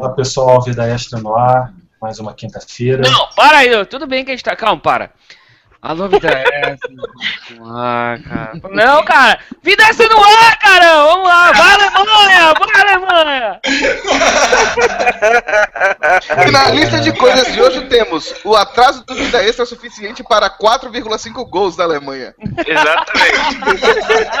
Olá pessoal, Vida Extra no ar, mais uma quinta-feira. Não, para aí, tudo bem que a gente tá. Calma, para. Vida Extra no ar, cara. Não, cara! Vida Extra no ar, cara! Vamos lá! Vai, Alemanha! Vai, Alemanha! E na lista de coisas de hoje temos o atraso do Vida Extra suficiente para 4,5 gols da Alemanha. Exatamente.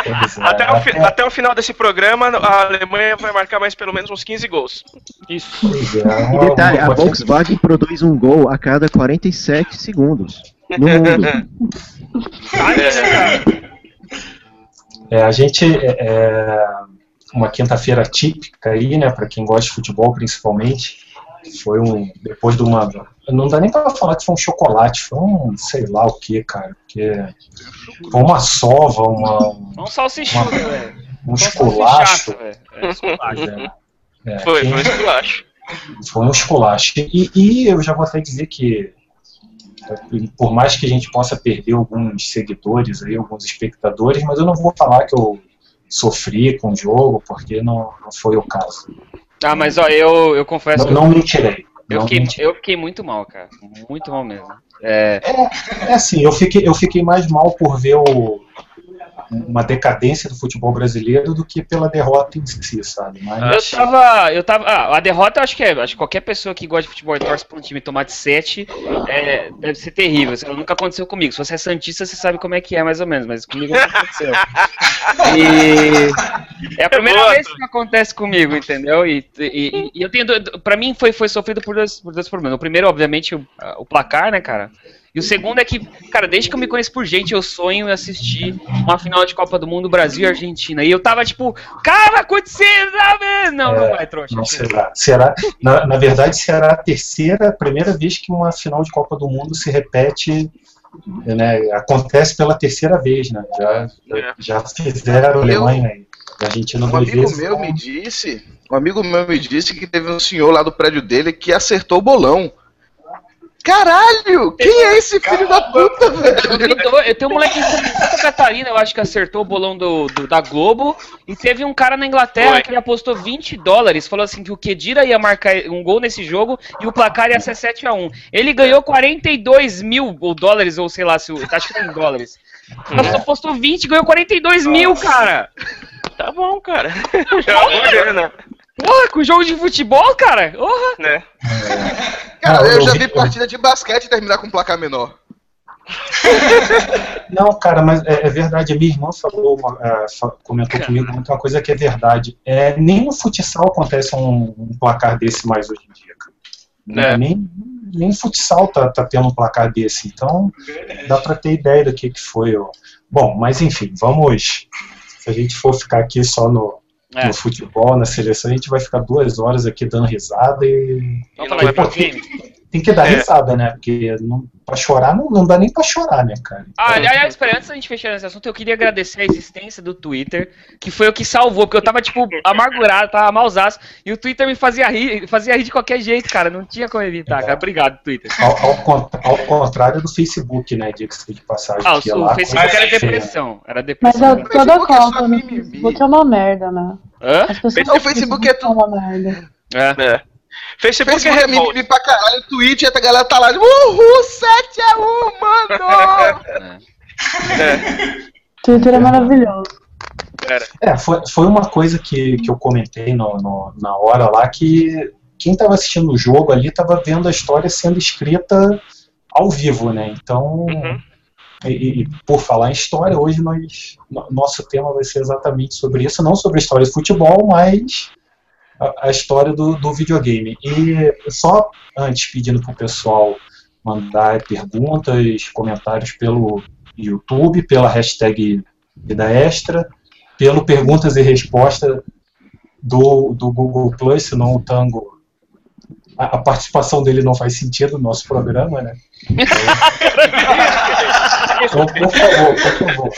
É, Até o, fi- até o final desse programa, a Alemanha vai marcar mais pelo menos uns 15 gols. Isso. é, E detalhe, a Volkswagen produz um gol a cada 47 segundos no mundo. É, a gente é, é uma quinta-feira típica aí, né, para quem gosta de futebol principalmente. Foi um depois de uma não dá nem para falar que foi um chocolate, foi um sei lá o que, cara, porque foi uma sova, uma, um velho. Vamos esculacho. É, esculacho. É, é, Foi, quem- foi isso que eu acho. foi um esculacho. E, e eu já vou até dizer que, por mais que a gente possa perder alguns seguidores, aí, alguns espectadores, mas eu não vou falar que eu sofri com o jogo, porque não, não foi o caso. Ah, mas ó, eu, eu confesso. Não, não mentirei. eu, Não fiquei, mentirei. eu fiquei muito mal, cara. Muito mal mesmo. É, É assim, eu fiquei, eu fiquei mais mal por ver o- uma decadência do futebol brasileiro do que pela derrota em si, sabe? Mas, eu tava. Eu tava. Ah, a derrota eu acho que é. Acho que qualquer pessoa que gosta de futebol e torce pra um time tomar de 7 é, deve ser terrível. Isso nunca aconteceu comigo. Se você é Santista, você sabe como é que é, mais ou menos, mas comigo nunca aconteceu. E é a primeira Boa, vez que acontece comigo, entendeu? E, e, e eu tenho. Pra mim foi, foi sofrido por dois, por dois problemas. O primeiro, obviamente, o, o placar, né, cara? E o segundo é que, cara, desde que eu me conheço por gente, eu sonho em assistir uma final de Copa do Mundo Brasil e Argentina. E eu tava tipo, cara, vai acontecer, sabe? Não, não É, vai, trouxa. Não será. será na, na verdade, será a terceira, a primeira vez que uma final de Copa do Mundo se repete, né? Acontece pela terceira vez, né? Já, É. já fizeram a Alemanha e a Argentina Um amigo vezes. meu me disse, um amigo meu me disse que teve um senhor lá do prédio dele que acertou o bolão. Caralho! Quem é esse filho da puta, Eu, velho? eu tenho um moleque em Santa Catarina, eu acho que acertou o bolão do, do- da Globo. E teve um cara na Inglaterra Foi. que ele apostou 20 dólares. Falou assim que o Kedira ia marcar um gol nesse jogo e o placar ia ser 7x1. Ele ganhou 42 mil ou dólares, ou sei lá, se o, acho que tá em dólares. Mas só apostou 20 e ganhou 42 mil, cara. Tá bom, cara. Já é uma grana, Porra, com jogo de futebol, cara? Porra. né? Cara, Não, eu já vi- partida de basquete terminar com placar menor. Não, cara, mas é, é verdade. A minha irmã falou, uma- é, comentou comigo muito uma coisa que é verdade. É, nem no futsal acontece um, um placar desse mais hoje em dia, cara. Né? É. Nem, nem futsal tá, tá tendo um placar desse. Então, dá pra ter ideia do que, que foi. ó. Bom, mas enfim, vamos. Se a gente for ficar aqui só no, É. no futebol, na seleção, a gente vai ficar duas horas aqui dando risada e Vamos falar de videogame? Tem que dar É. risada, né? Porque não, pra chorar não, não dá nem pra chorar, né, cara? Ah, aliás, espera, antes da gente fechar esse assunto, eu queria agradecer a existência do Twitter, que foi o que salvou, porque eu tava, tipo, amargurado, tava malzaço, e o Twitter me fazia rir, fazia rir de qualquer jeito, cara, não tinha como evitar, cara. Obrigado, Twitter. Ao, ao ao contrário do Facebook, né? Diga-se de passagem. Ah, o, que é o lá Facebook era feia. depressão, era Mas depressão. eu, né? toda é conta no mimimi. Facebook é uma merda, né? Hã? As pessoas O Facebook é tudo- uma merda. É. É. Facebook é Facebook é revolta. mimimi pra caralho, Twitch, a galera tá lá, uhul, 7x1, mano! Twitter é maravilhoso. É, foi, foi uma coisa que, que eu comentei no, no- na hora lá que quem estava assistindo o jogo ali estava vendo a história sendo escrita ao vivo, né? Então, Uhum. e, e por falar em história, hoje nós, no- nosso tema vai ser exatamente sobre isso, não sobre a história do futebol, mas a, a história do, do videogame. E só antes pedindo para o pessoal mandar perguntas, comentários pelo YouTube, pela hashtag Vida Extra, pelo perguntas e respostas do, do Google Plus, senão o Tango. A, a participação dele não faz sentido no nosso programa, né? Então, por favor, por favor.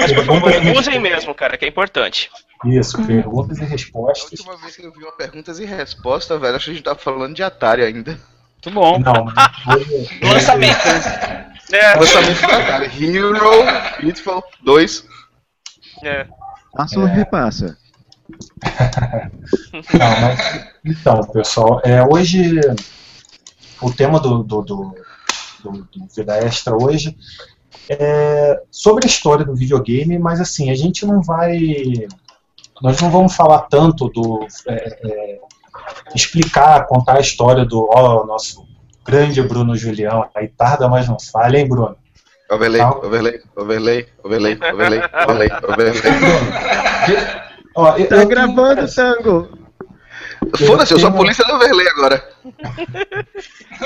Mas por favor, usem mesmo, cara, que é importante. Isso, perguntas e A respostas. última vez que eu vi uma perguntas e respostas, velho, acho que a gente tá falando de Atari ainda. Muito bom. Não, mas Lançamento? É, Lançamento da Atari. Hero, Beautiful 2. é. Passa ou repassa? Não, mas Então, pessoal, é, hoje o tema do, do, do, do, do Vida Extra hoje é sobre a história do videogame, mas assim, a gente não vai. Nós não vamos falar tanto do. é, é, explicar, contar a história do ó, nosso grande Bruno Julião. Aí tarda, mas não falha, hein, Bruno? Overlay, Tá. overlay, overlay, overlay, overlay, overlay, overlay. Ó, eu- Tá eu- gravando, Tango. Foda-se, eu sou a polícia do overlay agora.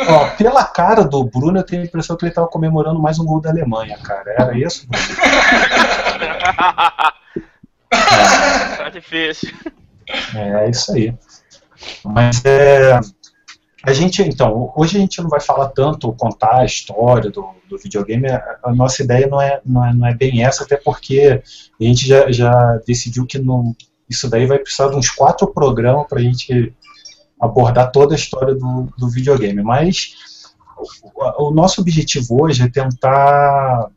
Ó, pela cara do Bruno, eu tenho a impressão que ele estava comemorando mais um gol da Alemanha, cara. Era isso? Bruno? Tá difícil. É, é isso aí. Mas é. A gente, então, hoje a gente não vai falar tanto, contar a história do, do videogame. A, a nossa ideia não é, não, é, não é bem essa, até porque a gente já, já decidiu que não, isso daí vai precisar de uns quatro programas para a gente abordar toda a história do, do videogame. Mas o, o nosso objetivo hoje é tentar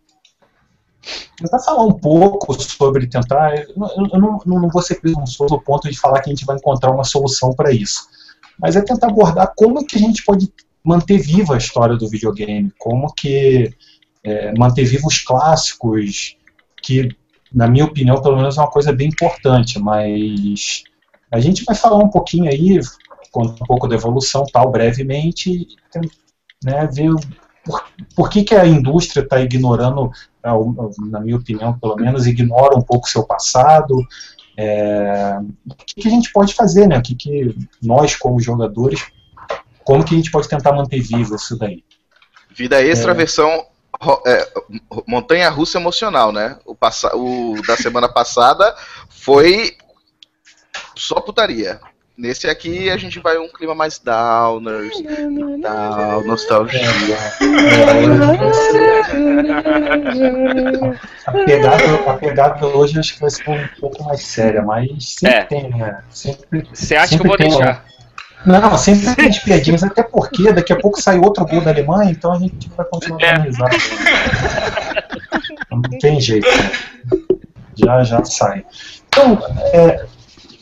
tentar falar um pouco sobre tentar. Eu, eu- eu não, não vou ser presunçoso ao ponto de falar que a gente vai encontrar uma solução para isso, mas é tentar abordar como que a gente pode manter viva a história do videogame, como que é, manter vivos os clássicos, que, na minha opinião, pelo menos é uma coisa bem importante, mas a gente vai falar um pouquinho aí, um pouco da evolução tal, brevemente, né, ver por, por que, que a indústria está ignorando na minha opinião, pelo menos, ignora um pouco o seu passado. É, o que, que a gente pode fazer, né? O que, que nós, como jogadores, como que a gente pode tentar manter vivo isso daí? Vida extra, É. versão é, montanha russa emocional, né? O, passa, o da semana passada foi só putaria. Nesse aqui a gente vai um clima mais downers, down, nostalgia. A pegada, a pegada hoje acho que vai ser um pouco mais séria, mas sempre É. tem, né? Sempre, Você acha que eu vou deixar? Não, sempre tem as piadinhas, até porque daqui a pouco sai outro gol da Alemanha, então a gente vai continuar É. risada. Não tem jeito. né? Já, já sai. Então, é,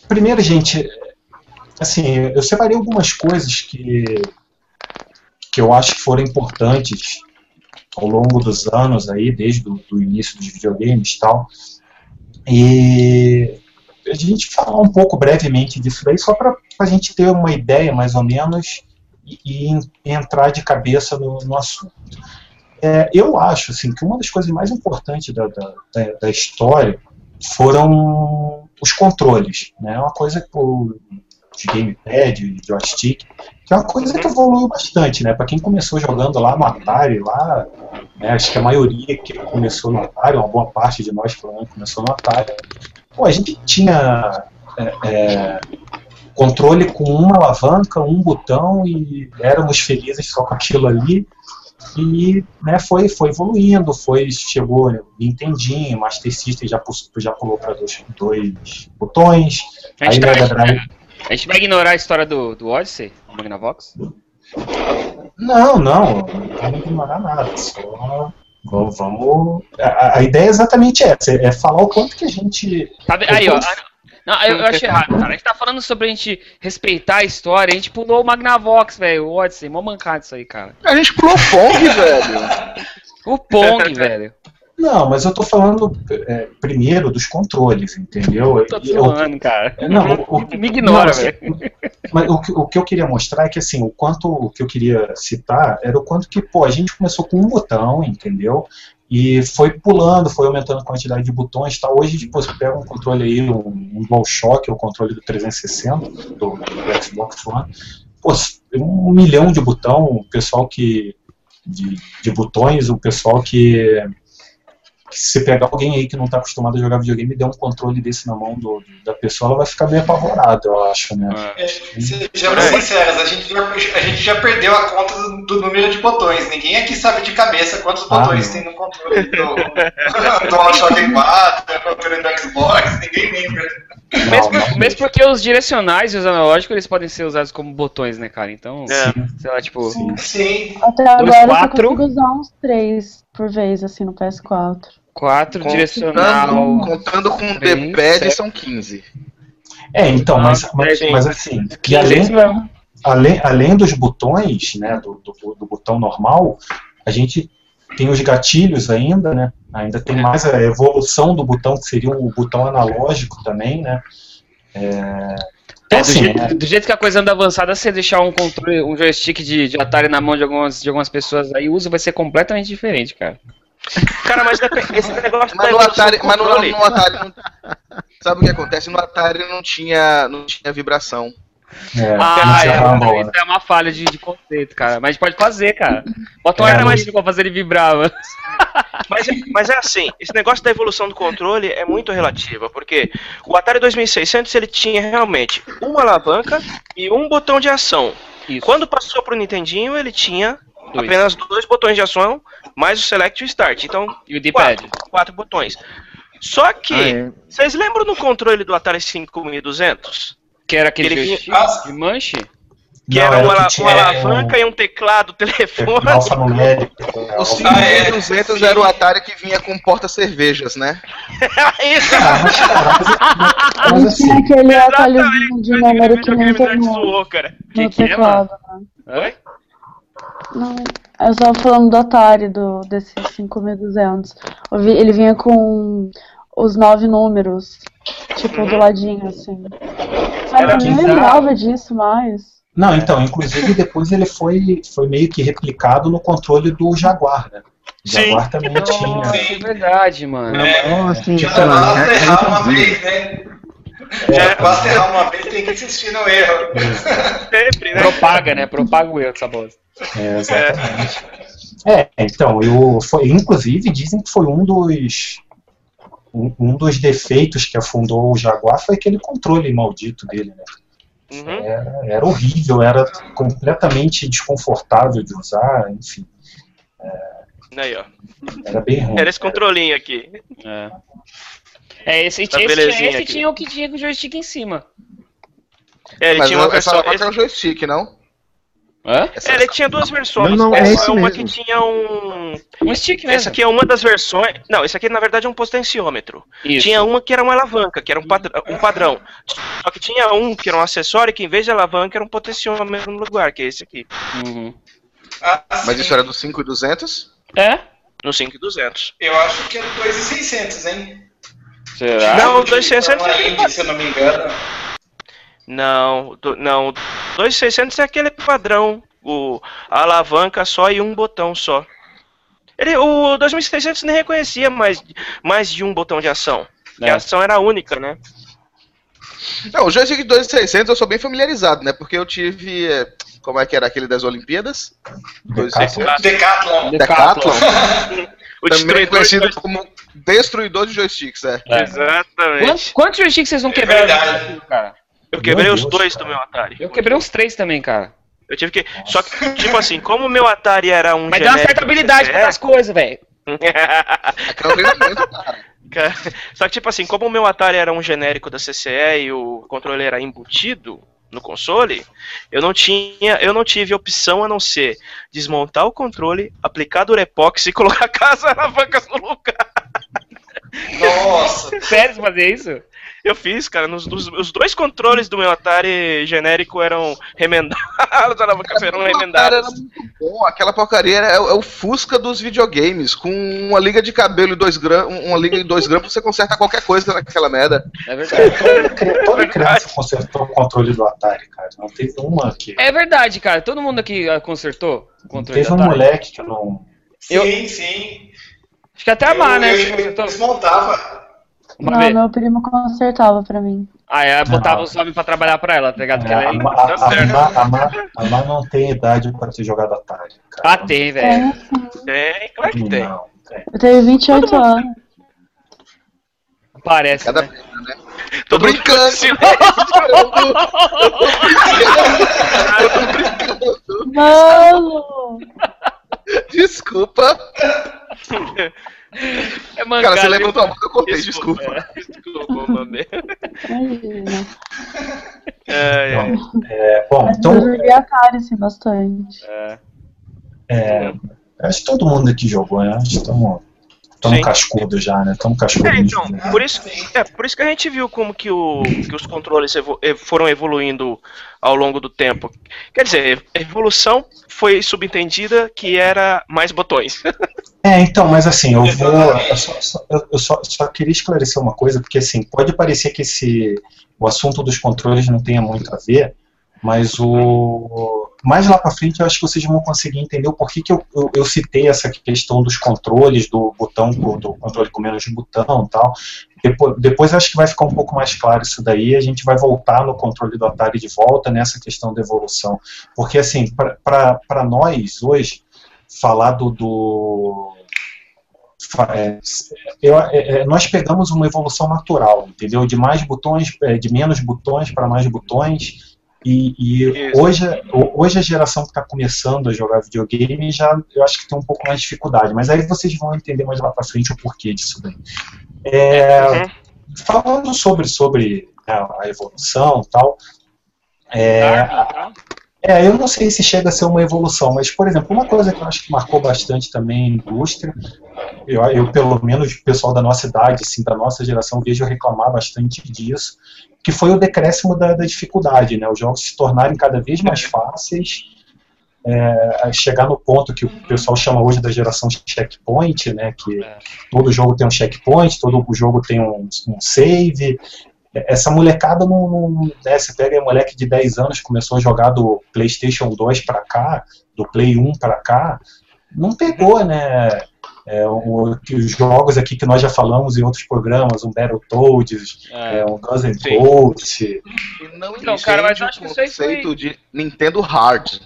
primeiro, gente, assim, eu separei algumas coisas que, que eu acho que foram importantes ao longo dos anos aí, desde o do início dos videogames e tal. E a gente falar um pouco brevemente disso daí, só para a gente ter uma ideia mais ou menos e, e en- entrar de cabeça no, no assunto. É, eu acho assim, que uma das coisas mais importantes da, da, da- história foram os controles. Né? Uma coisa que o de gamepad, de joystick, que é uma coisa que evoluiu bastante, né? Para quem começou jogando lá no Atari, lá, né, acho que a maioria que começou no Atari, uma boa parte de nós menos começou no Atari. Pô, a gente tinha é, é, controle com uma alavanca, um botão e éramos felizes só com aquilo ali. E né, foi, foi evoluindo, foi, chegou Nintendinho, Master System já, já pulou para dois, dois botões. A gente, vai, Drive. a gente vai ignorar a história do, do Odyssey, do Magnavox? Não, não, não vamos ignorar nada. Só vamos. vamos- A, a ideia é exatamente essa: é falar o quanto que a gente. Tá Aí, ó. Não, eu, eu achei errado, cara. A gente tá falando sobre a gente respeitar a história, a gente pulou o Magnavox, velho, o Odyssey, mó mancada isso aí, cara. A gente pulou Pong, velho. O Pong, velho. Não, mas eu tô falando é, primeiro dos controles, entendeu? Eu tô zoando, cara. É, Não, o- o- Me ignora, assim, velho. Mas o que, o que eu queria mostrar é que assim, o quanto o que eu queria citar era o quanto que, pô, a gente começou com um botão, entendeu? E foi pulando, foi aumentando a quantidade de botões, tá? Hoje, tipo, você pega um controle aí, um, um DualShock, o controle do 360, do, do Xbox One, pô, um milhão de botão, o pessoal que de, de botões, o pessoal que se pegar alguém aí que não está acostumado a jogar videogame e der um controle desse na mão do, da pessoa, ela vai ficar meio apavorada, eu acho, né? É. Sejamos sinceros, a gente, já, a gente já perdeu a conta do, do número de botões. Ninguém aqui sabe de cabeça quantos Ah, botões não. tem no controle do, do DualShock 4, no controle do Xbox, ninguém lembra. Não, Mesmo, não mesmo porque os direcionais e os analógicos eles podem ser usados como botões, né, cara? Então, É. sei lá, tipo. Sim. Sim, Até Dois, agora quatro. eu só consigo usar uns três por vez, assim, no PS4. Quatro Contando, direcional. contando com o D-pad são 15. É, então, mas, mas, sim. mas assim, e 15 além, mesmo. além, além dos botões, né, do, do, do botão normal, a gente tem os gatilhos ainda, né? Ainda tem mais a evolução do botão, que seria o botão analógico também, né? É, então, É, do, assim, jeito, é, do jeito que a coisa anda avançada, se você deixar um controle, um joystick de, de Atari na mão de algumas, de algumas pessoas aí, o uso vai ser completamente diferente, cara. Cara, mas esse negócio da Mas no evolução Atari, mas no, no Atari não, sabe o que acontece? No Atari não tinha, não tinha vibração. é, Ah, é, tinha rumble, isso né? é uma falha de, de conceito, cara. Mas pode fazer, cara. Bota um É, armadilho pra fazer ele vibrar, mano. Mas, é- mas é assim, esse negócio da evolução do controle é muito relativa, porque o Atari 2600 ele tinha realmente uma alavanca e um botão de ação. Isso. Quando passou pro Nintendinho, ele tinha Dois. apenas dois botões de ação, mais o Select e o Start. Então, E o quatro, quatro botões. Só que, Ah, é. vocês lembram do controle do Atari 5200? Que era aquele Ele joystick vinha- de manche? Que Não, era era uma, que uma é, alavanca um- e um teclado, telefone. Alfanumérico. O alfa- Ah, é. 5200 era o Atari que vinha com porta-cervejas, né? Isso, Ah, mas, mas Não assim, tinha aquele atalhozinho de número que nem tem que no, zoou, cara. Que no que é, teclado. né? Oi? Não, eu estava falando do Atari, do, desse 5200. Eu vi- Ele vinha com os nove números, tipo, do ladinho, assim. Sabe, eu nem lembrava disso mais. Não, então, inclusive depois ele foi, foi meio que replicado no controle do Jaguar, né? O Sim. Jaguar também tinha. Nossa, é verdade, mano. Nossa, sim, Já sei lá, basta é- errar uma é-? Já- Basta errar uma vez, tem que insistir no erro. Sempre, né? Propaga, né? Propaga o erro dessa bosta. É, exatamente. É, então, eu, foi, inclusive dizem que foi um dos um, um dos defeitos que afundou o Jaguar foi aquele controle maldito dele, né? Uhum. Era, era horrível, era completamente desconfortável de usar, enfim, Aí, ó. era bem ruim. Era esse controlinho aqui. É. É, esse, Tá esse, esse aqui. tinha o que tinha com o joystick em cima. É, ele Mas tinha uma essa versão. alavanca esse- é o joystick, não? Hã? Essa- É, ele tinha duas versões. Não, não, é Essa esse uma mesmo. que tinha um. Um stick mesmo. Essa aqui é uma das versões. Não, esse aqui na verdade é um potenciômetro. Isso. Tinha uma que era uma alavanca, que era um, padr- um padrão. Só que tinha um que era um acessório que em vez de alavanca era um potenciômetro no lugar, que é esse aqui. Uhum. Ah, Mas isso era do 5200? É? No 5200. Eu acho que é do 2,600, hein? Será? Não, o Tipo, 2,600 uma é Indy, se eu não me engano. Não, do, não. 2600 é aquele padrão. O, a alavanca só e um botão só. Ele, o 2600 nem reconhecia mais, mais de um botão de ação. É. a ação era única, né? Não, o joystick 2600 eu sou bem familiarizado, né? Porque eu tive. eh, Como é que era aquele das Olimpíadas? 2600. Decathlon. Decathlon. O Também destruidor conhecido de- como destruidor de joysticks, é. É. Exatamente. Quantos, quantos joysticks vocês não quebraram? verdade. cara? Eu quebrei Meu os Deus, dois cara. do meu Atari. Eu quebrei uns três também, cara. Eu tive que. Só que, tipo assim, como o meu Atari era um. Mas dá uma genérico certa habilidade CCE, pra as coisas, velho. É. Cara, Só que, tipo assim, como o meu Atari era um genérico da CCE e o controle era embutido no console, eu não tinha, eu não tive opção a não ser desmontar o controle, aplicar Durepox e colocar as alavancas no lugar. Nossa. Sério você fazer isso? Eu fiz, cara, nos, nos- os dois controles do meu Atari genérico eram remendados, eram era remendadas. muito bom. Aquela porcaria é, o- é o Fusca dos videogames. Com uma liga de cabelo e dois grampos, uma liga e dois grampos, você conserta qualquer coisa naquela merda. É verdade. Toda, toda criança consertou o controle do Atari, cara. Não teve uma que. É verdade, cara. Todo mundo aqui ah, consertou o controle Teve um da Atari. moleque que não. Eu- Sim, sim. Acho que até a Mar, né? Eu, eu, desmontava. Uma Não, vez. meu primo consertava pra mim. Ah, ela botava os homens pra trabalhar pra ela, tá ligado? Que É, ela a, é... Ma- a, a, Ma- a, Ma- não tem idade pra ter jogado Atari. Ah, Cara. tem, velho. Tem sim. Tem, claro que tem. Não, tem. Eu tenho 28 anos. Parece, Cada né? né? Tô mundo brincando. ficou Mano! Desculpa. É mancada, Cara, você levantou a mão que eu cortei, desculpa. É, Desculpa. É, é. Então, é, bom, Mas eu então, joguei Atari, assim, bastante. é, acho que todo mundo aqui jogou, né? Acho que estamos tão cascudo já, né? Tão cascudo. É, então, mesmo. por isso, é, por isso que a gente viu como que, o, que os controles evo- eh, foram evoluindo ao longo do tempo. Quer dizer, a evolução foi subentendida que era mais botões. É, então, mas assim, eu vou. Eu, só, só- eu- só, só queria esclarecer uma coisa, porque assim, pode parecer que esse, o assunto dos controles não tenha muito a ver, mas o. Mais lá pra frente eu acho que vocês vão conseguir entender o porquê que eu, eu, eu citei essa questão dos controles, do botão, do controle com menos botão e tal. Depois, depois acho que vai ficar um pouco mais claro isso daí, a gente vai voltar no controle do Atari de volta nessa questão da evolução. Porque assim, para nós hoje, falar do, do é, eu- é, é, nós pegamos uma evolução natural, entendeu? De mais botões, é, de menos botões para mais botões. E, e hoje, hoje a geração que está começando a jogar videogame já eu acho que tem um pouco mais de dificuldade, mas aí vocês vão entender mais lá para frente o porquê disso daí. É, Uhum. falando sobre, sobre né, a evolução e tal, é, Darwin, tá? É, eu não sei se chega a ser uma evolução, mas, por exemplo, uma coisa que eu acho que marcou bastante também a indústria, eu, eu pelo menos o pessoal da nossa idade, assim, da nossa geração, vejo reclamar bastante disso, que foi o decréscimo da, da dificuldade, né? Os jogos se tornarem cada vez mais fáceis, é, chegar no ponto que o pessoal chama hoje da geração checkpoint, né? Que É. todo jogo tem um checkpoint, todo jogo tem um, um save, essa molecada não, não né, você pega um moleque de 10 anos que começou a jogar do PlayStation 2 pra cá, do Play 1 pra cá, não pegou, né? é, o- que os jogos aqui que nós já falamos em outros programas, um Battletoads, É. é, um Guns N' E não Então, cara, mas eu acho que isso aí foi- conceito de Nintendo Hard.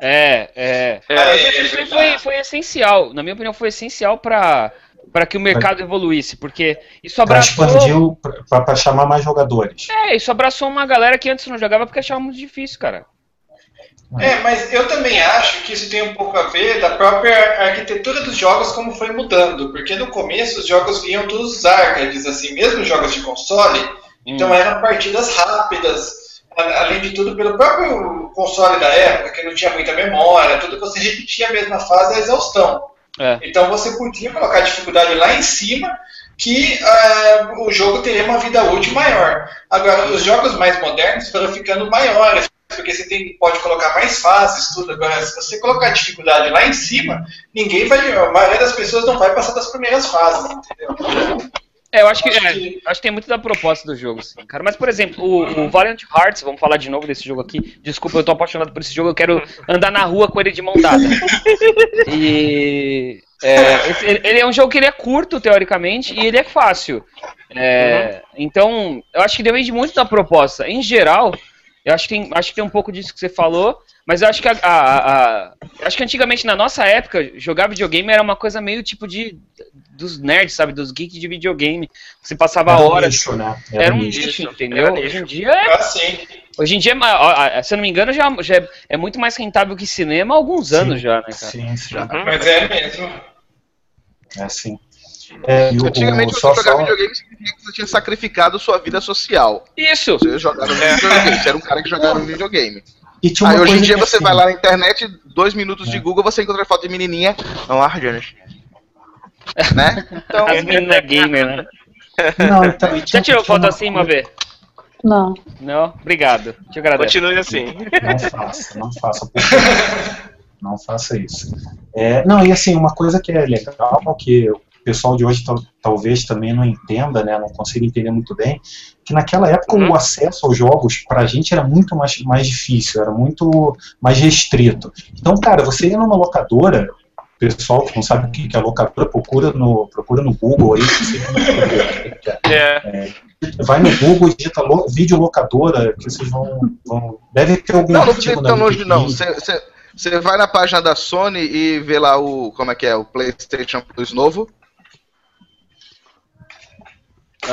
É, é. É, é isso aí foi, foi essencial. Na minha opinião, foi essencial para para que o mercado evoluísse, porque isso para abraçou, pra- pra chamar mais jogadores. é, isso abraçou uma galera que antes não jogava porque achava muito difícil, cara. É, mas eu também acho que isso tem um pouco a ver da própria arquitetura dos jogos como foi mudando, porque no começo os jogos vinham dos arcades, assim, mesmo jogos de console, então eram partidas rápidas, a- além de tudo pelo próprio console da época, que não tinha muita memória, tudo você repetia a mesma fase à exaustão. É. Então você podia colocar a dificuldade lá em cima que ah, o jogo teria uma vida útil maior. Agora, os jogos mais modernos foram ficando maiores, porque você tem, pode colocar mais fases, tudo. Agora, se você colocar a dificuldade lá em cima, ninguém vai. A maioria das pessoas não vai passar das primeiras fases, entendeu? É, eu acho que, Acho é, acho que tem muito da proposta do jogo, sim, cara. Mas, por exemplo, o, o Valiant Hearts, vamos falar de novo desse jogo aqui. Desculpa, eu tô apaixonado por esse jogo, eu quero andar na rua com ele de mão dada. E. é, esse- ele é um jogo que ele é curto, teoricamente, e ele é fácil. É, Então, eu acho que depende muito da proposta. Em geral, eu acho que tem, acho que tem um pouco disso que você falou, mas eu acho que a, a- a- eu acho que antigamente, na nossa época, jogar videogame era uma coisa meio tipo de. dos nerds, sabe? Dos geeks de videogame. Você passava Era um horas. nicho, né? Era um nicho. nicho, Era entendeu? nicho. Hoje em dia é. Assim, Hoje em dia, é se eu não me engano, já, já é- é muito mais rentável que cinema há alguns Sim, anos já, né, cara? Sim, sim. mas é mesmo. É assim. É, Antigamente o, você só, jogar só, videogame significa que você tinha sacrificado sua vida social. Isso! Você jogava videogame, você era um cara que jogava videogame. e tinha Aí uma hoje em dia você assim, vai lá na internet, dois minutos de É. Google, você encontra foto de menininha. Não, ah, Jonas. Né? Então, As meninas gamer, né? Não, então, Já tirou foto uma assim, Mabê? Não. Não? Obrigado. Te agradeço. Continue assim. Não faça, não faça. Não faça isso. É, não, e assim, uma coisa que é legal, que o pessoal de hoje tal- talvez também não entenda, né, não consiga entender muito bem, que naquela época Uhum. o acesso aos jogos pra gente era muito mais, mais difícil, era muito mais restrito. Então, cara, você ia numa locadora, o pessoal que não sabe o que que é locadora, procura no, procura no Google aí, se você não sabe o que é É, vai no Google e digita lo, videolocadora, que vocês vão, vão. Deve ter algum não, não artigo ir na tão longe, não. Você, você vai na página da Sony e vê lá o. Como é que é? O PlayStation Plus novo,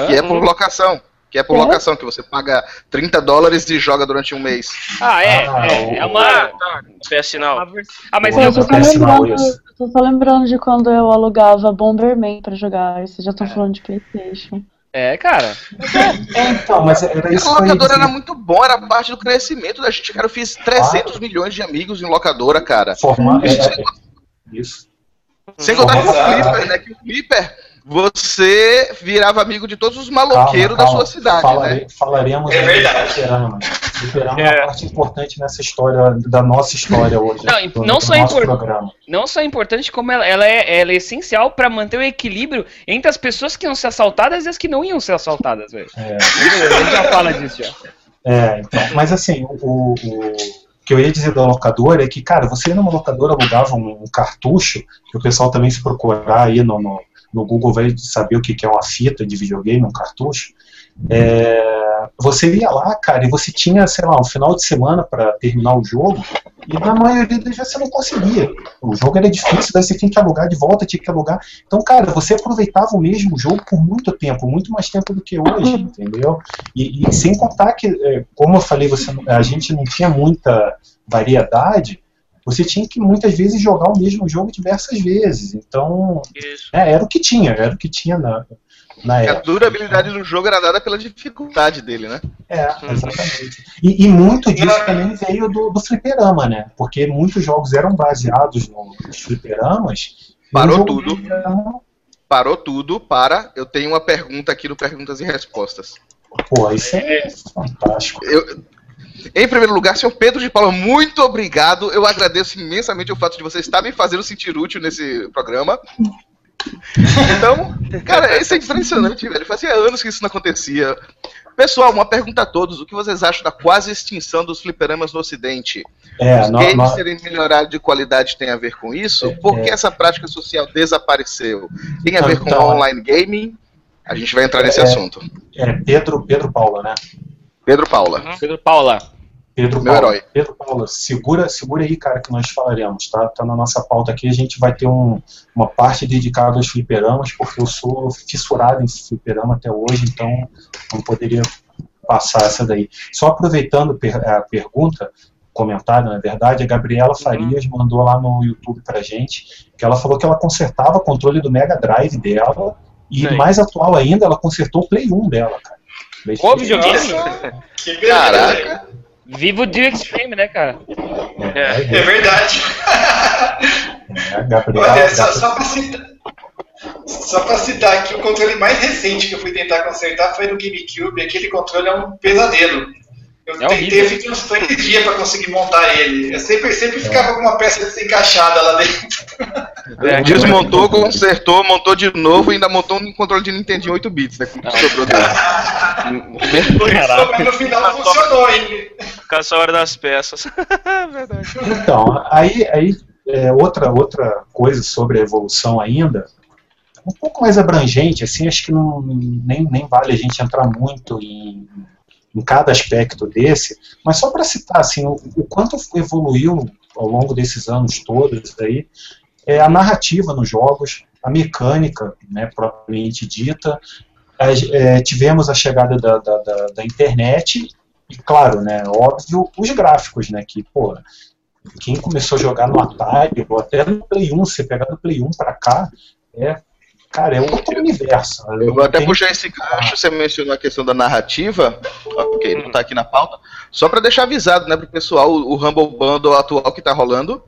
que é por locação. Que é por É? locação, que você paga 30 dólares e joga durante um mês. Ah, é. Ah, é, o- é uma. Ah, tá. PS vers- Ah, mas Pô, Pô, eu, eu tô só lembrando, tô só lembrando de quando eu alugava Bomberman pra jogar. Vocês já estão falando de Playstation. É, cara. Então, mas era isso A locadora era muito bom, era parte do crescimento da gente. Cara, eu fiz 300 milhões de amigos em locadora, cara. Formar, é, Isso, é, isso. Sem contar com o. Flipper, né? Que o Flipper você virava amigo de todos os maloqueiros da sua cidade, Falare- né? Falaremos É verdade. do fliperama. Fliperama é É. uma parte importante nessa história, da nossa história hoje. Não, do, não do só é nosso impor- programa. Não só é importante, como ela, ela é, ela é essencial pra manter o equilíbrio entre as pessoas que iam ser assaltadas e as que não iam ser assaltadas, velho. É. A gente já fala disso já. É, então, mas assim, o, o- o que eu ia dizer da locadora é que, cara, você ia numa locadora, alugava um, um cartucho, que o pessoal também se procurar aí no, no, no Google vai saber o que, é uma fita de videogame, um cartucho. É, você ia lá, cara, e você tinha, sei lá, um final de semana para terminar o jogo, e na maioria das vezes você não conseguia. O jogo era difícil, daí você tinha que alugar de volta, tinha que alugar. Então, cara, você aproveitava o mesmo jogo por muito tempo, muito mais tempo do que hoje, entendeu? E, e sem contar que, é, como eu falei, você, a gente não tinha muita variedade, você tinha que muitas vezes jogar o mesmo jogo diversas vezes. Então, é, era o que tinha, era o que tinha na, na A época. durabilidade do jogo era dada pela dificuldade dele, né? É, exatamente. E, e muito disso também veio do, do fliperama, né? Porque muitos jogos eram baseados no- nos fliperamas. Parou tudo. fliperama, Parou tudo para. Eu tenho uma pergunta aqui no Perguntas e Respostas. Pô, isso é fantástico. Eu- em primeiro lugar, senhor Pedro de Paula, muito obrigado. Eu agradeço imensamente o fato de você estar me fazendo sentir útil nesse programa. Então, cara, isso é impressionante, velho. Fazia anos que isso não acontecia. Pessoal, uma pergunta a todos: o que vocês acham da quase extinção dos fliperamas no Ocidente? É, Os games serem melhorados de qualidade tem a ver com isso? Por que essa prática social desapareceu? Tem a ver com Então, online gaming? A gente vai entrar nesse É. assunto. é Pedro, Pedro Paula, né? Pedro Paula. Pedro Paula. Pedro Meu Paula, herói. Pedro Paula, segura, segura aí, cara, que nós falaremos, tá? Tá na nossa pauta aqui, a gente vai ter um- uma parte dedicada aos fliperamas, porque eu sou fissurado em fliperama até hoje, então não poderia passar essa daí. Só aproveitando a pergunta, comentário, na verdade, a Gabriela Farias mandou lá no YouTube pra gente, que ela falou que ela consertava o controle do Mega Drive dela, e Sim. mais atual ainda, ela consertou o Play 1 dela, cara. Qual videogame? Nossa, que. Caraca. Vivo de Extreme, né, cara? É, É é, verdade. é, a Gabriela, Olha, só, só pra citar. Só pra citar aqui, o controle mais recente que eu fui tentar consertar foi no GameCube. Aquele controle é um pesadelo. Eu É tentei, horrível. fiquei uns três dias pra conseguir montar ele. Eu sempre, sempre ficava com uma peça desencaixada lá dentro. É, Desmontou, consertou, montou de novo e ainda montou um controle de Nintendo 8 bits, né? Com que sobrou dele. Por isso, mas no final funcionou, hein? Caça a hora das peças. Verdade. Então, aí, aí é, outra, outra coisa sobre a evolução ainda, um pouco mais abrangente, assim, acho que não, nem, nem vale a gente entrar muito em, em cada aspecto desse, mas só para citar assim, o, o quanto evoluiu ao longo desses anos todos aí, é a narrativa nos jogos, a mecânica, né, propriamente dita, é, tivemos a chegada da, da, da, da internet e, claro, né, óbvio, os gráficos, né, que, pô, quem começou a jogar no Atari, ou até no Play 1, você pegar do Play 1 pra cá, é, cara, é outro universo. Eu vou até puxar esse gancho, você mencionou a questão da narrativa, ok, não tá aqui na pauta, só pra deixar avisado, né, pro pessoal, o Humble Bundle atual que tá rolando,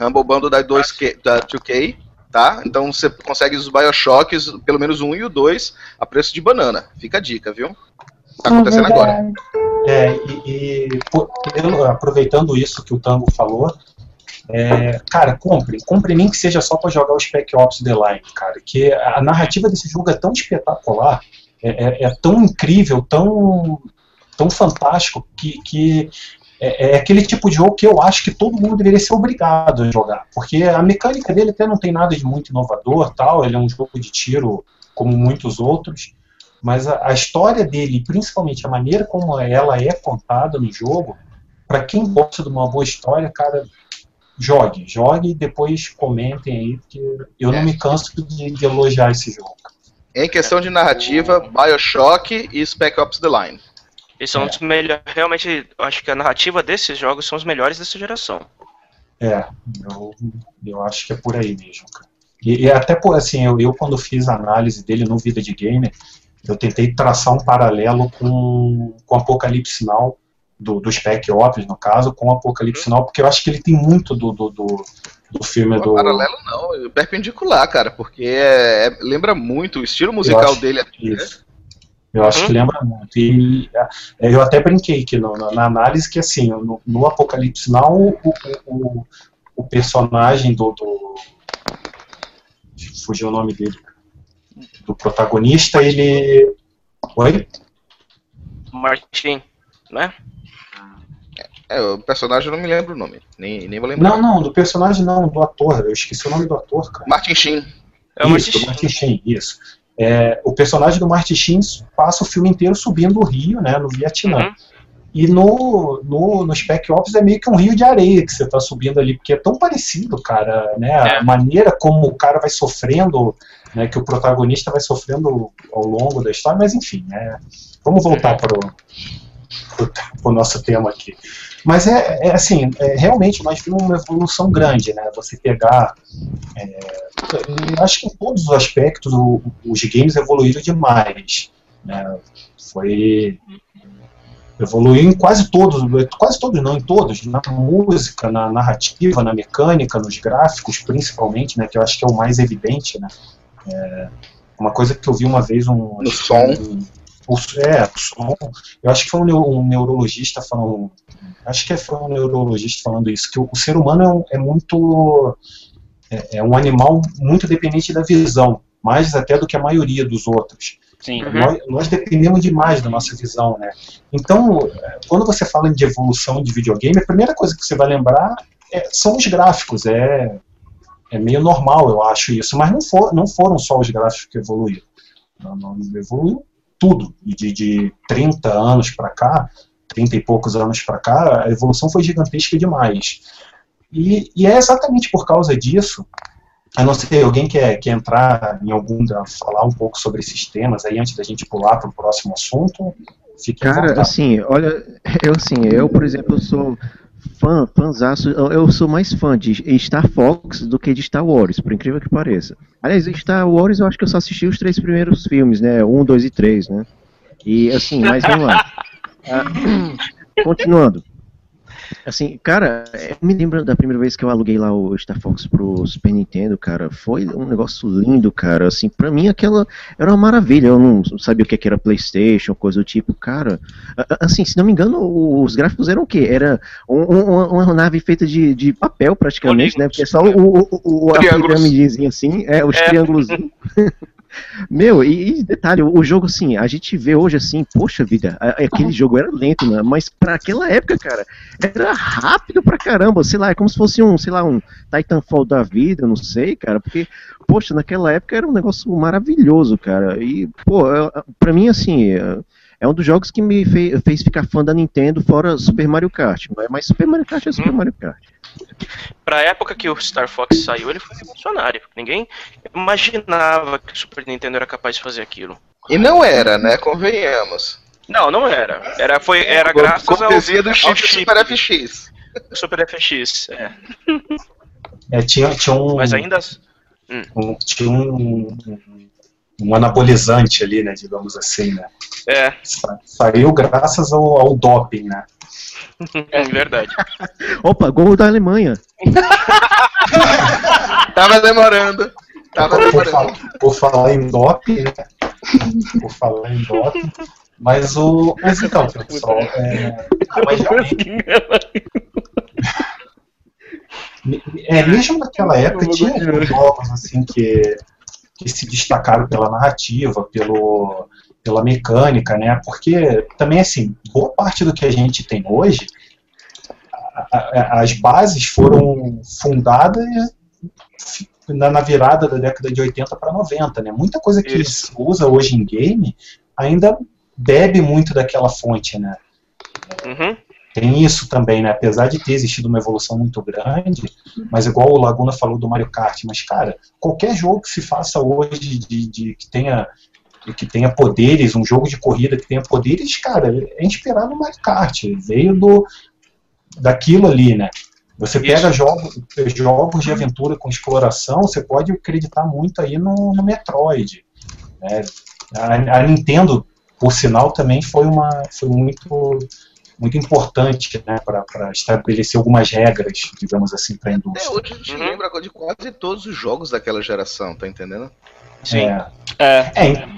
Humble Bundle da, 2K, da 2K, tá? Então você consegue os Bioshocks, pelo menos um e o dois, a preço de banana. Fica a dica, viu? Tá acontecendo É agora. É, e, e, pô, pelo- aproveitando isso que o Tango falou, é, cara, compre, compre nem que seja só para jogar o Spec Ops The Line, cara, que a narrativa desse jogo é tão espetacular, é, é- é tão incrível, tão, tão fantástico, que, que é, é aquele tipo de jogo que eu acho que todo mundo deveria ser obrigado a jogar, porque a mecânica dele até não tem nada de muito inovador, tal, ele é um jogo de tiro como muitos outros, mas a, a história dele, principalmente a maneira como ela é contada no jogo, para quem gosta de uma boa história, cara, jogue, jogue e depois comentem aí, porque eu não me canso de, de elogiar esse jogo. Em questão de narrativa, Bioshock e Spec Ops The Line. Eles são os melhores. Realmente, acho que a narrativa desses jogos são os melhores dessa geração. É, eu, eu acho que é por aí mesmo, cara. E, e até por assim, eu, eu quando fiz a análise dele no Vida de Gamer, eu tentei traçar um paralelo com, com Apocalipse Now, do, do Spec Ops, no caso, com Apocalipse Now, porque eu acho que ele tem muito do, do, do, do filme do. Paralelo não, perpendicular, cara, porque é, é- lembra muito o estilo musical acho dele. Isso. Eu acho Uhum. que lembra muito. E é, eu até brinquei que no- na, na análise que assim, no, no Apocalipse Now, o, o, o, o personagem do, do. Fugiu o nome dele. Do protagonista, ele. Oi? Martin, né? É, o personagem eu não me lembro o nome, nem, nem vou lembrar. Não, não, do personagem não, do ator. Eu esqueci o nome do ator, cara. Martin Sheen. É o isso, Martin Martin Sheen, isso. É, o personagem do Martin Sheen passa o filme inteiro subindo o rio, né, no Vietnã. Uhum. E no, no, no Spec Ops é meio que um rio de areia que você está subindo ali, porque é tão parecido, cara, né? É. A maneira como o cara vai sofrendo, né? Que o protagonista vai sofrendo ao longo da história, mas enfim, né? Vamos voltar para o nosso tema aqui. Mas é, é assim, é, realmente nós vimos uma evolução grande, né? Você pegar. é, acho que em todos os aspectos o- os games evoluíram demais. Né? Foi evoluiu em quase todos, quase todos não, em todos, na música, na narrativa, na mecânica, nos gráficos, principalmente, né, que eu acho que é o mais evidente, né. É, uma coisa que eu vi uma vez um, No som. um- é, o som. Eu acho que foi um, um neurologista falando, acho que foi um neurologista falando isso, que o, o ser humano é, um- é muito é, é um animal muito dependente da visão, mais até do que a maioria dos outros. Sim. Uhum. Nós, nós dependemos demais da nossa visão, né? Então, quando você fala de evolução de videogame, a primeira coisa que você vai lembrar é- são os gráficos. É, é meio normal, eu acho isso. Mas não, for, não foram só os gráficos que evoluíram. Não, não, evoluiu tudo. De, de 30 anos para cá, 30 e poucos anos para cá, a evolução foi gigantesca demais. E, e é exatamente por causa disso eu não sei, alguém quer, quer entrar em algum, da- falar um pouco sobre esses temas aí antes da gente pular para o próximo assunto? Fique Cara, assim, olha, eu assim, eu, por exemplo, eu sou fã, fãzaço, eu sou mais fã de Star Fox do que de Star Wars, por incrível que pareça. Aliás, Star Wars eu acho que eu só assisti os três primeiros filmes, né, um, dois e três, né, e assim, mas vamos lá. Ah, continuando. Assim, cara, eu me lembro da primeira vez que eu aluguei lá o Star Fox pro Super Nintendo, cara, foi um negócio lindo, cara, assim, pra mim aquela era uma maravilha, eu não sabia o que que era Playstation, coisa do tipo, cara, a- a- assim, se não me engano, os gráficos eram o quê? Era um- um- uma, nave feita de, de papel praticamente, né, porque só o, o, o, pirâmidezinha assim, é, os É. triângulos Meu, e, e detalhe, o jogo assim, a gente vê hoje assim, poxa vida, aquele jogo era lento, né? Mas pra aquela época, cara, era rápido pra caramba, sei lá, é como se fosse um, sei lá, um Titanfall da vida, não sei, cara, porque, poxa, naquela época era um negócio maravilhoso, cara. E, pô, é- pra mim, assim, é- é um dos jogos que me fe- fez ficar fã da Nintendo, fora Super Mario Kart. Mas Super Mario Kart é Super Mario Kart. Pra época que o Star Fox saiu, ele foi revolucionário. Ninguém imaginava que o Super Nintendo era capaz de fazer aquilo. E não era, né? Convenhamos. Não, não era. Era, foi, era graças ao, do ao chip, chip Super FX. Super FX. É. É, tinha, tinha um, Mas ainda. um- tinha um, um- anabolizante ali, né, digamos assim, né? É, Sa- Saiu graças ao, ao doping, né? É verdade. Opa, gol da Alemanha. Tava demorando. Tava por, demorando. falar, por falar em doping, né? Por falar em doping. Mas o. Mas então, pessoal, é, mas realmente, é, mesmo naquela época tinha alguns jogos assim que, que se destacaram pela narrativa, pelo, pela mecânica, né? Porque também assim, boa parte do que a gente tem hoje, a- a- as bases foram fundadas na, na virada da década de 80 para 90, né? Muita coisa que Isso. se usa hoje em game ainda bebe muito daquela fonte, né? Uhum. Tem isso também, né? Apesar de ter existido uma evolução muito grande, mas igual o Laguna falou do Mario Kart, mas cara, qualquer jogo que se faça hoje de, de- que tenha que tenha poderes, um jogo de corrida que tenha poderes, cara, é inspirado no Mario Kart, veio do daquilo ali, né? Você pega jogos, jogos de aventura com exploração, você pode acreditar muito aí no, no Metroid. né? A, a Nintendo, por sinal, também foi uma foi muito muito importante né, para estabelecer algumas regras, digamos assim, para a indústria. É, hoje a gente uhum. lembra de quase todos os jogos daquela geração, tá entendendo? Sim. É, é. é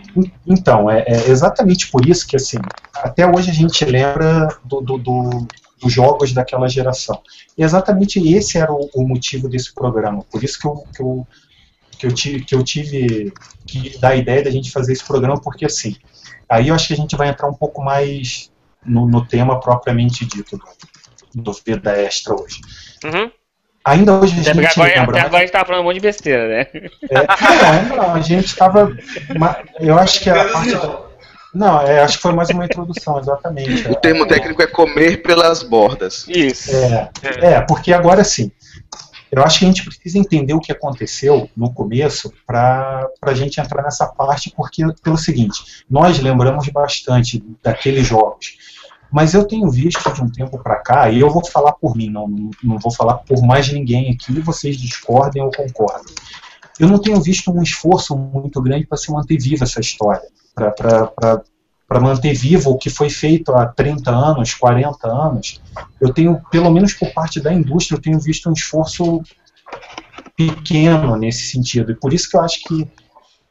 então, é, é, exatamente por isso que, assim, até hoje a gente lembra do, do, do dos jogos daquela geração. E exatamente esse era o, o, motivo desse programa. Por isso que eu, que eu, que eu tive, que eu tive que dar a ideia da gente fazer esse programa, porque assim, aí eu acho que a gente vai entrar um pouco mais no, no tema propriamente dito do, do Vida Extra hoje. Uhum. Ainda hoje a gente. Agora, lembra, até agora a gente tava falando um monte de besteira, né? É, não, não, a gente tava. Eu acho que a parte. Não, é, acho que foi mais uma introdução, exatamente. O termo técnico é comer pelas bordas. Isso. É, é, porque agora sim, eu acho que a gente precisa entender o que aconteceu no começo para a gente entrar nessa parte, porque pelo seguinte, nós lembramos bastante daqueles jogos. Mas eu tenho visto de um tempo para cá, e eu vou falar por mim, não, não vou falar por mais ninguém aqui, vocês discordem ou concordem. Eu não tenho visto um esforço muito grande para se manter viva essa história para manter vivo o que foi feito há 30 anos, 40 anos, eu tenho, pelo menos por parte da indústria, eu tenho visto um esforço pequeno nesse sentido. E por isso que eu acho que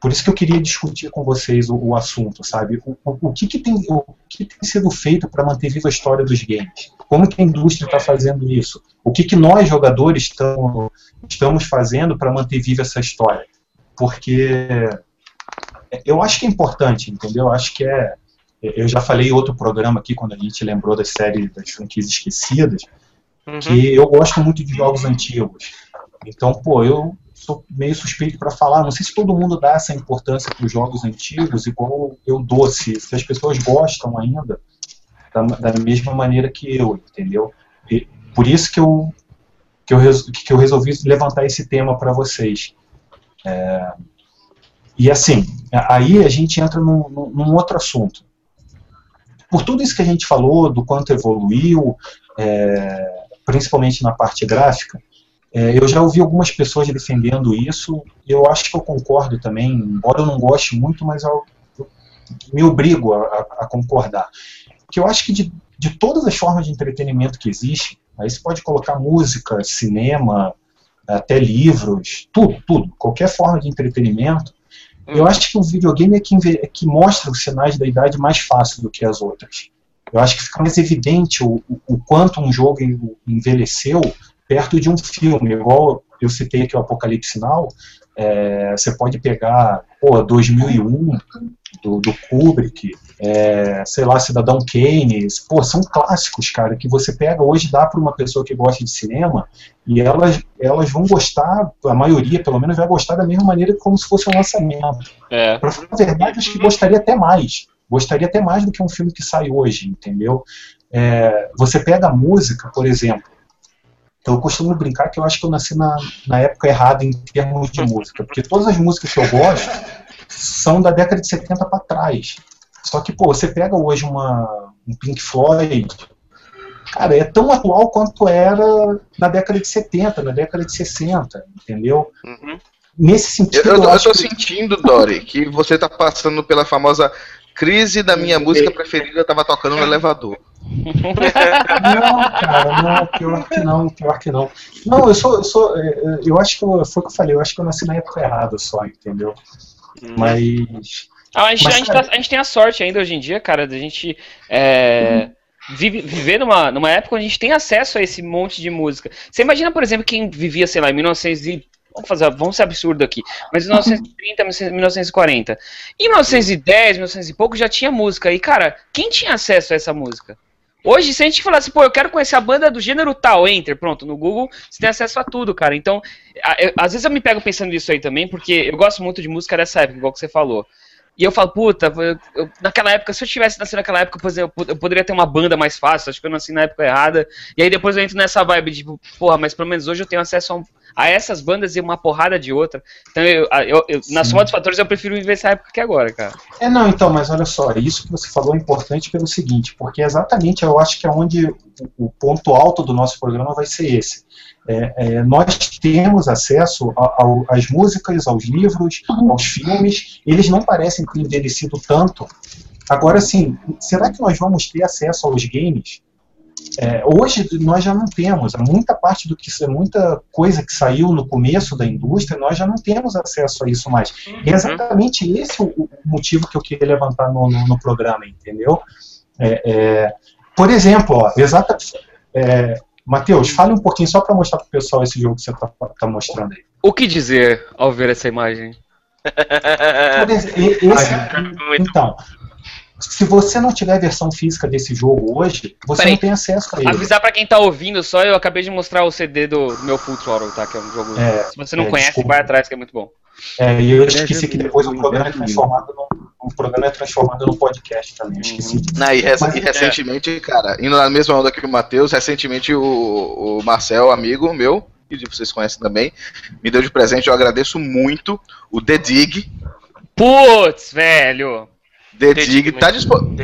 por isso que eu queria discutir com vocês o, o assunto, sabe? O, o, o, que, que, tem, o que tem sido feito para manter viva a história dos games? Como que a indústria está fazendo isso? O que, que nós, jogadores, tamo, estamos fazendo para manter viva essa história? Porque eu acho que é importante, entendeu? Eu acho que é. Eu já falei em outro programa aqui, quando a gente lembrou da série das franquias esquecidas, uhum. que eu gosto muito de jogos antigos. Então, pô, eu sou meio suspeito para falar. Não sei se todo mundo dá essa importância para os jogos antigos, igual eu dou, se, se as pessoas gostam ainda, da, da, mesma maneira que eu, entendeu? E por isso que eu, que eu, que eu resolvi levantar esse tema para vocês. É, e assim, aí a gente entra num, num, outro assunto. Por tudo isso que a gente falou, do quanto evoluiu, é, principalmente na parte gráfica, é, eu já ouvi algumas pessoas defendendo isso, e eu acho que eu concordo também, embora eu não goste muito, mas eu, eu me obrigo a, a, concordar. Porque eu acho que de, de todas as formas de entretenimento que existem, aí você pode colocar música, cinema, até livros, tudo, tudo, qualquer forma de entretenimento, eu acho que o videogame é que, é que mostra os sinais da idade mais fácil do que as outras. Eu acho que fica mais evidente o, o, o quanto um jogo envelheceu perto de um filme, igual eu citei aqui o Apocalipse Now, é, você pode pegar, pô, 2001, do, do Kubrick, é, sei lá, Cidadão Kane, pô, são clássicos, cara, que você pega hoje, dá para uma pessoa que gosta de cinema, e elas, elas vão gostar, a maioria pelo menos vai gostar da mesma maneira como se fosse um lançamento. É. Pra falar a verdade, acho que gostaria até mais. Gostaria até mais do que um filme que sai hoje, entendeu? É, você pega a música, por exemplo, então eu costumo brincar que eu acho que eu nasci na, na época errada em termos de música, porque todas as músicas que eu gosto são da década de 70 para trás. Só que, pô, você pega hoje uma, um Pink Floyd, cara, é tão atual quanto era na década de 70, na década de 60, entendeu? Uhum. Nesse sentido. Eu, eu, eu tô que... sentindo, Dory, que você tá passando pela famosa crise da minha música preferida, tava tocando no elevador. Não, cara, não, pior que não, pior que não. Não, eu sou, eu sou, é, é, eu acho que eu, foi o que eu falei, eu acho que eu nasci na época errada só, entendeu? Hum. Mas ah, a, gente, Mas, a, gente tá, a, gente, tem a sorte ainda hoje em dia, cara, da gente é, vive, viver numa, numa época onde a gente tem acesso a esse monte de música. Você imagina, por exemplo, quem vivia, sei lá, em 1900 e, Vamos fazer, vamos ser absurdo aqui. Mas 1930, 1940. Em 1910, 1900 e pouco já tinha música. E, cara, quem tinha acesso a essa música? Hoje, se a gente falasse, pô, eu quero conhecer a banda do gênero tal, enter, pronto, no Google você tem acesso a tudo, cara. Então, eu, às vezes eu me pego pensando nisso aí também, porque eu gosto muito de música dessa época, igual que você falou. E eu falo, puta, eu, eu, naquela época, se eu tivesse nascido naquela época, eu, eu, poderia ter uma banda mais fácil, acho que eu nasci na época errada. E aí depois eu entro nessa vibe de, tipo, porra, mas pelo menos hoje eu tenho acesso a, a essas bandas e uma porrada de outra. Então, eu, eu, eu na soma dos fatores, eu prefiro viver essa época que agora, cara. É, não, então, mas olha só, isso que você falou é importante pelo seguinte, porque exatamente eu acho que é onde o, o ponto alto do nosso programa vai ser esse é, é, nós temos acesso às músicas, aos livros, aos filmes, eles não parecem ter envelhecido tanto. Agora, sim, será que nós vamos ter acesso aos games? É, hoje nós já não temos, muita parte do que muita coisa que saiu no começo da indústria, nós já não temos acesso a isso mais. E é exatamente esse o, o motivo que eu queria levantar no, no, no programa, entendeu? É, é, por exemplo, ó, exata, é, Matheus, fale um pouquinho só para mostrar para o pessoal esse jogo que você está tá mostrando aí. O que dizer ao ver essa imagem? Esse, então, se você não tiver a versão física desse jogo hoje, você Peraí, não tem acesso a ele. Avisar para quem tá ouvindo só, eu acabei de mostrar o CD do, meu Full Throttle, tá? Que é um jogo. É, se você não é, conhece, desculpa. vai atrás, que é muito bom. É, e eu esqueci que depois o programa é transformado no, o programa é transformado no podcast também, esqueci. Uhum. Não, e, rec Mas, e, recentemente, é. cara, indo na mesma onda que o Matheus, recentemente o, o Marcel, amigo meu, que vocês conhecem também, me deu de presente, eu agradeço muito, o The Dig. Putz, velho! The, The Dig, Dig tá,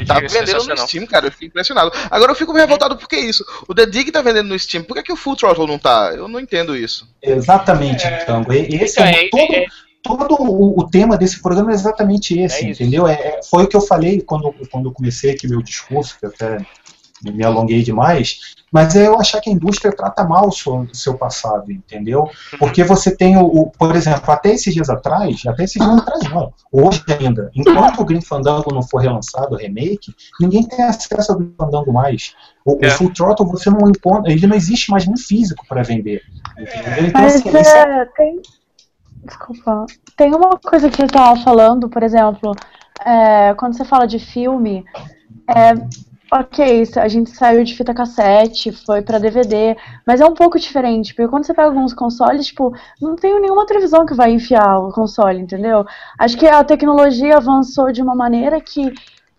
tá é vendendo no Steam, cara. Eu fico impressionado. Agora eu fico revoltado por que isso? O The Dig tá vendendo no Steam, por que, que o Full Throttle não tá? Eu não entendo isso. Exatamente, é... Tango. Esse é, é, todo, é... todo o, o, tema desse programa é exatamente esse, é entendeu? É, foi o que eu falei quando, quando eu comecei aqui meu discurso, que até me alonguei demais, mas é eu achar que a indústria trata mal o seu, seu passado, entendeu? Porque você tem o, o, por exemplo, até esses dias atrás, até esses dias atrás não, hoje ainda, enquanto o Green Fandango não for relançado, o remake, ninguém tem acesso ao Green Fandango mais. O, é. o Full Throttle você não encontra, ele não existe mais nem físico para vender, entendeu? Então, mas, assim, é, é... tem... Desculpa. Tem uma coisa que você estava falando, por exemplo, é, quando você fala de filme, é, Ok, a gente saiu de fita cassete, foi para DVD, mas é um pouco diferente, porque quando você pega alguns consoles, tipo, não tem nenhuma televisão que vai enfiar o console, entendeu? Acho que a tecnologia avançou de uma maneira que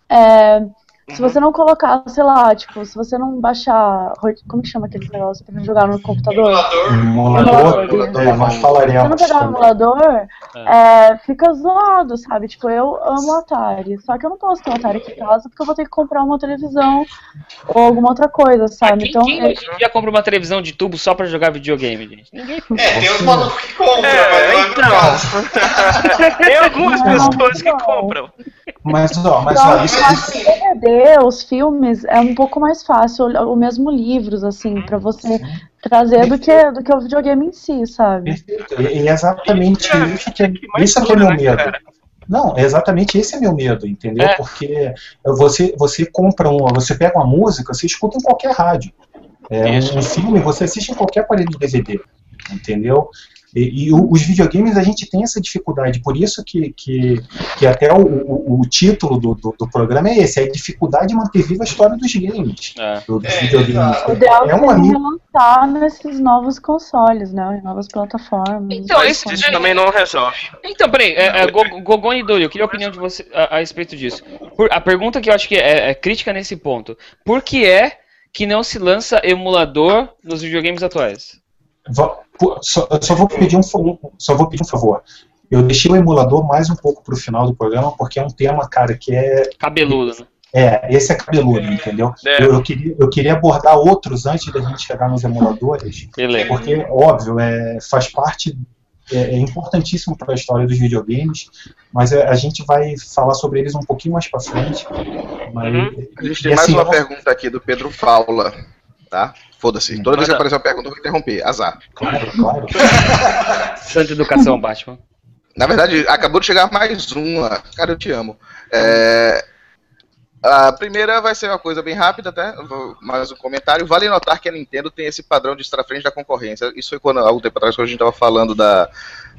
é, se você não colocar, sei lá, tipo, se você não baixar. Como que chama aquele negócio pra jogar no computador? Emulador. Emulador. Nós falaremos. Se você não pegar o emulador, é. É, fica zoado, sabe? Tipo, eu amo Atari. Só que eu não posso ter um Atari aqui em casa porque eu vou ter que comprar uma televisão ou alguma outra coisa, sabe? Quem, então, quem hoje em dia compra uma televisão de tubo só pra jogar videogame, gente? Ninguém É, tem os malucos que compram, é, mas não é então. tem algumas pessoas que compram. Mas, ó, mas ó, isso, isso... DVD, os filmes, é um pouco mais fácil, o mesmo livros, assim, para você trazer do que, do que o videogame em si, sabe? Perfeito. E é exatamente isso que, é, isso que é meu medo. Não, exatamente esse é meu medo, entendeu? É. Porque você, você compra uma, você pega uma música, você escuta em qualquer rádio. É, um, um filme você assiste em qualquer aparelho de DVD, entendeu? E, e os videogames a gente tem essa dificuldade, por isso que, que, que até o, o, o título do, do, do, programa é esse, é a dificuldade de manter viva a história dos games. É. Dos é, videogames. O ideal é, é um relançar nesses novos consoles, né? Novas plataformas. Então, esse isso também não resolve. Então, peraí, é, é, Gogon e Dori, eu queria a opinião de você a, a respeito disso. Por, a pergunta que eu acho que é, é crítica nesse ponto: por que é que não se lança emulador nos videogames atuais? Só, só, vou pedir um, só vou pedir um favor. Eu deixei o emulador mais um pouco para o final do programa, porque é um tema, cara, que é. Cabeludo, né? É, esse é cabeludo, entendeu? É. Eu, eu, queria, eu queria abordar outros antes da gente chegar nos emuladores. Beleza. Porque, óbvio, é, faz parte. É, é importantíssimo para a história dos videogames, mas a, a, gente vai falar sobre eles um pouquinho mais para frente. Mas, uhum. A gente tem mais assim, uma pergunta aqui do Pedro Faula, tá? Foda-se. Toda vez que aparecer uma pergunta, eu vou interromper. Azar. Claro, claro. Santa educação, Batman. Na verdade, acabou de chegar mais uma. Cara, eu te amo. É... A primeira vai ser uma coisa bem rápida, até, mais um comentário. Vale notar que a Nintendo tem esse padrão de estar à frente da concorrência. Isso foi quando, há um tempo atrás, quando a gente estava falando da,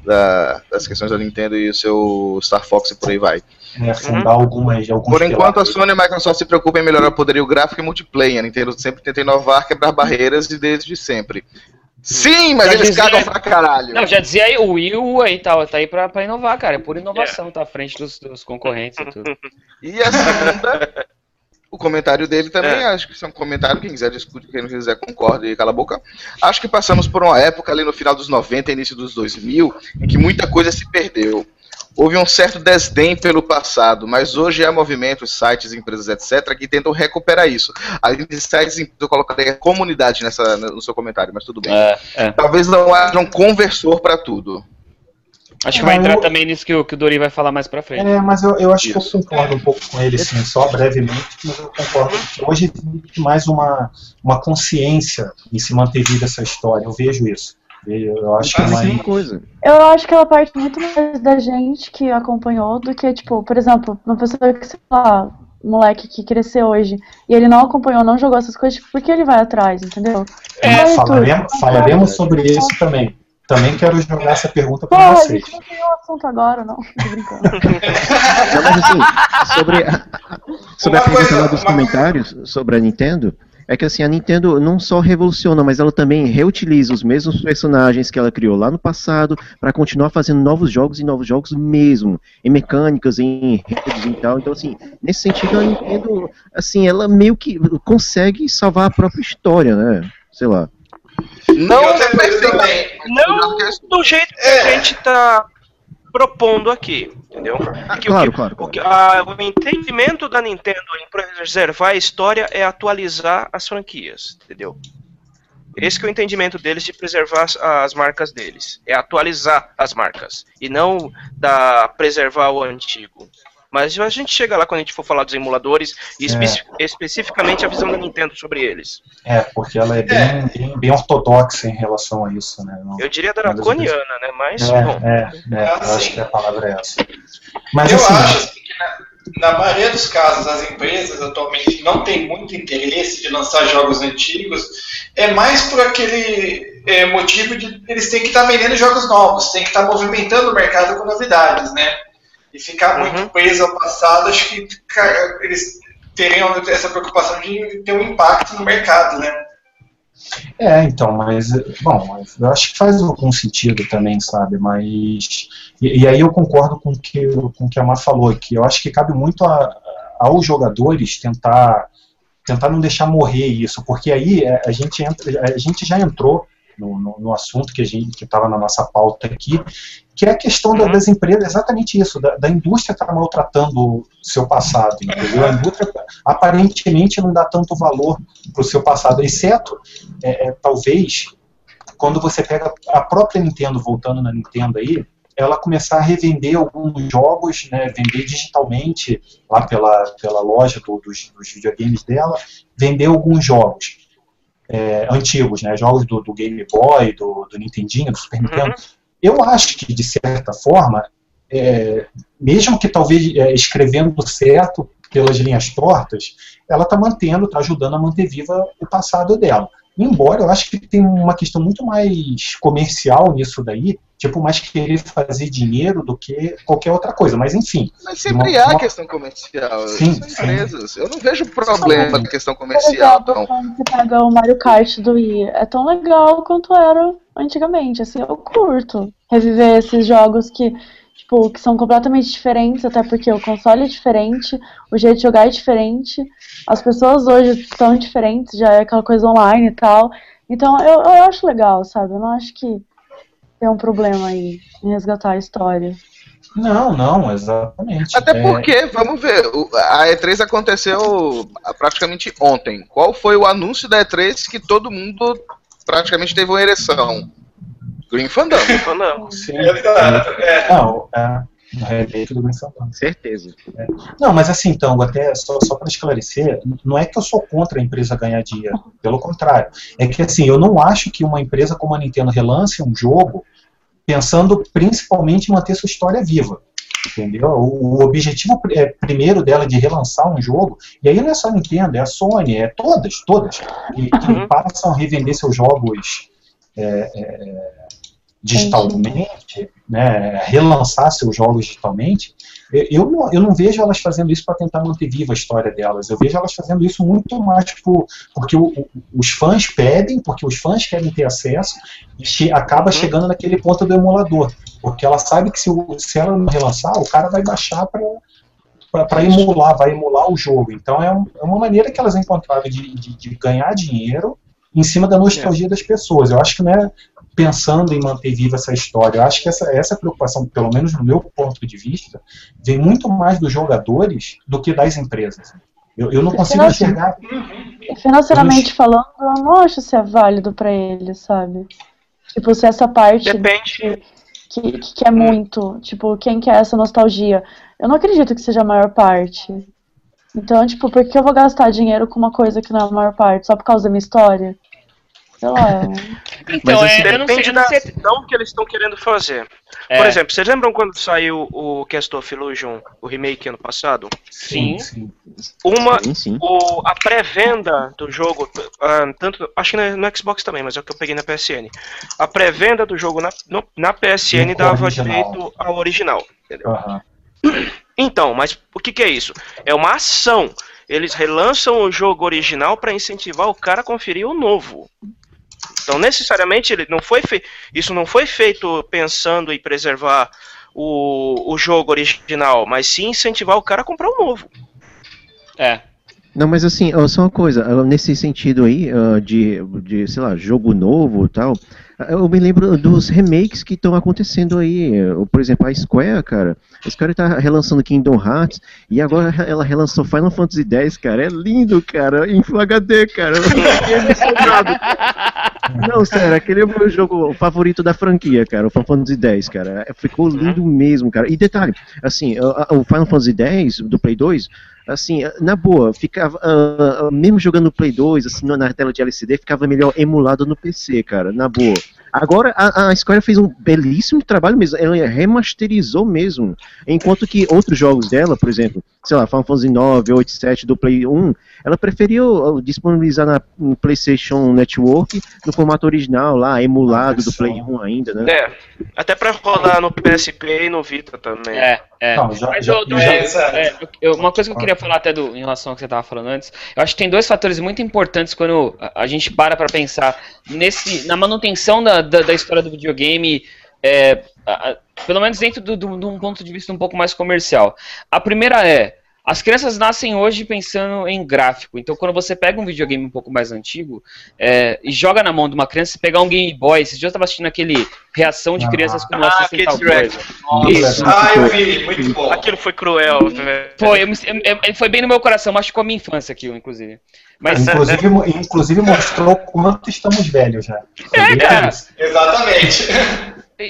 da, das questões da Nintendo e o seu Star Fox e por aí vai. É, fundar uhum. algumas, alguns Por enquanto, a Sony e a Microsoft se preocupam em melhorar o poderio gráfico e multiplayer. A Nintendo sempre tenta inovar, quebrar barreiras e desde sempre. Sim, mas já eles dizia, cagam pra caralho. Não, já dizia aí, o Wii U aí tá, tá aí pra, pra inovar, cara. É pura inovação, é. tá à frente dos, dos concorrentes e tudo. E a segunda, o comentário dele também, é. acho que isso é um comentário, quem quiser discute, quem não quiser concorda e cala a boca. Acho que passamos por uma época ali no final dos 90, início dos 2000, em que muita coisa se perdeu. Houve um certo desdém pelo passado, mas hoje há movimentos, sites, empresas, etc., que tentam recuperar isso. Além de sites, eu colocaria comunidade nessa, no seu comentário, mas tudo bem. É, é. Talvez não haja um conversor para tudo. Acho que vai Ah, entrar eu- também nisso que o, que o Dori vai falar mais pra frente. É, mas eu, eu acho que Isso. eu concordo um pouco com ele, sim, só brevemente, mas eu concordo que hoje existe mais uma, uma consciência em se manter viva essa história. Eu vejo isso. Eu acho que é mais. coisa. Eu acho que ela parte muito mais da gente que acompanhou do que, tipo, por exemplo, uma pessoa que, sei lá, um moleque que cresceu hoje e ele não acompanhou, não jogou essas coisas, tipo, por que ele vai atrás, entendeu? É, Vai, falaremos, falaremos sobre isso também. Também quero jogar essa pergunta Pô, para a vocês. gente não tem o assunto agora, não. Tô brincando. Não, mas assim, sobre a, sobre a pergunta coisa- lá dos comentários sobre a Nintendo, é que assim, a Nintendo não só revoluciona, mas ela também reutiliza os mesmos personagens que ela criou lá no passado para continuar fazendo novos jogos e novos jogos mesmo, em mecânicas, em redes e tal. Então, assim, nesse sentido, a Nintendo, assim, ela meio que consegue salvar a própria história, né? Sei lá. Não Não que- do jeito que É. a gente tá propondo aqui, entendeu? O Claro, que- claro, o, que- claro. a- o entendimento da Nintendo em preservar a história é atualizar as franquias, entendeu? Esse que é o entendimento deles de preservar as, as marcas deles. É atualizar as marcas. E não da preservar o antigo. Mas a gente chega lá quando a gente for falar dos emuladores e espe- especificamente a visão da Nintendo sobre eles. É, porque ela é bem, bem, bem ortodoxa em relação a isso, né? Não- Eu diria draconiana, né? Mas, É, bom. é, é, eu Ah, acho que a palavra é essa. Mas eu assim, acho assim, que na, na maioria dos casos as empresas atualmente não têm muito interesse de lançar jogos antigos, é mais por aquele é, motivo de eles têm que estar vendendo jogos novos, têm que estar movimentando o mercado com novidades, né? E ficar Uhum. muito preso ao passado, acho que cara, eles teriam essa preocupação de ter um impacto no mercado, né? É, então, mas, bom, eu acho que faz algum sentido também, sabe? Mas, e, e aí eu concordo com o que, com o que a Má falou, que eu acho que cabe muito a, aos jogadores tentar, tentar não deixar morrer isso, porque aí é, a gente, entra, a gente já entrou no, no, no assunto que a gente que estava na nossa pauta aqui, que é a questão da- das empresas, exatamente isso, da, da indústria estar maltratando o seu passado, entendeu? A indústria aparentemente não dá tanto valor para o seu passado, exceto, é, é, talvez, quando você pega a própria Nintendo, voltando na Nintendo aí, ela começar a revender alguns jogos, né, vender digitalmente lá pela, pela loja do- dos, dos videogames dela, vender alguns jogos é, antigos, né, jogos do, do Game Boy, do, do Nintendinho, do Super Nintendo. Eu acho que, de certa forma, é, mesmo que talvez é, escrevendo certo pelas linhas tortas, ela está mantendo, está ajudando a manter viva o passado dela. Embora eu acho que tem uma questão muito mais comercial nisso daí, tipo, mais querer fazer dinheiro do que qualquer outra coisa. Mas enfim, Mas sempre Uma- há uma- questão comercial. Sim, São sim. empresas. Eu não vejo problema da questão Por comercial, exemplo, não. você pega o Mario Kart do Wii, é tão legal quanto era antigamente, assim, eu curto reviver esses jogos que, tipo, que são completamente diferentes, até porque o console é diferente, o jeito de jogar é diferente, as pessoas hoje são diferentes, já é aquela coisa online e tal, então eu, eu acho legal, sabe, eu não acho que tem um problema aí em resgatar a história. não, não, exatamente. Até É, porque, vamos ver, o- a E3 aconteceu praticamente ontem. Qual foi o anúncio da E3 que todo mundo praticamente teve uma ereção? Green Fandango. Então, não. sim, Exato, é. não, é, no remake do Green Fandango. Certeza. Não, mas assim, então, até só, só para esclarecer, não é que eu sou contra a empresa ganhar dinheiro, pelo contrário. É que assim, eu não acho que uma empresa como a Nintendo relance um jogo pensando principalmente em manter sua história viva. Entendeu? O, o objetivo é, primeiro dela de relançar um jogo, e aí não é só a Nintendo, é a Sony, é todas, todas, que, que passam a revender seus jogos é, é, digitalmente, né, relançar seus jogos digitalmente, eu- eu não, eu não vejo elas fazendo isso para tentar manter viva a história delas. Eu vejo elas fazendo isso muito mais tipo, porque o- o- os fãs pedem, porque os fãs querem ter acesso, e che- acaba chegando naquele ponto do emulador. Porque ela sabe que se, se ela não relançar, o cara vai baixar para para emular, vai emular o jogo. Então é, um- é uma maneira que elas encontraram de, de- de ganhar dinheiro em cima da nostalgia das pessoas. Eu acho que não é pensando em manter viva essa história. Eu acho que essa, essa preocupação, pelo menos no meu ponto de vista, vem muito mais dos jogadores do que das empresas. Eu, eu não consigo enxergar. Financeiramente falando, eu não acho se é válido pra eles, sabe? Tipo, se essa parte Depende. que, que quer muito, tipo, quem quer essa nostalgia. Eu não acredito que seja a maior parte. Então, tipo, por que eu vou gastar dinheiro com uma coisa que não é a maior parte? Só por causa da minha história? Sei lá. Então, Mas, assim, é, eu não sei, Depende da sei. visão que eles estão querendo fazer. É, Por exemplo, vocês lembram quando saiu o Cast of Illusion, o remake ano passado? sim. sim. Uma, Sim, sim. o, a pré-venda do jogo, ah, tanto, acho que no, no Xbox também, mas é o que eu peguei na PSN. A pré-venda do jogo na, no- na PSN dava original. direito ao original. entendeu? Aham. Então, mas o que, que é isso? É uma ação. Eles relançam o jogo original para incentivar o cara a conferir o novo. Então, necessariamente, ele não foi fe... isso não foi feito pensando em preservar o, o jogo original, mas sim incentivar o cara a comprar o novo. É. Não, mas assim, só uma coisa, nesse sentido aí, de, de, sei lá, jogo novo e tal, eu me lembro dos remakes que estão acontecendo aí. Por exemplo, a Square, cara, a Square tá relançando Kingdom Hearts e agora ela relançou Final Fantasy X, cara. É lindo, cara, em Full HD, cara. Não, sério, aquele é o meu jogo favorito da franquia, cara, o Final Fantasy X, cara. É, Ficou lindo mesmo, cara. E detalhe, assim, o- Final Fantasy X do Play 2, assim, na boa, ficava, ah, mesmo jogando no Play 2, assim, na tela de LCD, ficava melhor emulado no PC, cara, na boa. Agora, a, a Square fez um belíssimo trabalho mesmo, ela remasterizou mesmo, enquanto que outros jogos dela, por exemplo, sei lá, Final Fantasy 9, 8, 7 do Play 1, ela preferiu disponibilizar na no PlayStation Network no formato original lá, emulado do Play 1 ainda, né? É, até pra rodar no PSP e no Vita também. É, é. Não, já- Mas já- eu- já- é, é, eu- uma coisa que eu queria falar até do, em relação ao que você estava falando antes, eu acho que tem dois fatores muito importantes quando a, a gente para para pensar nesse, na manutenção da, da, da história do videogame, é, a- a- pelo menos dentro de um ponto de vista um pouco mais comercial. A primeira é, as crianças nascem hoje pensando em gráfico, então quando você pega um videogame um pouco mais antigo é, e joga na mão de uma criança, se pegar um Game Boy, esses dias eu estava assistindo aquele reação de Ah. crianças Ah, assistem tal Kids React. coisa. Isso. Ah, eu vi, muito bom. Aquilo foi cruel, velho. Foi, eu eu- foi bem no meu coração, machucou a minha infância aquilo, inclusive. Mas, Inclusive, mo- inclusive mostrou quanto estamos velhos já. É, cara. Exatamente.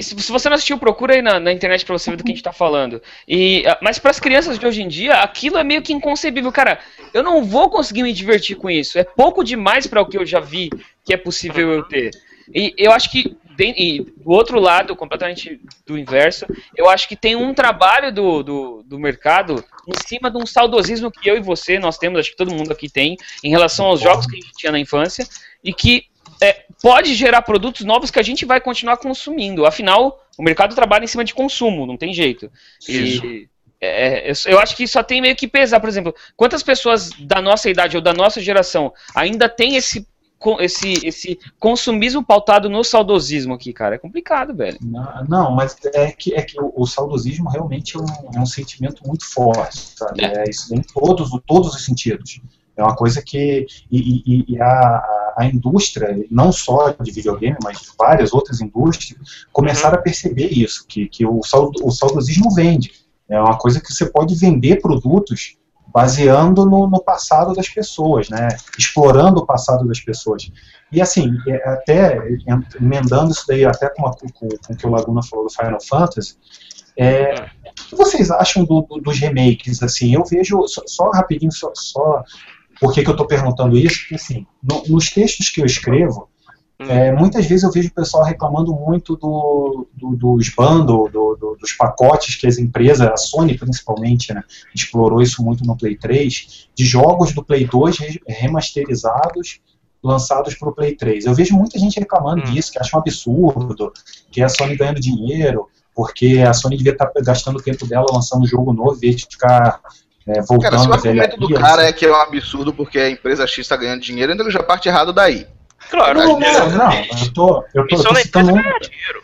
Se você não assistiu, procura aí na, na internet pra você ver do que a gente tá falando. E, ah, mas pras crianças de hoje em dia, aquilo é meio que inconcebível. Cara, eu não vou conseguir me divertir com isso. É pouco demais para o que eu já vi que é possível eu ter. E eu acho que, e do outro lado, completamente do inverso, eu acho que tem um trabalho do, do, do mercado em cima de um saudosismo que eu e você, nós temos, acho que todo mundo aqui tem, em relação aos jogos que a gente tinha na infância, e que é, pode gerar produtos novos que a gente vai continuar consumindo. Afinal, o mercado trabalha em cima de consumo, não tem jeito. E, é, eu, eu acho que só tem meio que pesar, por exemplo, quantas pessoas da nossa idade ou da nossa geração ainda tem esse, esse, esse consumismo pautado no saudosismo aqui, cara? É complicado, velho. Não, não, mas é que, é que o, o saudosismo realmente é um, é um sentimento muito forte, sabe? É isso em todos, todos os sentidos. É uma coisa que. E, e- e a, a- a indústria, não só de videogame, mas de várias outras indústrias, começaram a perceber isso, que, que o, saud, o saudosismo vende. É uma coisa que você pode vender produtos baseando no, no passado das pessoas, né? explorando o passado das pessoas. E assim, é, até emendando isso daí até com, uma, com, com o que o Laguna falou do Final Fantasy, é, o que vocês acham do- do- dos remakes? Assim, eu vejo, só, só rapidinho, só, só por que, que eu estou perguntando isso, porque assim, no- nos textos que eu escrevo, é, muitas vezes eu vejo o pessoal reclamando muito do, do- dos bundles, do- do- dos pacotes que as empresas, a Sony principalmente, né, explorou isso muito no Play 3, de jogos do Play 2 re- remasterizados, lançados para o Play 3. Eu vejo muita gente reclamando Hum. disso, que acha um absurdo, que é a Sony ganhando dinheiro, porque a Sony devia estar gastando o tempo dela lançando um jogo novo, em vez de ficar é, voltando Cara, se o argumento do cara assim. é que é um absurdo porque a empresa X tá ganhando dinheiro, então ele já parte errado daí. Claro, Não, não, não, eu tô, eu tô, Isso eu tô na citando empresa um, ganha dinheiro.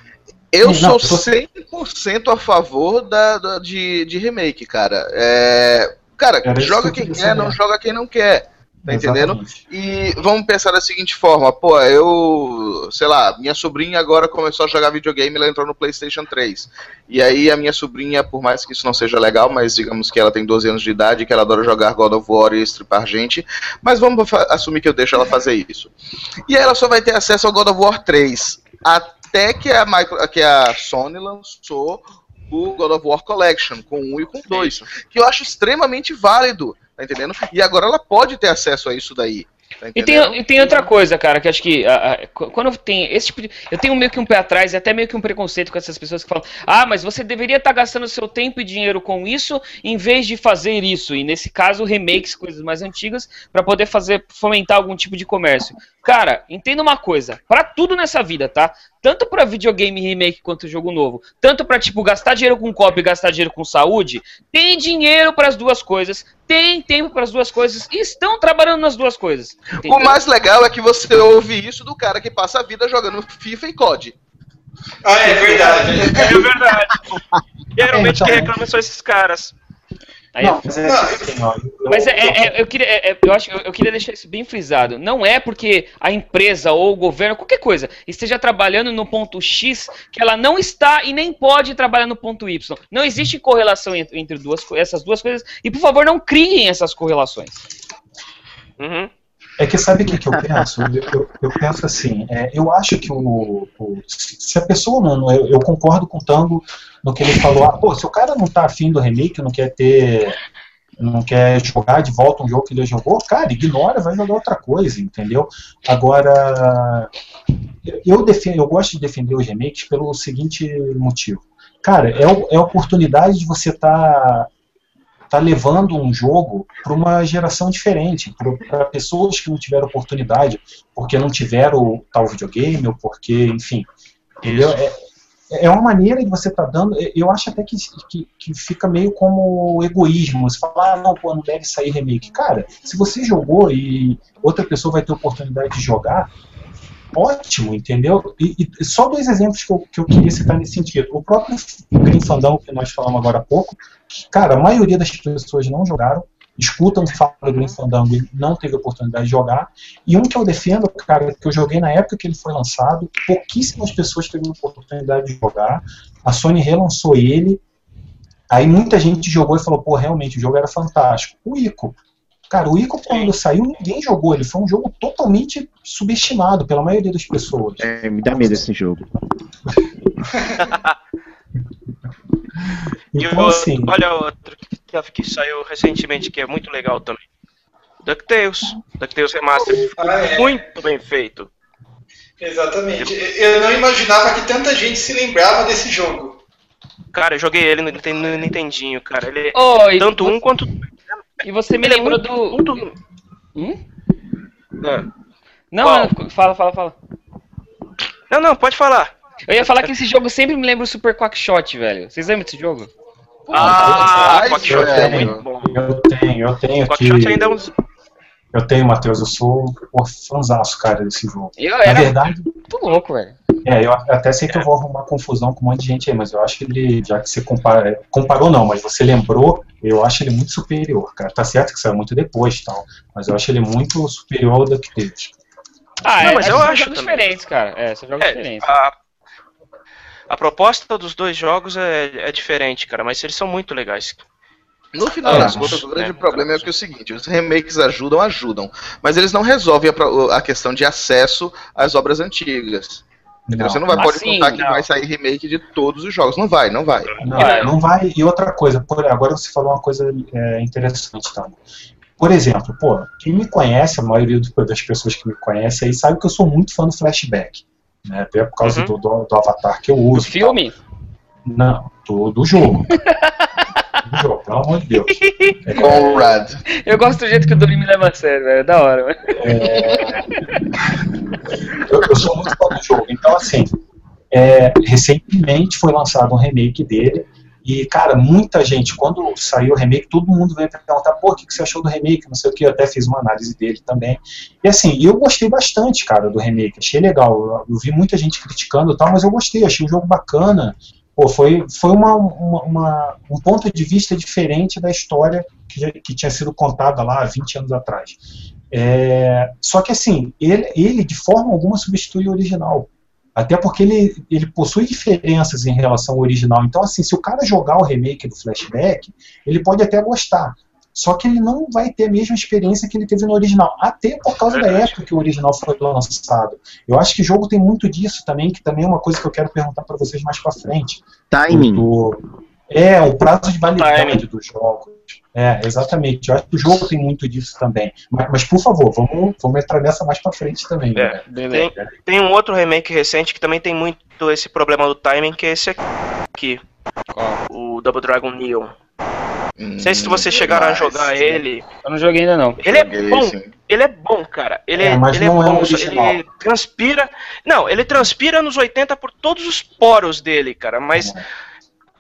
Eu sou tô- 100% a favor da, da- de, de remake, cara. É, cara, Era joga que quem queria quer, não joga quem não quer. Tá entendendo? Exatamente. E vamos pensar da seguinte forma, pô, eu, sei lá, minha sobrinha agora começou a jogar videogame, ela entrou no PlayStation 3. E aí a minha sobrinha, por mais que isso não seja legal, mas digamos que ela tem 12 anos de idade, que ela adora jogar God of War e estripar gente, mas vamos assumir que eu deixo ela fazer isso. E aí ela só vai ter acesso ao God of War 3. até que a, Micro, que a Sony lançou o God of War Collection, com um e com dois. Que eu acho extremamente válido, tá entendendo? E agora ela pode ter acesso a isso daí. Tá e, tem, e tem outra coisa, cara, que acho que a, a, quando tem esse tipo de. Eu tenho meio que um pé atrás e até meio que um preconceito com essas pessoas que falam: ah, mas você deveria estar tá gastando seu tempo e dinheiro com isso em vez de fazer isso. E nesse caso, remakes, coisas mais antigas, para poder fazer fomentar algum tipo de comércio. Cara, entenda uma coisa: para tudo nessa vida, tá? Tanto para videogame remake quanto jogo novo, tanto para tipo gastar dinheiro com copo e gastar dinheiro com saúde, tem dinheiro para as duas coisas, tem tempo para as duas coisas e estão trabalhando nas duas coisas. Entendeu? O mais legal é que você ouve isso do cara que passa a vida jogando FIFA e COD. Ah, é verdade. É verdade. Geralmente quem reclama são esses caras. Aí não, mas é, assim, eu, mas é, é, é eu queria, é, é, eu acho, eu, eu, queria deixar isso bem frisado. Não é porque a empresa ou o governo, qualquer coisa, esteja trabalhando no ponto X que ela não está e nem pode trabalhar no ponto Y. Não existe correlação entre, entre duas, essas duas coisas. E por favor, não criem essas correlações. Uhum. É que sabe o que, que eu penso? Eu, eu penso assim, é, eu acho que o, o, se a pessoa não, eu, eu, concordo com o Tango no que ele falou, ah, pô, se o cara não tá afim do remake, não quer ter, não quer jogar de volta um jogo que ele jogou, cara, ignora, vai jogar outra coisa, entendeu? Agora, eu defendo, eu gosto de defender os remakes pelo seguinte motivo. Cara, é, é a oportunidade de você estar tá está levando um jogo para uma geração diferente, para pessoas que não tiveram oportunidade, porque não tiveram tal videogame, ou porque, enfim. Entendeu? É, é uma maneira de você estar tá dando. Eu acho até que, que, que, fica meio como egoísmo. Você fala, ah, não, pô, não deve sair remake. Cara, se você jogou e outra pessoa vai ter oportunidade de jogar, ótimo, entendeu? E, e, só dois exemplos que eu, que eu queria citar nesse sentido. O próprio Green Fandango, que nós falamos agora há pouco, cara, a maioria das pessoas não jogaram, escutam falar do Green Fandango e não teve oportunidade de jogar. E um que eu defendo, cara, que eu joguei na época que ele foi lançado, pouquíssimas pessoas tiveram oportunidade de jogar. A Sony relançou ele. Aí muita gente jogou e falou, pô, realmente o jogo era fantástico. O Ico, Cara, o Ico, quando saiu, ninguém jogou. Ele foi um jogo totalmente subestimado pela maioria das pessoas. É, me dá medo esse jogo. então, assim... Olha outro que saiu recentemente, que é muito legal também. DuckTales. DuckTales Remastered. Ficou ah, é. muito bem feito. Exatamente. Eu não imaginava que tanta gente se lembrava desse jogo. Cara, eu joguei ele no, no Nintendinho, cara. Ele é tanto um quanto e você me lembrou do. Hum? É. Não, não, fala, fala, fala. Não, não, pode falar. Eu ia falar que esse jogo sempre me lembra o Super Quackshot, velho. Vocês lembram desse jogo? Ah, ah Quackshot é muito bom. Eu tenho, eu tenho. Quackshot ainda é um eu tenho, Matheus, eu sou um fãzaço, cara, desse jogo. Eu Na verdade. Muito louco, velho. É, eu até sei que eu vou arrumar confusão com um monte de gente aí, mas eu acho que ele, já que você compara, comparou não, mas você lembrou, eu acho ele muito superior, cara. Tá certo que saiu muito depois tal, mas eu acho ele muito superior ao da que teve. Ah, não, é, mas eu acho jogos diferentes, cara. É, são jogos é, diferentes. A, a proposta dos dois jogos é, é diferente, cara, mas eles são muito legais. No final das contas, o grande é, problema é que é o seguinte: os remakes ajudam, ajudam, mas eles não resolvem a, a questão de acesso às obras antigas. Não. Você não vai pode assim, contar que não. vai sair remake de todos os jogos. Não vai, não vai. Não, não vai. E outra coisa, por, agora você falou uma coisa é, interessante, tá? Por exemplo, pô, quem me conhece, a maioria das pessoas que me conhecem aí sabe que eu sou muito fã do flashback. Né? Até por causa uhum. do, do, do, avatar que eu uso. Do filme? Não, do, do jogo. pelo amor de Deus. É, Conrad. Eu gosto do jeito que o Dori me leva a sério, é da hora. É... Eu, eu, sou muito fã do jogo, então assim, é, recentemente foi lançado um remake dele. E, cara, muita gente, quando saiu o remake, todo mundo veio perguntar, pô, o que você achou do remake? Não sei o que, eu até fiz uma análise dele também. E assim, eu gostei bastante, cara, do remake, achei legal. Eu vi muita gente criticando e tal, mas eu gostei, achei um jogo bacana pô, foi, foi uma, uma, uma, um ponto de vista diferente da história que, que tinha sido contada lá há 20 anos atrás. É, só que assim, ele, ele de forma alguma substitui o original. Até porque ele, ele possui diferenças em relação ao original. Então, assim, se o cara jogar o remake do Flashback, ele pode até gostar. Só que ele não vai ter a mesma experiência que ele teve no original, até por causa da época que o original foi lançado. Eu acho que o jogo tem muito disso também, que também é uma coisa que eu quero perguntar para vocês mais para frente. Timing. Do- é, o prazo de validade dos jogos. É, exatamente. Eu acho que o jogo tem muito disso também. Mas, mas, por favor, vamos, vamos entrar nessa mais pra frente também. É. né? Beleza. Tem um outro remake recente que também tem muito esse problema do timing, que é esse aqui, Qual? o Double Dragon Neon. Hum, Não sei se você chegaram a jogar ele. Eu não joguei ainda não. Ele é Joguei, bom, sim. ele é bom, cara. Ele É, é, mas ele é não é bom, original. ele transpira. Não, ele transpira nos 80 por todos os poros dele, cara. Mas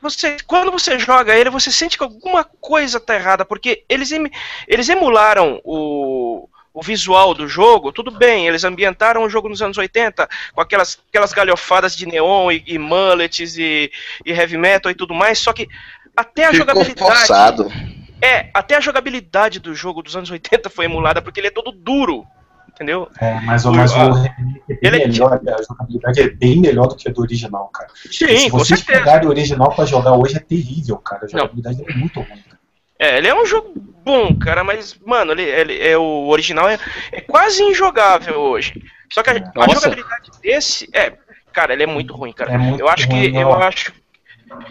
você, quando você joga ele, você sente que alguma coisa tá errada, porque eles, emi- eles emularam o, o visual do jogo, tudo bem, eles ambientaram o jogo nos anos 80, com aquelas, aquelas galhofadas de neon e, e mullets e, e heavy metal e tudo mais, só que até a Ficou jogabilidade. forçado. É, até a jogabilidade do jogo dos anos 80 foi emulada, porque ele é todo duro. Entendeu? É, mas, o- mas o remake é bem ele é melhor, a jogabilidade é bem melhor do que a do original, cara. Sim, Se vocês pegarem o original pra jogar hoje é terrível, cara. A Não. jogabilidade é muito ruim. cara. É, ele é um jogo bom, cara, mas, mano, ele, ele é o original é, é quase injogável hoje. Só que a, a jogabilidade desse, é, cara, ele é muito ruim, cara. É muito eu acho ruim, que eu não. acho,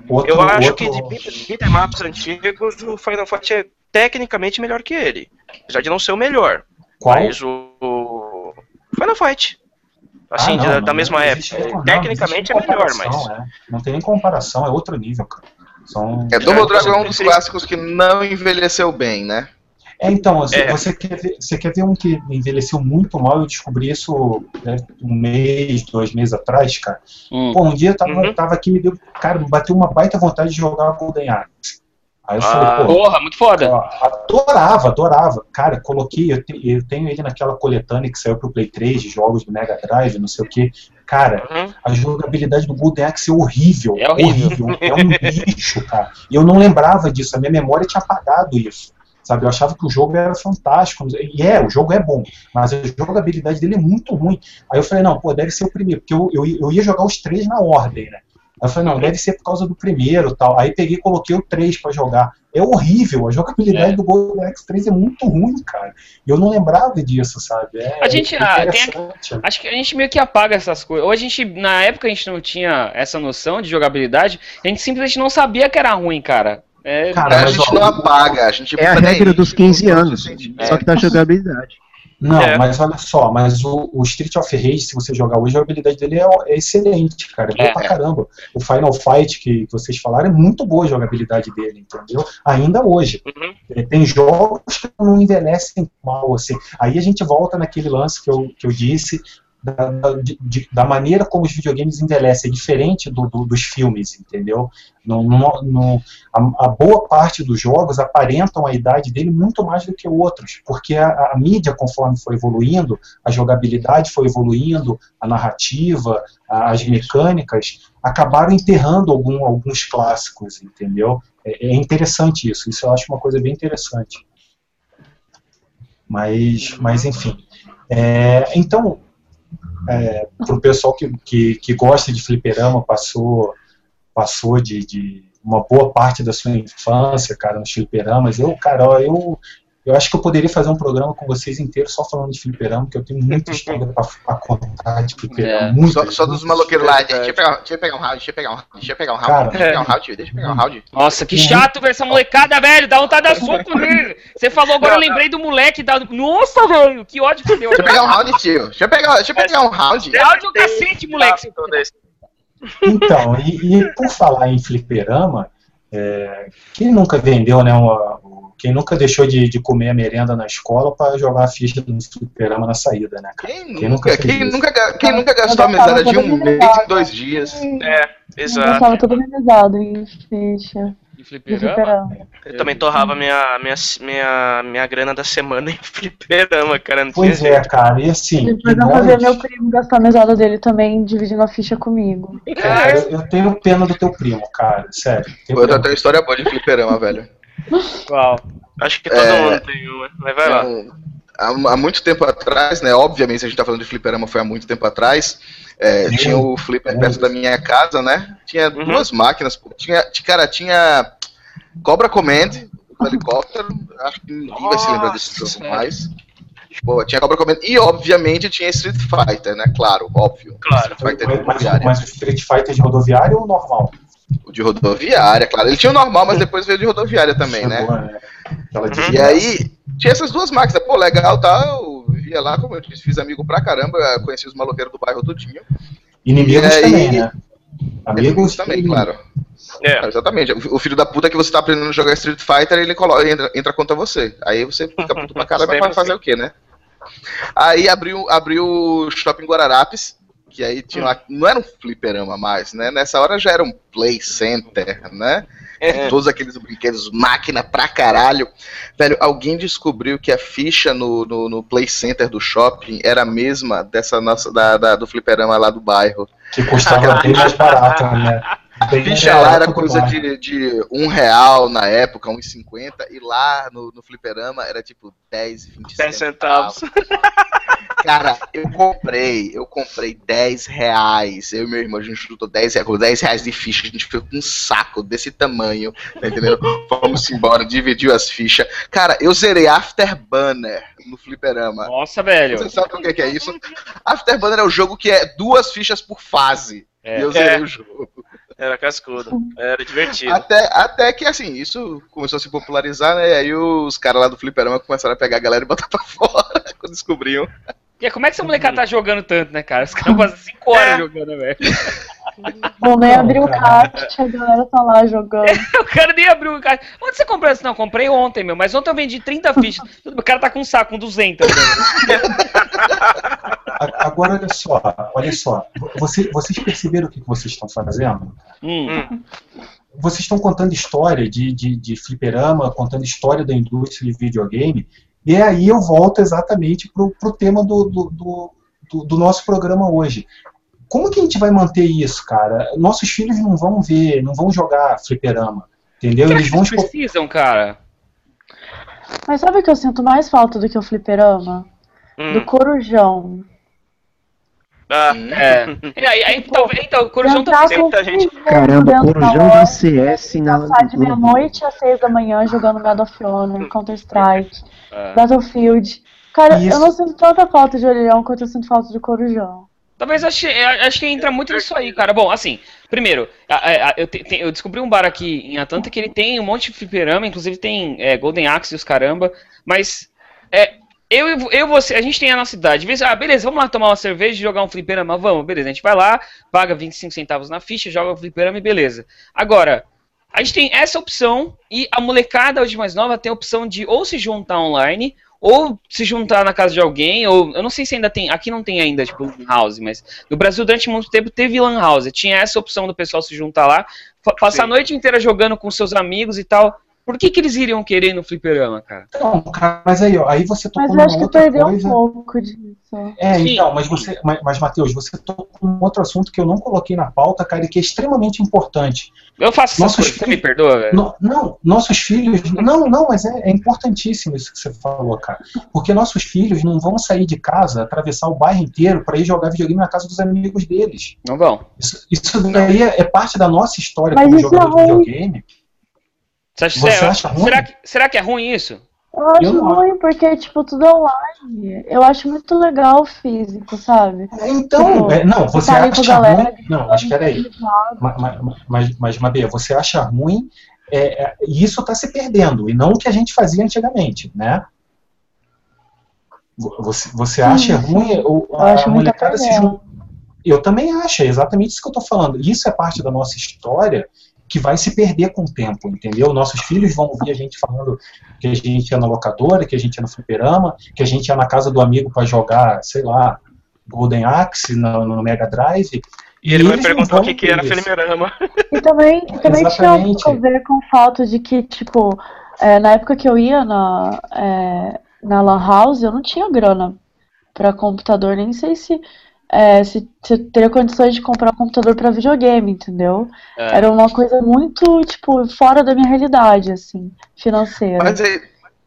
Outro, eu acho outro- que de beat- beat'em ups antigos, o Final Fight é tecnicamente melhor que ele. Apesar de não ser o melhor. Qual? Mas o, o Final Fight. Assim, Ah, não, da, não, da não mesma existe- época. não, não Tecnicamente é melhor, mas. é. Não tem nem comparação, é outro nível, cara. São... É, Double É, Dragon é um você dos clássicos que não envelheceu bem, né? É, então, você, É. você quer ver, você quer ver um que envelheceu muito mal? Eu descobri isso né, um mês, dois meses atrás, cara. Hum. Pô, um dia eu tava, Uhum. tava aqui me deu. Cara, me bateu uma baita vontade de jogar Golden Axe. Aí eu Ah, falei, pô, Porra, muito foda. ó, adorava, adorava. Cara, coloquei, eu, te- eu tenho ele naquela coletânea que saiu pro Play 3, de jogos do Mega Drive, não sei o que. Cara, Uhum. a jogabilidade do Golden Axe é horrível. É horrível. É um lixo, cara. E eu não lembrava disso, a minha memória tinha apagado isso. Sabe, eu achava que o jogo era fantástico. E é, o jogo é bom, mas a jogabilidade dele é muito ruim. Aí eu falei, não, pô, deve ser o primeiro, porque eu, eu, eu ia jogar os três na ordem, né? Aí eu falei, não, deve ser por causa do primeiro tal. Aí peguei e coloquei o 3 pra jogar. É horrível, a jogabilidade É. do Golden Axe 3 é muito ruim, cara. E eu não lembrava disso, sabe? É, A gente, é ah, tem- interessante. Acho que a gente meio que apaga essas coisas. Ou a gente, na época, a gente não tinha essa noção de jogabilidade, a gente simplesmente não sabia que era ruim, cara. É, Cara, a mas, gente ó, não apaga, a gente É a regra dos 15 anos, É. só que da jogabilidade. Não, É. mas olha só, mas o, o Street of Rage, se você jogar hoje, a habilidade dele é, é excelente, cara. É boa É. pra caramba. O Final Fight que vocês falaram é muito boa a jogabilidade dele, entendeu? Ainda hoje. Uhum. É, Tem jogos que não envelhecem mal, assim. Aí a gente volta naquele lance que eu, que eu disse. Da, de- da maneira como os videogames envelhecem, é diferente do, do- dos filmes, entendeu? No, no- no- a, a boa parte dos jogos aparentam a idade dele muito mais do que outros, porque a, a mídia, conforme foi evoluindo, a jogabilidade foi evoluindo, a narrativa, a- as mecânicas, acabaram enterrando algum- alguns clássicos, entendeu? É, é interessante isso, isso eu acho uma coisa bem interessante. Mas, mas enfim. É, então, para o pessoal que, que, que gosta de fliperama, passou, passou de, de uma boa parte da sua infância, cara, nos fliperamas, eu, cara, ó, eu, eu acho que eu poderia fazer um programa com vocês inteiro só falando de fliperama, porque eu tenho muita história para contar de fliperama. É. muita, Só, só dos maloqueiros lá, deixa eu, pegar, deixa eu pegar um round, deixa eu pegar um round, deixa eu pegar um round, Cara. deixa eu pegar um round, tio, deixa eu pegar um round. Nossa, que chato ver essa molecada, velho. Dá vontade de dar soco nele. Você falou agora, eu lembrei do moleque da. Nossa, velho, que ódio que deu. Deixa eu pegar um round, tio. Deixa eu pegar, deixa eu pegar um round. Áudio cacete, moleque. Todo esse- Então, e, e por falar em fliperama, é, quem nunca vendeu, né, uma- o- quem nunca deixou de, de comer a merenda na escola para jogar a ficha no fliperama na saída, né, cara? Quem Quem nunca, quem nunca, quem nunca gastou a mesada de um mês em dois dias? É, Eu exato. estava todo organizado em ficha De de fliperama? Eu também torrava minha, minha, minha, minha grana da semana em fliperama, cara. Não tinha Pois é, jeito. cara, e assim, Depois eu fazia nós- meu primo gastar a mesada dele também, dividindo a ficha comigo. cara, eu, eu tenho pena do teu primo, cara, sério. Eu tenho uma história boa de fliperama, velho. Qual? Acho que todo É. mundo tem uma. Mas vai lá. Um, Há, há muito tempo atrás, né? Obviamente, se a gente tá falando de fliperama, foi há muito tempo atrás. é, tinha o flipper perto da minha casa, né? Tinha Uhum. duas máquinas. Tinha, cara, tinha Cobra Command, do helicóptero. Acho que ninguém vai se lembrar desse jogo mais. Pô, tinha Cobra comendo. E, obviamente, tinha Street Fighter, né? Claro, óbvio. Claro. Street Fighter Mas, mas, Street Fighter de rodoviária ou normal? O de rodoviária, claro. Ele tinha o normal, mas depois veio de rodoviária também, né? Né? E aí, tinha essas duas máquinas. Pô, legal, tá? Eu via lá, como eu disse, fiz amigo pra caramba. Conheci os maloqueiros do bairro tudinho. Inimigos E aí- também, né? Amigos também, e claro. É. Exatamente. O filho da puta que você tá aprendendo a jogar Street Fighter, ele coloca, entra, entra contra você. Aí você fica puto pra caramba, vai fazer o quê, né? Aí abriu, abriu o Shopping Guararapes, que aí tinha lá, não era um fliperama mais, né? Nessa hora já era um play center, né? É. Todos aqueles brinquedos, máquina pra caralho. Velho, alguém descobriu que a ficha no, no, no play center do shopping era a mesma dessa nossa, da, da- do fliperama lá do bairro. que custava bem mais barato, né? Ficha lá era coisa de, de um real na época, um e cinquenta, e lá no, no fliperama era tipo 10, 20 10 centavos. Cara, eu comprei, eu comprei 10 reais. Eu e meu irmão, a gente juntou 10 reais, com 10 reais de ficha, a gente ficou com um saco desse tamanho, tá entendendo? Vamos embora, dividiu as fichas. Cara, eu zerei Afterburner no fliperama. Nossa, velho. Você sabe o que que é isso? Afterburner é o jogo que é duas fichas por fase. É. E eu zerei É. o jogo. Era cascudo. Era divertido. Até, até que, assim, isso começou a se popularizar, né? E aí os caras lá do fliperama começaram a pegar a galera e botar pra fora quando descobriam. E como é que essa molecada tá jogando tanto, né, cara? Os caras passam 5 horas É. jogando, velho. Vou nem Não, abrir o caixa, a galera tá lá jogando. O cara nem abriu o cara. Onde você comprou isso? Não, comprei ontem, meu. Mas ontem eu vendi 30 fichas. O cara tá com um saco, com 200. velho. A- Agora, olha só, olha só. Você- vocês perceberam o que que vocês estão fazendo? Hum. Vocês estão contando história de, de, de fliperama, contando história da indústria de videogame, e aí eu volto exatamente pro, pro tema do, do, do, do- do nosso programa hoje. Como que a gente vai manter isso, cara? Nossos filhos não vão ver, não vão jogar fliperama, entendeu? Eles vão expo- precisam, cara? Mas sabe o que eu sinto mais falta do que o fliperama? Do Hum. corujão. Ah, É. E aí, aí, talvez, então, o Corujão muita com gente- Caramba, da corujão de CS na. Passar de no- meia-noite às seis da manhã jogando Medal of Honor, Counter-Strike, É. Battlefield. Cara, Isso. eu não sinto tanta falta de orelhão quanto eu sinto falta de corujão. Talvez acho, acho que entra muito nisso aí, cara. Bom, assim, primeiro, a- a- a- eu, te- te- eu descobri um bar aqui em Atlanta que ele tem um monte de fliperama, inclusive tem é, Golden Axe e os caramba, mas é, eu e eu você, a gente tem a nossa idade. Ah, beleza, vamos lá tomar uma cerveja e jogar um fliperama, vamos, beleza. A gente vai lá, paga 25 centavos na ficha, joga o fliperama e beleza. Agora, a gente tem essa opção e a molecada hoje mais nova tem a opção de ou se juntar online ou se juntar na casa de alguém, ou eu não sei se ainda tem, aqui não tem ainda, tipo, lan house, mas no Brasil durante muito tempo teve lan house, tinha essa opção do pessoal se juntar lá, passar a Sim. noite inteira jogando com seus amigos e tal. Por que que eles iriam querer ir no fliperama, cara? Não, cara, mas aí, ó, aí você Mas tocou eu numa acho que perdeu coisa. um pouco disso. É, Sim. então, mas você, mas, mas Matheus, você tocou num outro assunto que eu não coloquei na pauta, cara, e que é extremamente importante. Eu faço essas Nossos coisas, você me filhos- perdoa, velho? No- não, nossos filhos. Não, não, mas é, é importantíssimo isso que você falou, cara. Porque nossos filhos não vão sair de casa, atravessar o bairro inteiro para ir jogar videogame na casa dos amigos deles. Não vão. Isso, isso daí é, é parte da nossa história Mas como isso jogador é de videogame. Você acha, Você será, acha ruim? será que, será que é ruim isso? Eu acho Eu ruim porque, tipo, tudo online. Eu acho muito legal o físico, sabe? Então, Tipo, é, não, você tá acha galera, ruim. Não, mas peraí. Ma- ma- ma- Mas, mas Mabê, você acha ruim, é, é, e isso está se perdendo, e não o que a gente fazia antigamente, né? Vo- Você, você acha Sim, ruim o, Eu a, molecada se juntar? Eu também acho, é exatamente isso que eu estou falando. Isso é parte da nossa história que vai se perder com o tempo, entendeu? Nossos filhos vão ouvir a gente falando que a gente ia na locadora, que a gente ia no fliperama, que a gente ia na casa do amigo para jogar, sei lá, Golden Axe no, no Mega Drive. E ele vai eles não perguntar o que, que era fliperama. E também, também tinha um Exatamente. pouco a ver com o fato de que, tipo, é, na época que eu ia na, é, na Lan House, eu não tinha grana pra computador, nem sei se, é, se, se eu teria condições de comprar um computador pra videogame, entendeu? É. Era uma coisa muito, tipo, fora da minha realidade, assim, financeira. Mas aí,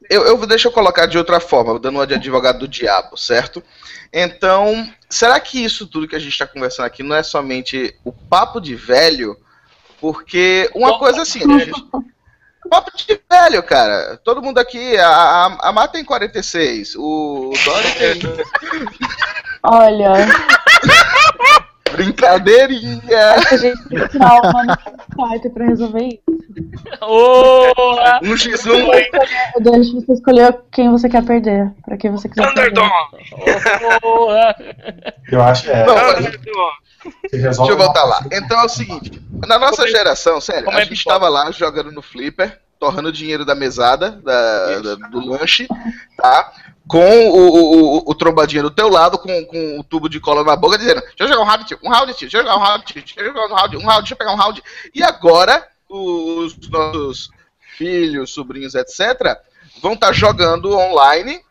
eu, eu deixa eu colocar de outra forma, dando uma de advogado do diabo, certo? Então, será que isso tudo que a gente está conversando aqui não é somente o papo de velho? Porque uma coisa assim, a gente, Papo de velho, cara. Todo mundo aqui, a, a, a Má tem 46, o Dori tem. Olha, Brincadeirinha! a gente tem que tirar uma no quarto pra resolver isso. Ô! Um x1 Eu deixo você escolher quem você quer perder, pra quem você quiser perder. Thunderdome! Porra. Eu acho é, Não, Deixa eu voltar lá. Então é o seguinte: na nossa Como é- geração, sério, como a é gente tava lá jogando no Flipper, torrando dinheiro da mesada, da- da- do lanche, tá? Com o, o, o, trombadinho do teu lado, com, com o tubo de cola na boca, dizendo: Deixa eu jogar um round, tio, um round, tio, deixa eu jogar um round, tio, deixa eu jogar um round, um round, deixa eu pegar um round. E agora, os nossos filhos, sobrinhos, etc., vão estar jogando online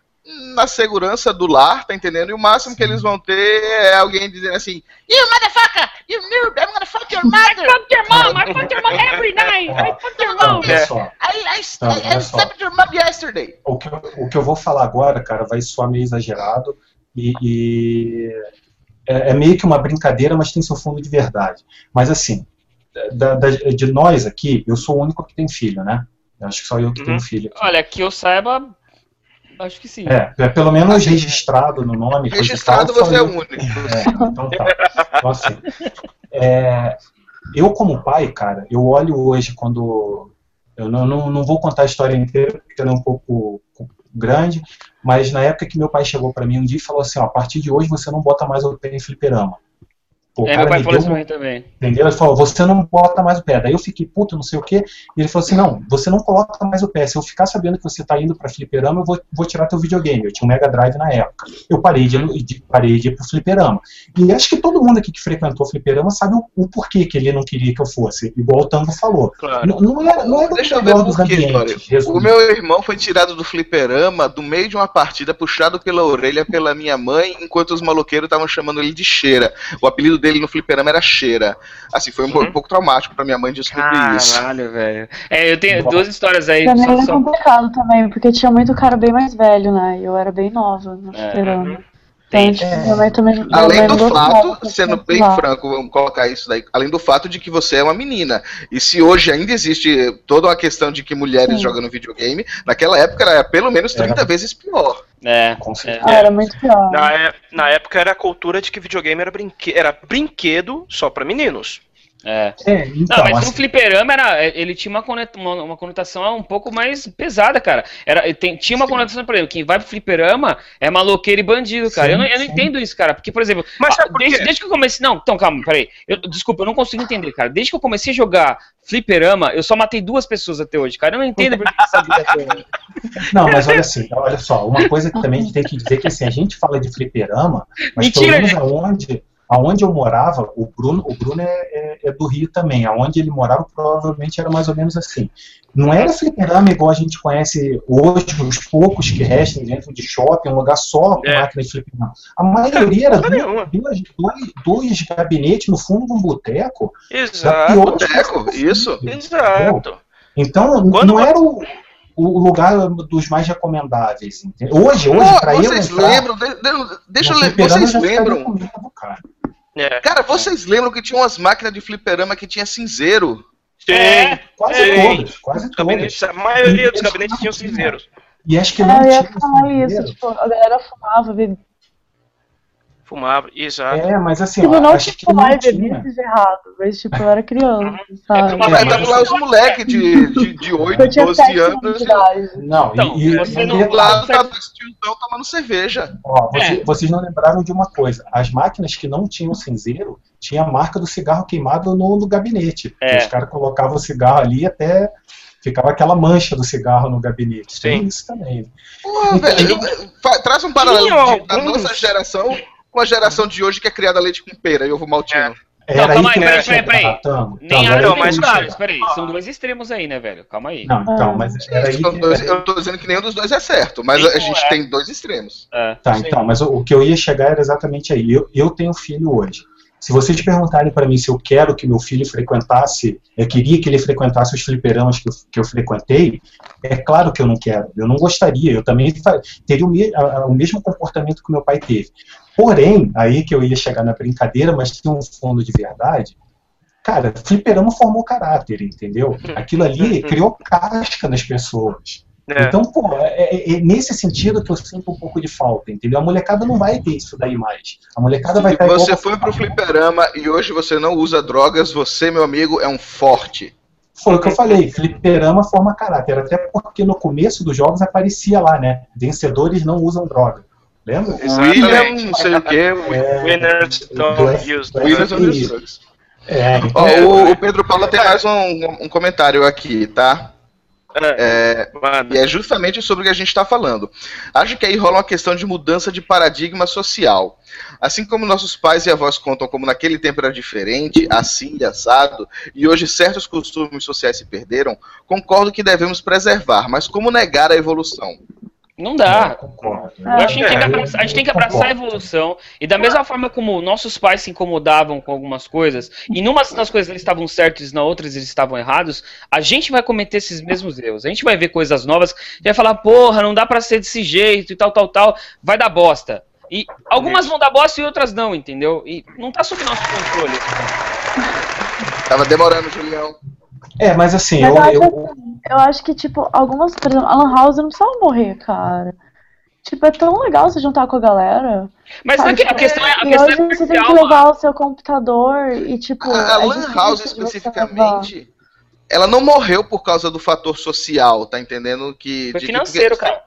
na segurança do lar, tá entendendo? E o máximo que eles vão ter é alguém dizendo assim: You motherfucker! You noob! I'm gonna fuck your mother! Fuck your mom! I fuck your mom every night! I fuck your Não, mom! olha só. I, I, Não, I, I slapped your mom yesterday! O que, eu, o que eu vou falar agora, cara, vai soar meio exagerado e, e é, é meio que uma brincadeira, mas tem seu fundo de verdade. Mas assim, da- da- de nós aqui, eu sou o único que tem filho, né? Eu Acho que só eu que tenho filho aqui. Olha, que eu saiba, acho que sim. É, é pelo menos registrado no nome. Registrado tal, você é único. É, então tá. Então, assim, é, eu, como pai, cara, eu olho hoje quando. Eu não, não, não vou contar a história inteira, porque ela é um pouco grande, mas na época que meu pai chegou pra mim um dia e falou assim: ó, a partir de hoje você não bota mais o pé em fliperama. Pô, É, meu pai me falou isso pra mim também. Entendeu? Ele falou, você não bota mais o pé. Daí eu fiquei puto, não sei o quê. E ele falou assim, não, você não coloca mais o pé. Se eu ficar sabendo que você tá indo pra fliperama, eu vou, vou tirar teu videogame. Eu tinha um Mega Drive na época. Eu parei de, de- parei de ir pro fliperama. E acho que todo mundo aqui que frequentou o fliperama sabe o, o porquê que ele não queria que eu fosse. Igual o Tango falou. Claro. Não, não era, não era Deixa o melhor dos ambientes. O meu irmão foi tirado do fliperama do meio de uma partida, puxado pela orelha pela minha mãe, enquanto os maloqueiros estavam chamando ele de Cheira. O apelido dele no fliperama era Cheira. Assim, foi um, Uhum. um pouco traumático pra minha mãe descobrir isso. Caralho, velho. É, eu tenho duas histórias aí. Pra mim só- era só- complicado também, porque tinha muito cara bem mais velho, né? E eu era bem nova no É, fliperama. Então, tipo, É. também. Além do fato, sendo bem lá. franco, vamos colocar isso daí, além do fato de que você é uma menina. E se hoje ainda existe toda uma questão de que mulheres Sim. jogam no videogame, naquela época era pelo menos 30 vezes pior. É, Com é. certeza. Ah, era muito pior. Na, é- na época era a cultura de que videogame era, brinque era brinquedo só pra meninos. É. É, então, Não, mas assim, no fliperama era, ele tinha uma, uma, uma conotação um pouco mais pesada, cara. Era, tem- tinha uma conotação, por exemplo, quem vai pro fliperama é maloqueiro e bandido, cara. Sim, eu não, eu não sim. entendo isso, cara. Porque, por exemplo, Mas por desde, desde que eu comecei. Não, então, calma, peraí. Eu, desculpa, eu não consigo entender, cara. Desde que eu comecei a jogar fliperama, eu só matei duas pessoas até hoje, cara. Eu não entendo por que essa vida toda. Não, mas olha assim, olha só, uma coisa que também a gente tem que dizer que assim, a gente fala de fliperama, mas Mentira, pelo menos aonde, aonde eu morava, o Bruno, o Bruno é, é- é do Rio também, aonde ele morava provavelmente era mais ou menos assim. Não era fliperama igual a gente conhece hoje, os poucos que restam dentro de shopping, um lugar só com É. máquina de fliperama. A maioria era Porra duas, dois, dois gabinetes no fundo de um boteco. da Exato. pior Boteco, coisa isso. Exato. Então, Quando não era o, o lugar dos mais recomendáveis. entendeu? Hoje, hoje, Pô, pra eu vocês lembram? de- de- deixa eu fliperama, Vocês lembram? com medo, cara. É. Cara, vocês lembram que tinha umas máquinas de fliperama que tinha cinzeiro? Tem. Quase Ei, todas, quase Os gabinetes, a maioria dos gabinetes tinham cinzeiros. E acho que É, não eu ia tinha falar isso, cinzeiro. tipo, a galera fumava, bebia. Fumava, exato. É, mas assim, Tipo, ó, não acho que que não fumar e tinha. beber seja errado, mas tipo, eu era criança, sabe? Mas mas- estavam lá os moleques de, de, de 8, Eu tinha 12 sete anos idade. Não, Então, e, e, você e não- detalhe, Lá tava tiozão tomando cerveja. ó, você- É. vocês não lembraram de uma coisa. As máquinas que não tinham cinzeiro, tinha a marca do cigarro queimado no, no gabinete. É. Os caras colocavam o cigarro ali até ficava aquela mancha do cigarro no gabinete. Tem Sim. isso também. Porra, velho, fa- traz um paralelo da nossa geração com a geração de hoje que é criada leite com pera e ovo maltino. Era calma aí aí, peraí, peraí, peraí. Nem a aí não, mas, chegar. Peraí, são dois extremos aí, né, velho? Calma aí. Não, então, mas era aí São que... dois- eu tô dizendo que nenhum dos dois é certo, mas Sim, a gente é. tem dois extremos. É. Tá, Sim. então, mas o, o que eu ia chegar era exatamente aí. Eu, eu tenho filho hoje. Se vocês perguntarem para mim se eu quero que meu filho frequentasse, eu queria que ele frequentasse os fliperamas que eu, que eu frequentei, é claro que eu não quero. Eu não gostaria. Eu também teria o, me- a- o mesmo comportamento que meu pai teve. Porém, aí que eu ia chegar na brincadeira, mas tem um fundo de verdade. Cara, fliperama formou caráter, entendeu? Aquilo ali criou casca nas pessoas. É. Então, pô, é, é- é nesse sentido que eu sinto um pouco de falta, entendeu? A molecada não vai ter isso daí mais. A molecada vai estar Você foi pro fliperama e hoje você não usa drogas, você, meu amigo, é um forte. Foi o que eu falei, fliperama forma caráter. Até porque no começo dos jogos aparecia lá, né? Vencedores não usam droga. Lembra? Exatamente. William, não sei o quê. É, Winners do don't use do Williams F- on isso. drugs. É, então, Ó, o, o Pedro Paula tem mais um, um comentário aqui, tá? É, Mano. E é justamente sobre o que a gente está falando. Acho que aí rola uma questão de mudança de paradigma social. Assim como nossos pais e avós contam como naquele tempo era diferente, assim e assado, e hoje certos costumes sociais se perderam, concordo que devemos preservar, mas como negar a evolução? Não é, dá. concordo. Eu acho que a gente, tem que É, abraçar, a gente tem que abraçar a evolução. E da mesma forma como nossos pais se incomodavam com algumas coisas, e numa das coisas eles estavam certos e na outras eles estavam errados, a gente vai cometer esses mesmos erros. A gente vai ver coisas novas e vai falar, porra, não dá pra ser desse jeito e tal, tal, tal. Vai dar bosta. E algumas vão dar bosta e outras não, entendeu? E não tá sob nosso controle. Tava demorando, Julião. É, mas assim, Mas eu, eu acho, eu, assim, eu acho que, tipo, algumas, por exemplo, Alan House não precisava morrer, cara. Tipo, é tão legal você juntar com a galera. Mas sabe? é que- a questão é, a questão hoje é você tem que levar o seu computador e, tipo. A, a é Lan House especificamente, ela não morreu por causa do fator social, tá entendendo? Que, Foi de- financeiro, porque- cara.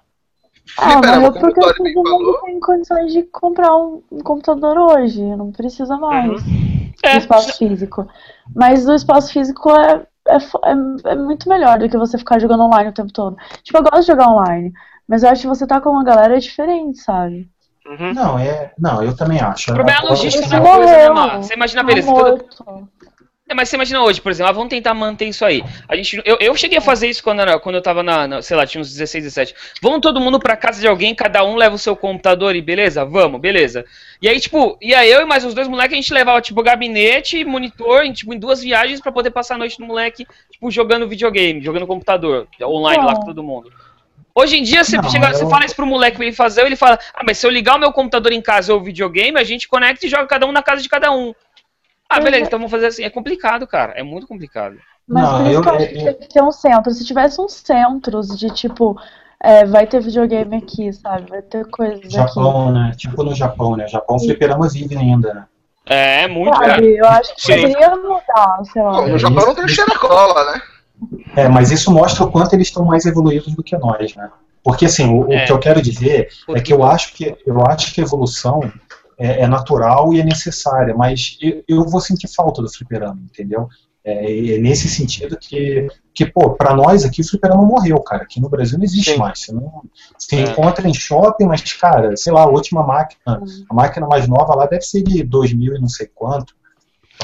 Ah, Fliperama, o porque todo mundo falou, tem condições de comprar um, um computador hoje. Não precisa mais É, do espaço físico. Mas o espaço físico é, é, fo- é, é muito melhor do que você ficar jogando online o tempo todo. Tipo, eu gosto de jogar online. Mas eu acho que você tá com uma galera é diferente, sabe? Uhum. não, é, não, eu também acho. O problema é logística da coisa, né. Mar? Você imagina, beleza, todo. É, mas você imagina hoje, por exemplo, ah, vamos tentar manter isso aí. A gente, eu, eu cheguei a fazer isso quando, era, quando eu tava na, na- sei lá, tinha uns 16, 17. Vamos todo mundo pra casa de alguém, cada um leva o seu computador e beleza? Vamos, beleza. E aí, tipo, ia eu e mais uns dois moleques, a gente levava, tipo, gabinete, monitor, em, tipo, em duas viagens pra poder passar a noite no moleque, tipo, jogando videogame, jogando computador, online lá com todo mundo. Hoje em dia, você, Não, chega, eu- você fala isso pro moleque pra ele fazer, ele fala, ah, mas se eu ligar o meu computador em casa ou o videogame, a gente conecta e joga cada um na casa de cada um. Ah, beleza, é. então vamos fazer assim. É complicado, cara. É muito complicado. Mas Não, por isso eu- que eu acho que tinha que ter um centro. Se tivesse uns centros de tipo, é, vai ter videogame aqui, sabe? Vai ter coisas aqui. Japão, né? Tipo no Japão, né? Japão, o fliperama vive ainda, né? É, é muito, cara. Sabe? Eu acho que Sim. poderia mudar, sei lá. Bom, no Japão não tem cola, né? É, mas isso mostra o quanto eles estão mais evoluídos do que nós, né? Porque assim, o, o É. que eu quero dizer é que eu acho que eu acho que a evolução é, é natural e é necessária, mas eu, eu vou sentir falta do fliperama, entendeu? É, é nesse sentido que, que pô, pra nós aqui o fliperama morreu, cara. Aqui no Brasil não existe Sim. mais. Você, não, você É. encontra em shopping, mas, cara, sei lá, a última máquina, a máquina mais nova lá deve ser de 2000 e não sei quanto.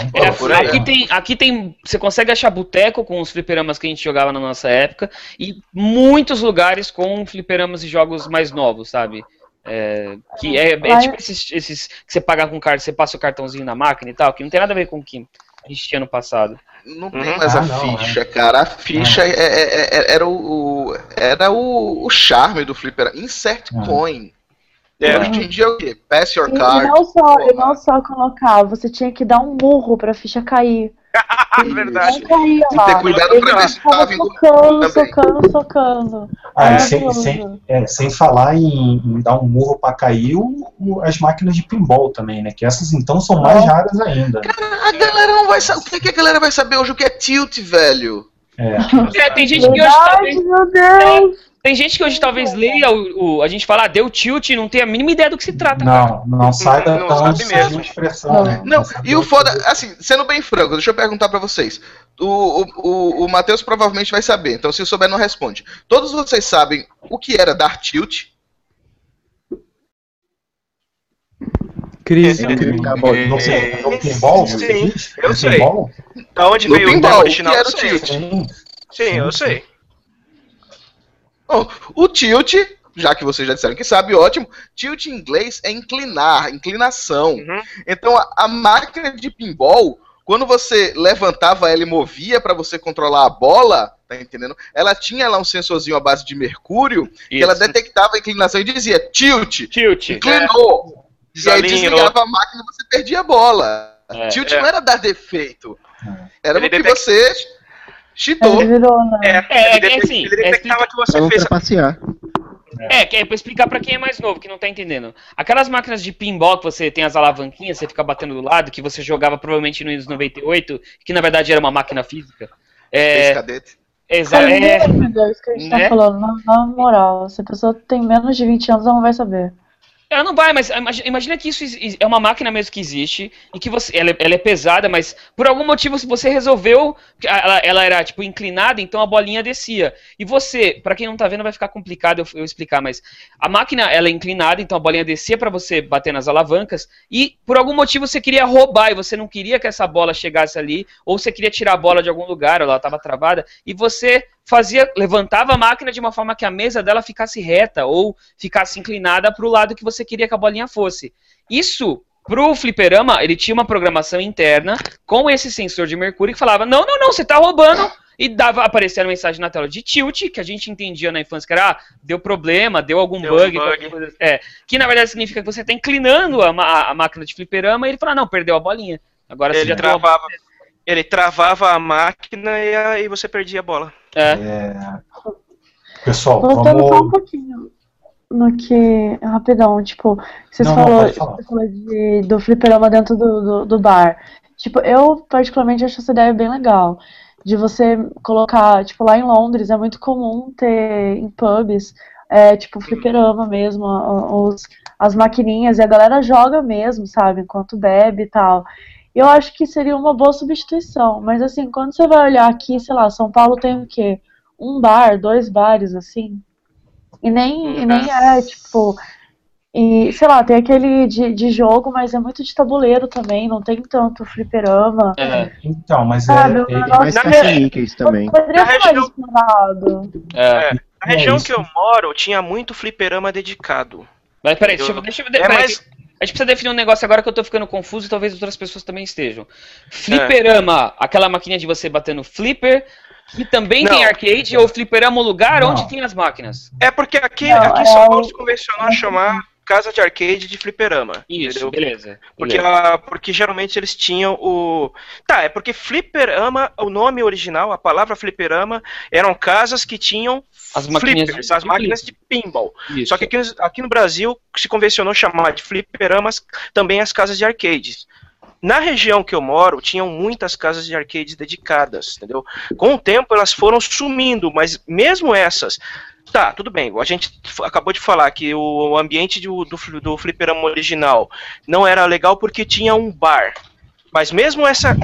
Então, É, aqui, tem, aqui tem. Você consegue achar boteco com os fliperamas que a gente jogava na nossa época. E muitos lugares com fliperamas e jogos mais novos, sabe? É, que é, é Lá- tipo esses, esses que você paga com cartão, você passa o cartãozinho na máquina e tal, que não tem nada a ver com o que a gente tinha no passado. Não tem Uhum. mais Ah, a não, ficha, cara. A ficha é- é- é- era o, o- era o, o charme do flipper. Insert coin. É. Hoje em dia é o quê? Pass your E, e card. não só, e não só colocar, você tinha que dar um murro pra ficha cair. Verdade. Não caía E lá. ter cuidado pra ver se tava vindo socando, socando, socando. Ah, e É, sem, sem, é, sem falar em, em dar um murro pra cair o- as máquinas de pinball também, né? Que essas então são mais É. raras ainda. A galera não vai saber. O que, que a galera vai saber hoje? O que é tilt, velho? É. É, tem gente que hoje Verdade, talvez. meu Deus! Tem gente que hoje talvez leia o, o- A gente fala, ah, deu tilt e não tem a mínima ideia do que se trata, cara. Não, não saiba não sabe onde mesmo. expressão, né? Não, sabe e o foda, assim, sendo bem franco, deixa eu perguntar pra vocês. O, o, o, o Matheus provavelmente vai saber, então se souber, não responde. Todos vocês sabem o que era dar tilt? Crise. No, no, no pinball, você Sim, eu sei. Da onde veio o original? era Eu o sei. tilt? Sim, eu sei. Bom, o tilt, já que vocês já disseram que sabe, ótimo. Tilt em inglês é inclinar, inclinação. Uhum. Então a, a máquina de pinball, quando você levantava ela e movia pra você controlar a bola, tá entendendo? Ela tinha lá um sensorzinho à base de mercúrio que ela Isso. detectava a inclinação e dizia tilt, Tilt. inclinou. E aí desligava a máquina e você perdia a bola. É, tilt é. não era dar defeito. Era Ele porque detec- você cheatou. Ele virou, né? É, É, é detec- assim, ele é detectava que você fez. trapacear. É, que é pra explicar pra quem é mais novo, que não tá entendendo. Aquelas máquinas de pinball que você tem as alavanquinhas, você fica batendo do lado, que você jogava provavelmente no Windows 98, que na verdade era uma máquina física. É, cadete. exa- Cara, ninguém é, entender isso que a gente né? tá falando, na, na moral. Se a pessoa tem menos de 20 anos, ela não vai saber. Ela não vai, mas imagi- imagina que isso is- é uma máquina mesmo que existe e que você, ela, é- ela é pesada, mas por algum motivo você resolveu, ela, ela era tipo inclinada, então a bolinha descia. E você, pra quem não tá vendo vai ficar complicado eu, eu explicar, mas a máquina ela é inclinada, então a bolinha descia pra você bater nas alavancas e por algum motivo você queria roubar e você não queria que essa bola chegasse ali, ou você queria tirar a bola de algum lugar, ela estava travada, e você fazia, levantava a máquina de uma forma que a mesa dela ficasse reta ou ficasse inclinada para o lado que você queria que a bolinha fosse. Isso pro fliperama, ele tinha uma programação interna com esse sensor de mercúrio que falava: "Não, não, não, você tá roubando". E dava aparecer a mensagem na tela de tilt, que a gente entendia na infância que era, ah, deu problema, deu algum Deu bug, bug. coisa- é, que na verdade significa que você está inclinando a, ma- a máquina de fliperama e ele fala: "Não, perdeu a bolinha". Agora você Ele travava, ele travava a máquina e aí você perdia a bola. É. Pessoal, Voltando só um vamos. pouquinho no que. Rapidão, tipo, vocês Não, não, falou, pode falar. você falou de, do fliperama dentro do, do, do bar. Tipo, eu particularmente acho essa ideia bem legal. De você colocar, tipo, lá em Londres é muito comum ter em pubs, é, tipo, fliperama mesmo, os, as maquininhas, e a galera joga mesmo, sabe, enquanto bebe e tal. Eu acho que seria uma boa substituição, mas assim, quando você vai olhar aqui, sei lá, São Paulo tem o quê? Um bar, dois bares, assim. E nem, e nem é, tipo. E, sei lá, tem aquele de, de jogo, mas é muito de tabuleiro também, não tem tanto fliperama. É, Então, mas Sabe, é, o é- negócio Mais caça-níqueis também. Poderia Na ser mais região- explorado. é. Na região isso. que eu moro, tinha muito fliperama dedicado. Mas peraí, deixa Eu- eu. Deixa eu É peraí, mais- A gente precisa definir um negócio agora que eu tô ficando confuso e talvez outras pessoas também estejam. Fliperama, aquela maquininha de você bater no flipper, que também Não. tem arcade, ou fliperama o lugar Não. onde tem as máquinas? É porque aqui, Não, aqui em é São o- Paulo se convencionou a chamar casa de arcade de fliperama. Isso, entendeu? beleza. Porque, beleza. a- porque geralmente eles tinham o. Tá, é porque fliperama, o nome original, a palavra fliperama, eram casas que tinham As maquininhas flippers, de- as máquinas de pinball. Isso. Só que aqui, no- aqui no Brasil se convencionou chamar de fliperamas também as casas de arcades. Na região que eu moro, tinham muitas casas de arcades dedicadas, entendeu? Com o tempo elas foram sumindo, mas mesmo essas. Tá, tudo bem. A gente acabou de falar que o ambiente do, do, do fliperama original não era legal porque tinha um bar. Mas mesmo essa,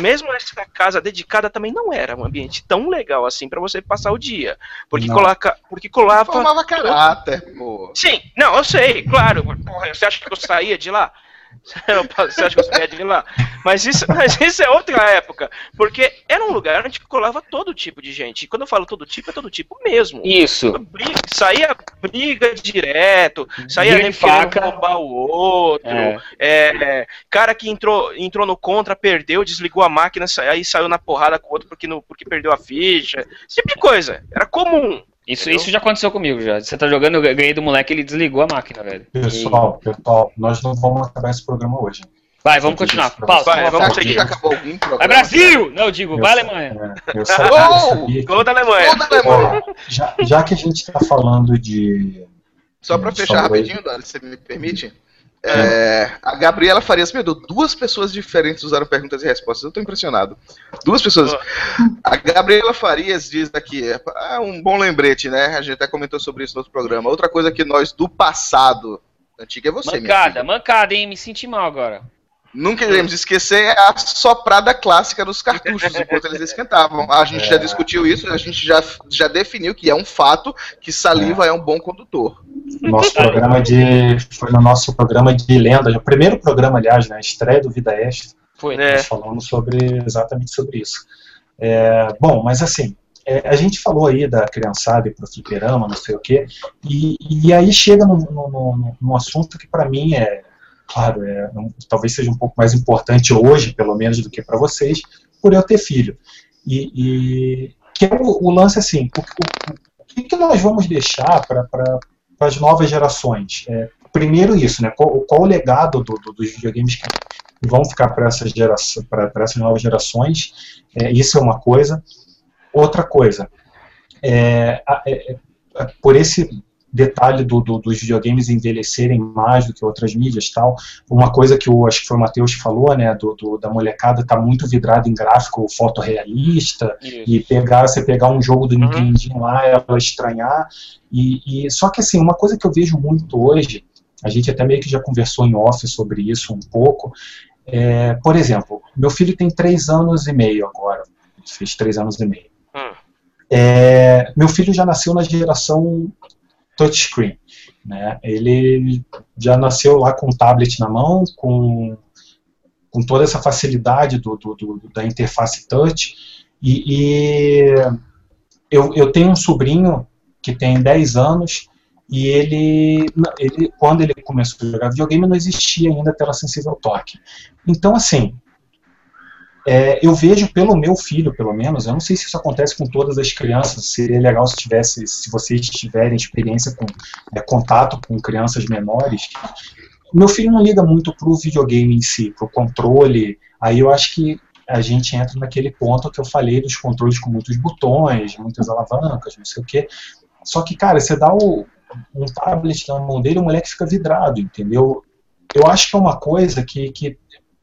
mesmo essa casa dedicada também não era um ambiente tão legal assim pra você passar o dia. Porque, Não. coloca, porque colava Formava caráter, pô. Sim, não, eu sei, claro. Porra, você acha que eu saía de lá? Você acha que eu saía de lá? Mas isso, mas isso é outra época. Porque era um lugar onde colava todo tipo de gente. E quando eu falo todo tipo, é todo tipo mesmo. Isso. Briga- saía briga direto, saía querendo faca. roubar o outro. É. É, é, cara que entrou, entrou no contra, perdeu, desligou a máquina, aí saiu na porrada com o outro porque, não, porque perdeu a ficha. Esse tipo de coisa. Era comum. Isso, Entendeu? isso já aconteceu comigo já. Você tá jogando, eu ganhei do moleque, ele desligou a máquina, velho. Pessoal, pessoal, nós não vamos acabar esse programa hoje. E- Vai, vamos continuar. Pausa. Vai, vamos, seguir. já acabou algum programa. Vai, Brasil! Não, eu digo, Eu vai, Alemanha. é, eu sabia, Gol da Alemanha. Toda Alemanha. Ó, já, já que a gente está falando de. Só pra fechar rapidinho, Dani, se você me permite. É, a Gabriela Farias, Deus, duas pessoas diferentes usaram perguntas e respostas. Eu tô impressionado. Duas pessoas. A Gabriela Farias diz aqui, é um bom lembrete, né? A gente até comentou sobre isso no outro programa. Outra coisa que nós do passado, antiga é você, Mancada, mancada, hein? Me senti mal agora. Nunca iremos esquecer é a soprada clássica dos cartuchos enquanto eles esquentavam. A gente já É. discutiu isso, a gente já, já definiu que é um fato que saliva é um bom condutor. Nosso programa de. Foi no nosso programa de lendas, o primeiro programa, aliás, né? A estreia do Vida Extra. Foi. É. Nós falamos sobre, exatamente sobre isso. É, bom, mas assim, é, a gente falou aí da criançada e pro fliperama, não sei o quê, e, e aí chega num, num, num- num assunto que para mim é, claro, é, um- talvez seja um pouco mais importante hoje, pelo menos, do que para vocês, por eu ter filho. E, e- que é o, o lance assim, o, o- o que, que nós vamos deixar para as novas gerações? É, primeiro isso, né? Qual, qual o legado do- do- dos videogames que vão ficar para essa geração, para essas novas gerações. É, isso é uma coisa. Outra coisa, é, é, é, por esse detalhe do, do, dos videogames envelhecerem mais do que outras mídias tal. Uma coisa que o, acho que foi o Matheus que falou, né, do, do, da molecada tá muito vidrada em gráfico fotorrealista Isso. e pegar, você pegar um jogo do uhum. Nintendinho lá, ela estranhar. E, e, só que assim, uma coisa que eu vejo muito hoje, a gente até meio que já conversou em off sobre isso um pouco. É, por exemplo, meu filho tem três anos e meio agora, fez três anos e meio. Hum. É, meu filho já nasceu na geração touchscreen. Né? Ele já nasceu lá com o tablet na mão, com, com toda essa facilidade do, do, do da interface touch. E, e eu, eu tenho um sobrinho que tem 10 anos e ele, ele, quando ele começou a jogar videogame, não existia ainda tela sensível toque. Então, assim, é, eu vejo pelo meu filho, pelo menos, eu não sei se isso acontece com todas as crianças, seria legal se tivesse, se vocês tiverem experiência com é, contato com crianças menores. Meu filho não liga muito pro videogame em si, pro controle. Aí eu acho que a gente entra naquele ponto que eu falei dos controles com muitos botões, muitas alavancas, não sei o quê. Só que, cara, você dá o, um tablet na mão dele, o moleque fica vidrado, entendeu? Eu acho que é uma coisa que, que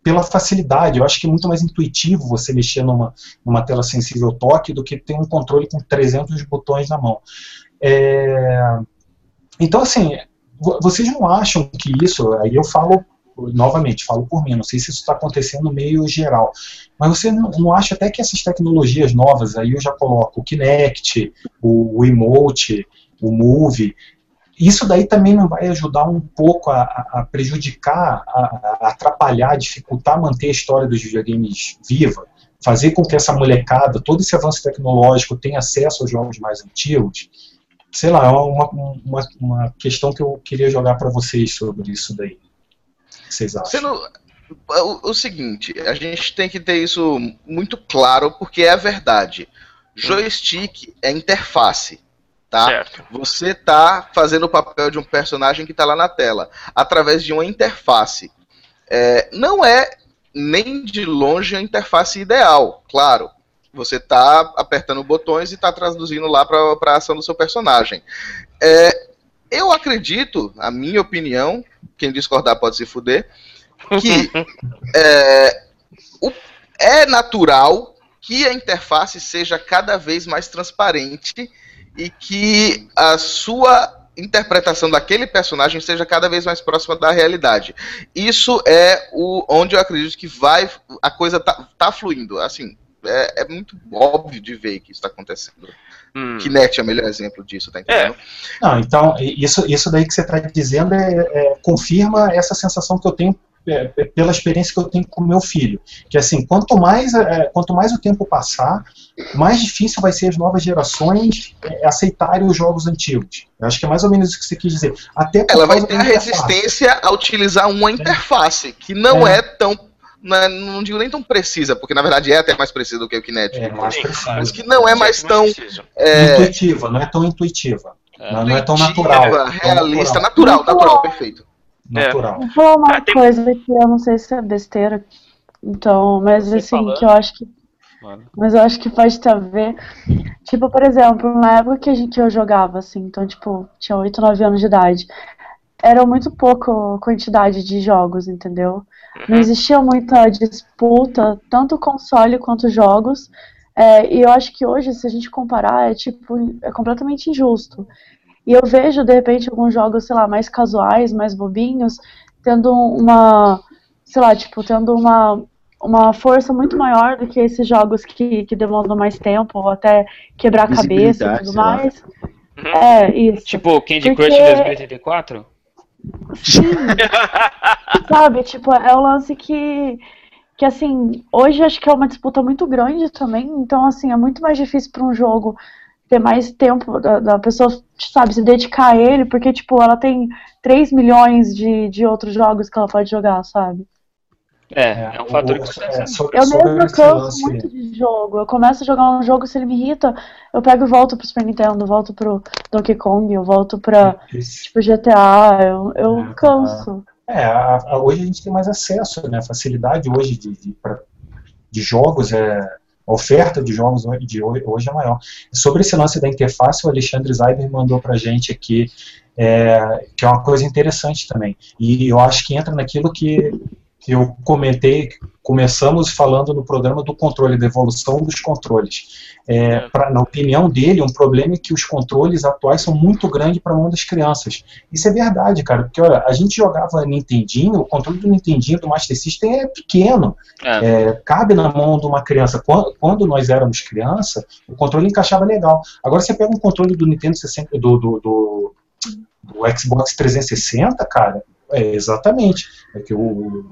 pela facilidade. Eu acho que é muito mais intuitivo você mexer numa, numa tela sensível toque do que ter um controle com 300 botões na mão. É... Então, assim, vocês não acham que isso, aí eu falo novamente, falo por mim, não sei se isso está acontecendo no meio geral, mas você não, não, acha até que essas tecnologias novas, aí eu já coloco o Kinect, o, o Emote, o Move, isso daí também não vai ajudar um pouco a, a prejudicar, a, a, atrapalhar, a dificultar manter a história dos videogames viva, fazer com que essa molecada, todo esse avanço tecnológico, tenha acesso aos jogos mais antigos. Sei lá, é uma, uma, uma questão que eu queria jogar para vocês sobre isso daí. O que vocês acham? O, o seguinte, a gente tem que ter isso muito claro, porque é a verdade. Joystick é interface tá? Certo. Você tá fazendo o papel de um personagem que está lá na tela, através de uma interface. É, não é nem de longe a interface ideal, claro. Você está apertando botões e está traduzindo lá para a ação do seu personagem. É, eu acredito, a minha opinião, quem discordar pode se fuder, que é, o, é natural que a interface seja cada vez mais transparente e que a sua interpretação daquele personagem seja cada vez mais próxima da realidade. Isso é o onde eu acredito que vai a coisa tá, tá fluindo. Assim, é, é muito óbvio de ver que isso está acontecendo. Hum. Kinect é o melhor exemplo disso, tá entendendo? É. Não, então, isso, isso daí que você está dizendo é, é, confirma essa sensação que eu tenho pela experiência que eu tenho com meu filho. Que assim, quanto mais, é, quanto mais o tempo passar, mais difícil vai ser as novas gerações é, aceitarem os jogos antigos. Eu acho que é mais ou menos isso que você quis dizer. Até Ela vai ter a resistência a utilizar uma interface, que não é, é tão não, é, não, digo nem tão precisa, porque na verdade é até mais precisa do que o Kinect. É, mais precisa. Mas que não é mais tão. É... Intuitiva, não é tão intuitiva. É. Não, não, é tão natural. Realista, natural, natural, natural perfeito natural. Vou falar uma ah, tem... coisa que eu não sei se é besteira. Então, mas Você assim, falando? que eu acho que. Mano. Mas eu acho que pode ter a ver. Tipo, por exemplo, na época que, a gente, que eu jogava, assim, então, tipo, tinha 8, 9 anos de idade. Era muito pouco quantidade de jogos, entendeu? Não uhum. existia muita disputa, tanto console quanto jogos. É, e eu acho que hoje, se a gente comparar, é tipo, é completamente injusto. E eu vejo, de repente, alguns jogos, sei lá, mais casuais, mais bobinhos, tendo uma, sei lá, tipo, tendo uma, uma força muito maior do que esses jogos que, que demandam mais tempo, ou até quebrar a cabeça e tudo mais. Uhum. É, isso. Tipo Candy Porque... Crush 2084? Sim. Sabe, tipo, é um lance que que assim, hoje acho que é uma disputa muito grande também, então assim, é muito mais difícil para um jogo ter mais tempo da, da, pessoa, sabe, se dedicar a ele, porque, tipo, ela tem 3 milhões de, de outros jogos que ela pode jogar, sabe? É, é um fator que você é, Eu mesmo canso muito de jogo. Eu começo a jogar um jogo, se ele me irrita, eu pego e volto pro Super Nintendo, volto pro Donkey Kong, eu volto pra, tipo, GTA, eu, eu é, canso. É, a, a, hoje a gente tem mais acesso, né? A facilidade hoje de, de, pra, de jogos é a oferta de jogos de hoje é maior. Sobre esse lance da interface, o Alexandre Zaiber mandou para a gente aqui, é, que é uma coisa interessante também. E eu acho que entra naquilo que eu comentei, começamos falando no programa do controle, da evolução dos controles. É, pra, na opinião dele, um problema é que os controles atuais são muito grandes para a mão das crianças. Isso é verdade, cara, porque olha, a gente jogava Nintendinho, o controle do Nintendinho, do Master System é pequeno, é. É, cabe na mão de uma criança. Quando, quando, nós éramos criança, o controle encaixava legal. Agora você pega um controle do Nintendo 60, do, do, do, do Xbox 360, cara, é, exatamente. É que o, o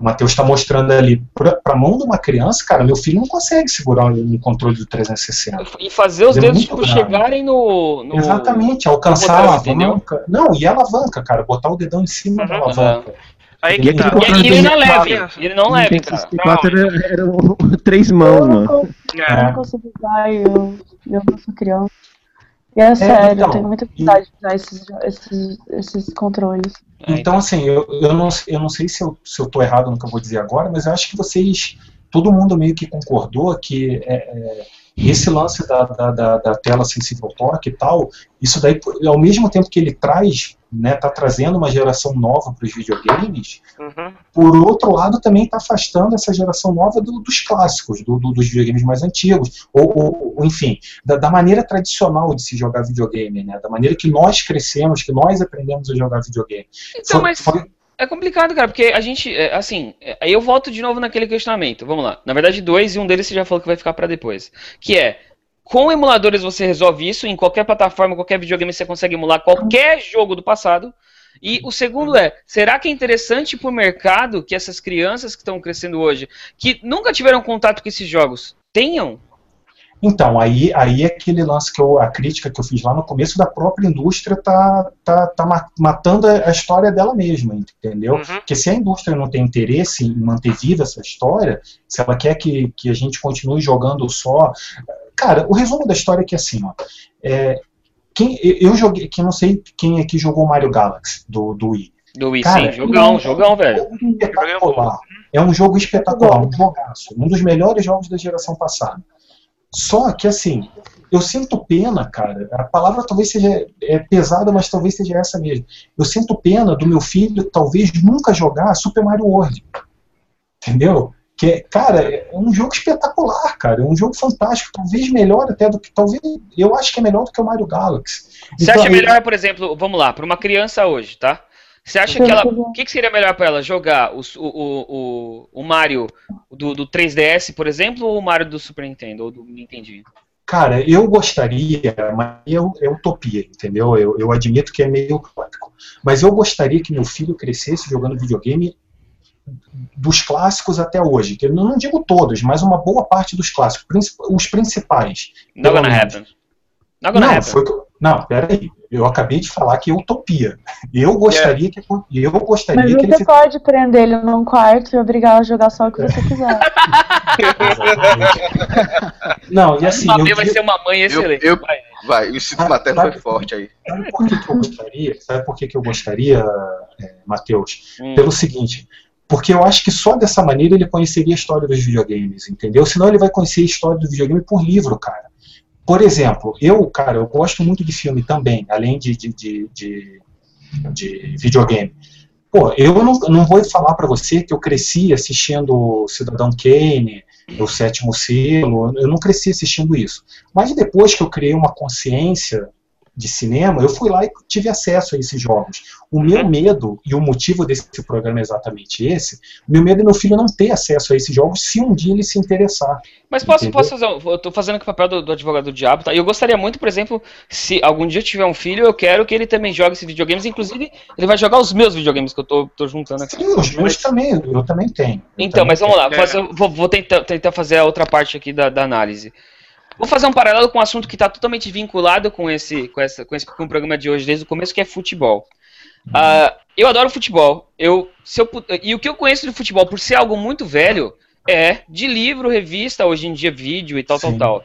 Matheus está mostrando ali para a mão de uma criança, cara, meu filho não consegue segurar um controle do 360. E fazer os é dedos tipo, chegarem no, no, Exatamente, alcançar a alavanca. Não, e a alavanca, cara, botar o dedão em cima uhum, da alavanca. Aí que tá. E, e ele não leve, ele não leve, cara. era, era três mãos, mano. Eu não consigo usar, eu, eu não sou criança. E é, é sério, então, eu tenho muita dificuldade de usar esses, esses, esses controles. É, então, assim, eu, eu, não, eu não sei se eu, se eu tô errado no que eu vou dizer agora, mas eu acho que vocês, todo mundo meio que concordou que é, é, esse lance da, da, da, da tela sensível toque e tal, isso daí, ao mesmo tempo que ele traz né, tá trazendo uma geração nova para os videogames, uhum. por outro lado também está afastando essa geração nova do, dos clássicos, do, do, dos videogames mais antigos, ou, ou, ou enfim, da, da, maneira tradicional de se jogar videogame, né, da maneira que nós crescemos, que nós aprendemos a jogar videogame. Então, foi, mas... Foi... É complicado, cara, porque a gente, é, assim, é, aí eu volto de novo naquele questionamento. Vamos lá. Na verdade, dois, e um deles você já falou que vai ficar para depois. Que é, com emuladores você resolve isso, em qualquer plataforma, qualquer videogame você consegue emular qualquer jogo do passado. E o segundo é, será que é interessante para o mercado que essas crianças que estão crescendo hoje, que nunca tiveram contato com esses jogos, tenham? Então, aí, aí é aquele lance que eu, a crítica que eu fiz lá no começo da própria indústria tá, tá, tá matando a história dela mesma, entendeu? Uhum. Porque se a indústria não tem interesse em manter viva essa história, se ela quer que, que a gente continue jogando só Cara, o resumo da história é que assim, ó. É, quem, eu joguei, que não sei quem aqui jogou Mario Galaxy do, do Wii. Do Wii, Cara, sim, jogão, é, jogão, velho. Espetacular. É um jogo espetacular, um jogaço. Um dos melhores jogos da geração passada. Só que, assim, eu sinto pena, cara. A palavra talvez seja é pesada, mas talvez seja essa mesmo. Eu sinto pena do meu filho, talvez nunca jogar Super Mario World. Entendeu? Que, cara, é um jogo espetacular, cara. É um jogo fantástico. Talvez melhor até do que. Talvez. Eu acho que é melhor do que o Mario Galaxy. Você então, acha melhor, por exemplo, vamos lá, para uma criança hoje, tá? Você acha que ela. O que, que, seria melhor para ela? Jogar o, o, o, o Mario do, do 3DS, por exemplo, ou o Mario do Super Nintendo, ou do Nintendinho? Cara, eu gostaria, mas eu, é utopia, entendeu? Eu, eu admito que é meio utópico. Mas eu gostaria que meu filho crescesse jogando videogame dos clássicos até hoje. Que eu não digo todos, mas uma boa parte dos clássicos, os principais. Not gonna happen. Not gonna não, happen. Foi, não, peraí. Eu acabei de falar que é utopia. Eu gostaria yeah. que eu gostaria Mas que você ele pode prender ele num quarto e obrigar a jogar só o que você quiser. não, e assim. eu, vai ser uma mãe excelente. Eu, eu, vai, o instinto materno foi forte aí. Sabe por que, que eu gostaria? Sabe por que, que eu gostaria, é, Matheus? Hum. Pelo seguinte, porque eu acho que só dessa maneira ele conheceria a história dos videogames, entendeu? Senão ele vai conhecer a história do videogame por livro, cara. Por exemplo, eu, cara, eu gosto muito de filme também, além de, de, de, de, de videogame. Pô, eu não, não vou falar para você que eu cresci assistindo Cidadão Kane, O Sétimo Selo, eu não cresci assistindo isso. Mas depois que eu criei uma consciência de cinema, eu fui lá e tive acesso a esses jogos. O meu uhum. medo, e o motivo desse programa é exatamente esse, o meu medo é meu filho não ter acesso a esses jogos se um dia ele se interessar. Mas posso, posso fazer, eu tô fazendo aqui o papel do, do, advogado do diabo, tá? E eu gostaria muito, por exemplo, se algum dia eu tiver um filho, eu quero que ele também jogue esses videogames, inclusive ele vai jogar os meus videogames que eu tô, tô juntando aqui. Sim, os meus também, eu também tenho. Eu então, também mas vamos tenho. lá, fazer, vou, vou tentar, tentar fazer a outra parte aqui da, da análise. Vou fazer um paralelo com um assunto que está totalmente vinculado com esse, com, essa, com esse com o programa de hoje desde o começo, que é futebol. Uh, eu adoro futebol. Eu, se eu, e o que eu conheço de futebol, por ser algo muito velho, é de livro, revista, hoje em dia vídeo e tal, Sim. tal, tal.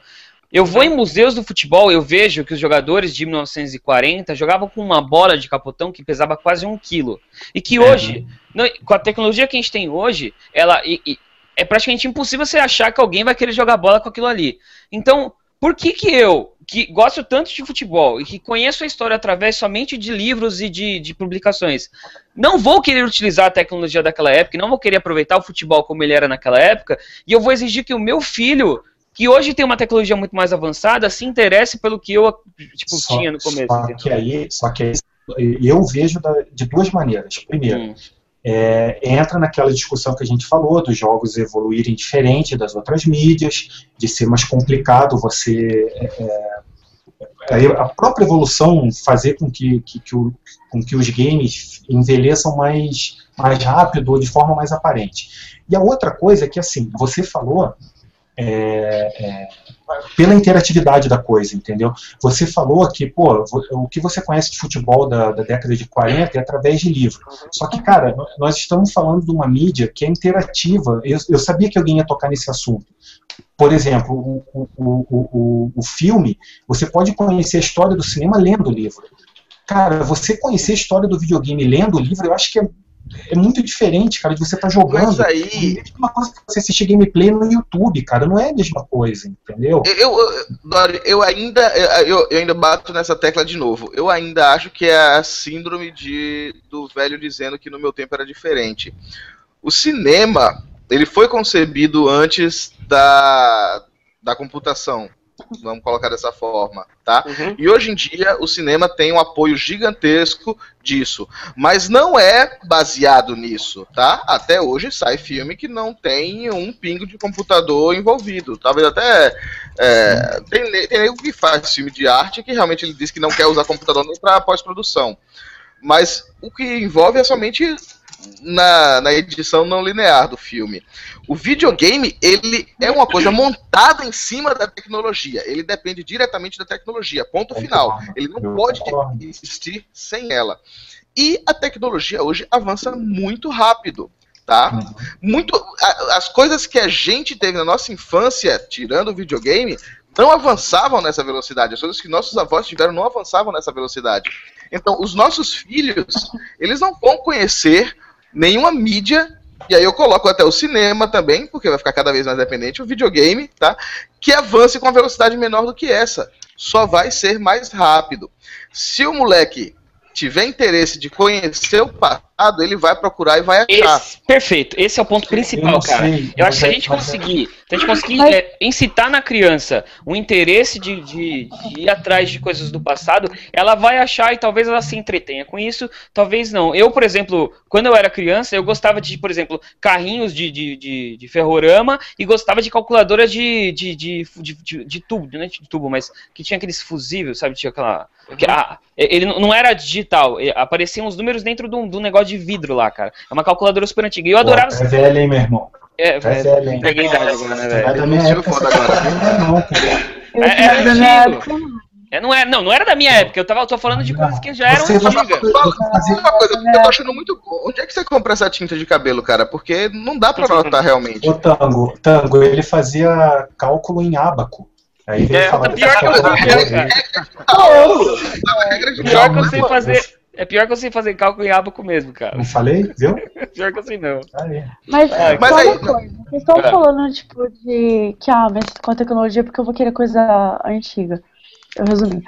Eu vou em museus do futebol, eu vejo que os jogadores de 1940 jogavam com uma bola de capotão que pesava quase um quilo. E que hoje, não, com a tecnologia que a gente tem hoje, ela e- e é praticamente impossível você achar que alguém vai querer jogar bola com aquilo ali. Então, por que que eu, que gosto tanto de futebol e que conheço a história através somente de livros e de, de publicações, não vou querer utilizar a tecnologia daquela época, não vou querer aproveitar o futebol como ele era naquela época, e eu vou exigir que o meu filho, que hoje tem uma tecnologia muito mais avançada, se interesse pelo que eu tipo, Só- tinha no começo. Só entendeu? que aí, só que aí eu vejo da- de duas maneiras. Primeiro, Hum. É, entra naquela discussão que a gente falou dos jogos evoluírem diferente das outras mídias, de ser mais complicado você é, é, a própria evolução fazer com que, que, que o- com que os games envelheçam mais, mais rápido ou de forma mais aparente. E a outra coisa é que assim, você falou é, é, pela interatividade da coisa, entendeu? Você falou que, pô, o que você conhece de futebol da, da década de 40 é através de livro. Só que, cara, nós estamos falando de uma mídia que é interativa. Eu, eu sabia que alguém ia tocar nesse assunto. Por exemplo, o, o, o, o filme, você pode conhecer a história do cinema lendo o livro. Cara, você conhecer a história do videogame lendo o livro, eu acho que é, é muito diferente, cara, de você estar jogando. Mas aí, É uma coisa que você assistir gameplay no YouTube, cara, não é a mesma coisa, entendeu? Eu, eu, Dori, eu ainda eu, eu ainda bato nessa tecla de novo. Eu ainda acho que é a síndrome de, do velho dizendo que no meu tempo era diferente. O cinema, ele foi concebido antes da, da computação. Vamos colocar dessa forma, tá? Uhum. E hoje em dia o cinema tem um apoio gigantesco disso, mas não é baseado nisso, tá? Até hoje sai filme que não tem um pingo de computador envolvido. Talvez até é, tem, tem nego que faz filme de arte que realmente ele diz que não quer usar computador nem para pós-produção. Mas o que envolve é somente na, na edição não linear do filme. O videogame, ele é uma coisa montada em cima da tecnologia. Ele depende diretamente da tecnologia. Ponto final. Ele não pode existir sem ela. E a tecnologia hoje avança muito rápido, tá? Uhum. Muito as coisas que a gente teve na nossa infância, tirando o videogame, não avançavam nessa velocidade. As coisas que nossos avós tiveram não avançavam nessa velocidade. Então, os nossos filhos, eles não vão conhecer nenhuma mídia e aí eu coloco até o cinema também, porque vai ficar cada vez mais dependente, o videogame, tá? Que avance com uma velocidade menor do que essa. Só vai ser mais rápido. Se o moleque tiver interesse de conhecer o passado, ele vai procurar e vai achar. Esse- perfeito, esse é o ponto Eu principal, não cara. sei, Eu acho que se a é- gente conseguir, se a gente conseguir é, incitar na criança o interesse de, de- de ir atrás de coisas do passado, ela vai achar e talvez ela se entretenha com isso, talvez não. Eu, por exemplo, quando eu era criança, eu gostava de, por exemplo, carrinhos de, de, de, de ferrorama e gostava de calculadoras de, de, de, de, de- de tubo, não é de tubo, mas que tinha aqueles fusíveis, sabe? Tinha aquela. que a- ele não era digital, apareciam os números dentro do, do negócio de vidro lá, cara. É uma calculadora super antiga. E eu adorava. Pô, é velho, hein, meu irmão? É, É velho, hein? peguei idade agora, né, Não velho? é da minha Denunciou época foda essa agora. não. Eu É- é tinha da minha antigo. época, não. É, não, é, não, não era da minha época, eu tava, eu tô falando de coisas que já eram Você antigas. fazer- Uma coisa, eu tô achando muito bom. Onde é que você compra essa tinta de cabelo, cara? Porque não dá pra notar realmente. O Tango, Tango, ele fazia cálculo em ábaco. Aí veio É, falar pior que eu sei, cara. Eu fazer. É pior que eu sei fazer cálculo em abaco mesmo, cara. Não falei? Viu? Pior que eu sei não. Aí. Mas, É, mas só aí- uma coisa, vocês estão É. falando, tipo, de que, ah, mas com a tecnologia, porque eu vou querer coisa antiga. Eu resumi.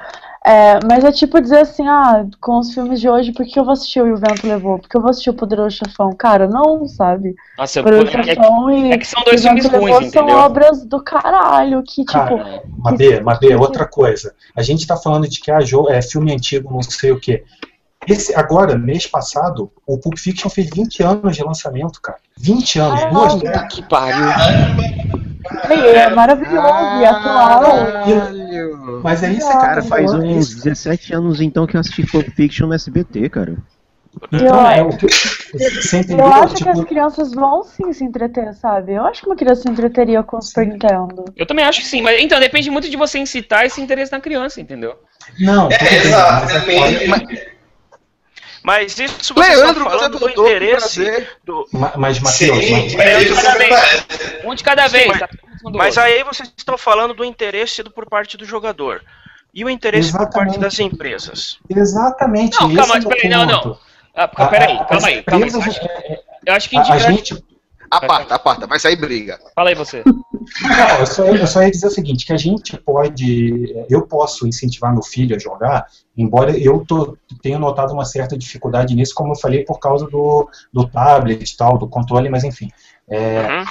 É, mas é tipo dizer assim, ah, com os filmes de hoje, por que eu vou assistir o E o Vento Levou? Porque eu vou assistir o Poderoso Chefão? Cara, não, sabe? Nossa, eu, Poderoso é, que- Chefão e, é que são dois o Vento filmes ruins, Levou são entendeu? obras do caralho, que, tipo, Cara, Mabê, Mabê, outra coisa. A gente tá falando de que ah, jo- é filme antigo, não sei o quê. Esse, agora, mês passado, o Pulp Fiction fez 20 anos de lançamento, cara. 20 anos, Caralho. duas Puta que pariu. é maravilhoso e atual. Mas é isso, Cara, faz é uns isso. 17 anos então que eu assisti Pulp Fiction no SBT, cara. Então, é o que? Eu acho que Tipo, as crianças vão sim se entreter, sabe? Eu acho que uma criança se entreteria com o Super Nintendo. Eu também acho que sim, mas então depende muito de você incitar esse interesse na criança, entendeu? não, É, exato. Mas é isso vocês Leandro, estão você é falando do interesse do. Ma- Mas, Matheus, aí Sim, prepara. Um de cada vez. mas- tá? Mas aí vocês estão falando do interesse do, por parte do jogador. E o interesse Exatamente. por parte das empresas. Exatamente. Não, calma, é peraí, não, não. Ah, peraí, calma aí, calma aí. Eu acho que a, a gente. Aparta, aparta, vai sair briga. Fala aí você. Não, eu só, eu só ia dizer o seguinte, que a gente pode, eu posso incentivar meu filho a jogar, embora eu tô, tenha notado uma certa dificuldade nisso, como eu falei, por causa do, do tablet e tal, do controle, mas enfim. É, uhum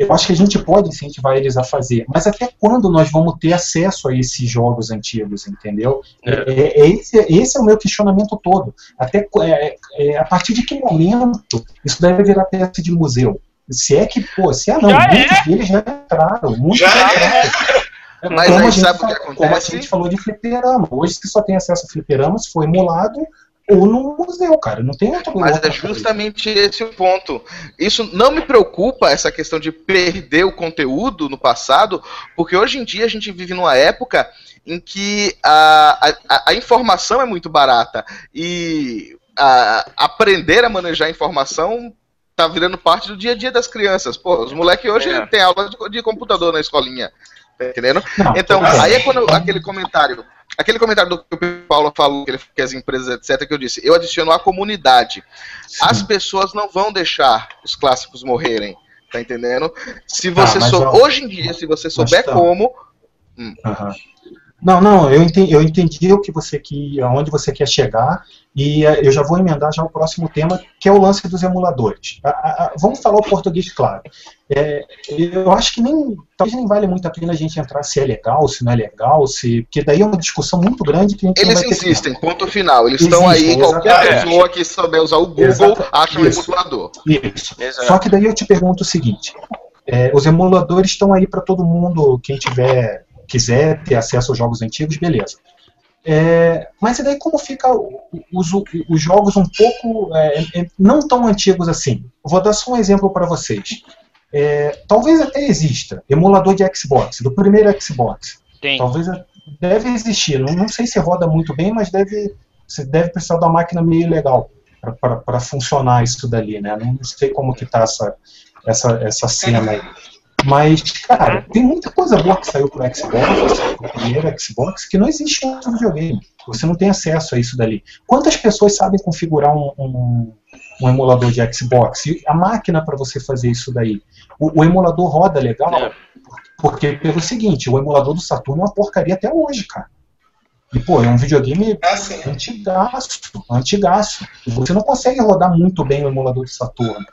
eu acho que a gente pode incentivar eles a fazer, mas até quando nós vamos ter acesso a esses jogos antigos, entendeu? É. É, é esse, esse, é o meu questionamento todo. Até é, é, a partir de que momento isso deve virar peça de museu? Se é que, pô, se é não, já muitos é. deles já entraram, muitos já, já entraram. Mas como aí sabe o que acontece? Como a gente falou de fliperama. Hoje, se só tem acesso a fliperama, se for emulado, ou no museu, cara. Não tem outro Mas é justamente coisa. esse o ponto. Isso não me preocupa, essa questão de perder o conteúdo no passado, porque hoje em dia a gente vive numa época em que a, a, a informação é muito barata. E a, aprender a manejar a informação tá virando parte do dia a dia das crianças. Pô, os moleques hoje é. têm aula de, de, computador na escolinha. Tá entendendo? Não, então, aí é quando aquele comentário aquele comentário do que o Paulo falou, que, ele, que as empresas, etc., que eu disse, eu adiciono a comunidade. Sim. As pessoas não vão deixar os clássicos morrerem, tá entendendo? Se tá, você ah, sou, hoje em dia, se você souber tá. como. Hum. Uhum. Não, não, eu entendi, eu entendi o que você que, aonde você quer chegar e uh, eu já vou emendar já o próximo tema, que é o lance dos emuladores. vamos falar o português claro. É, eu acho que nem talvez nem vale muito a pena a gente entrar se é legal, se não é legal, se porque daí é uma discussão muito grande que a gente Eles insistem, ponto final. Eles estão aí, qualquer pessoa que souber usar o Google Exato, acha um emulador. Isso. Exato. Só que daí eu te pergunto o seguinte: é, os emuladores estão aí para todo mundo, quem tiver quiser ter acesso aos jogos antigos, beleza. É, mas e daí como fica os, os jogos um pouco é, é, não tão antigos assim? Vou dar só um exemplo para vocês. É, talvez até exista emulador de Xbox, do primeiro Xbox. Tem. Talvez deve existir. Não, não sei se roda muito bem, mas deve, você deve precisar da máquina meio legal para funcionar isso dali, né? Não sei como que tá essa, essa, essa cena aí. Mas, cara, tem muita coisa boa que saiu pro Xbox, pro primeiro Xbox, que não existe em outro videogame. Você não tem acesso a isso dali. Quantas pessoas sabem configurar um, um, um emulador de Xbox? E a máquina para você fazer isso daí? O, o emulador roda legal? É. Porque, pelo seguinte, o emulador do Saturno é uma porcaria até hoje, cara. E, pô, é um videogame é antigaço, antigaço. Você não consegue rodar muito bem o emulador do Saturno.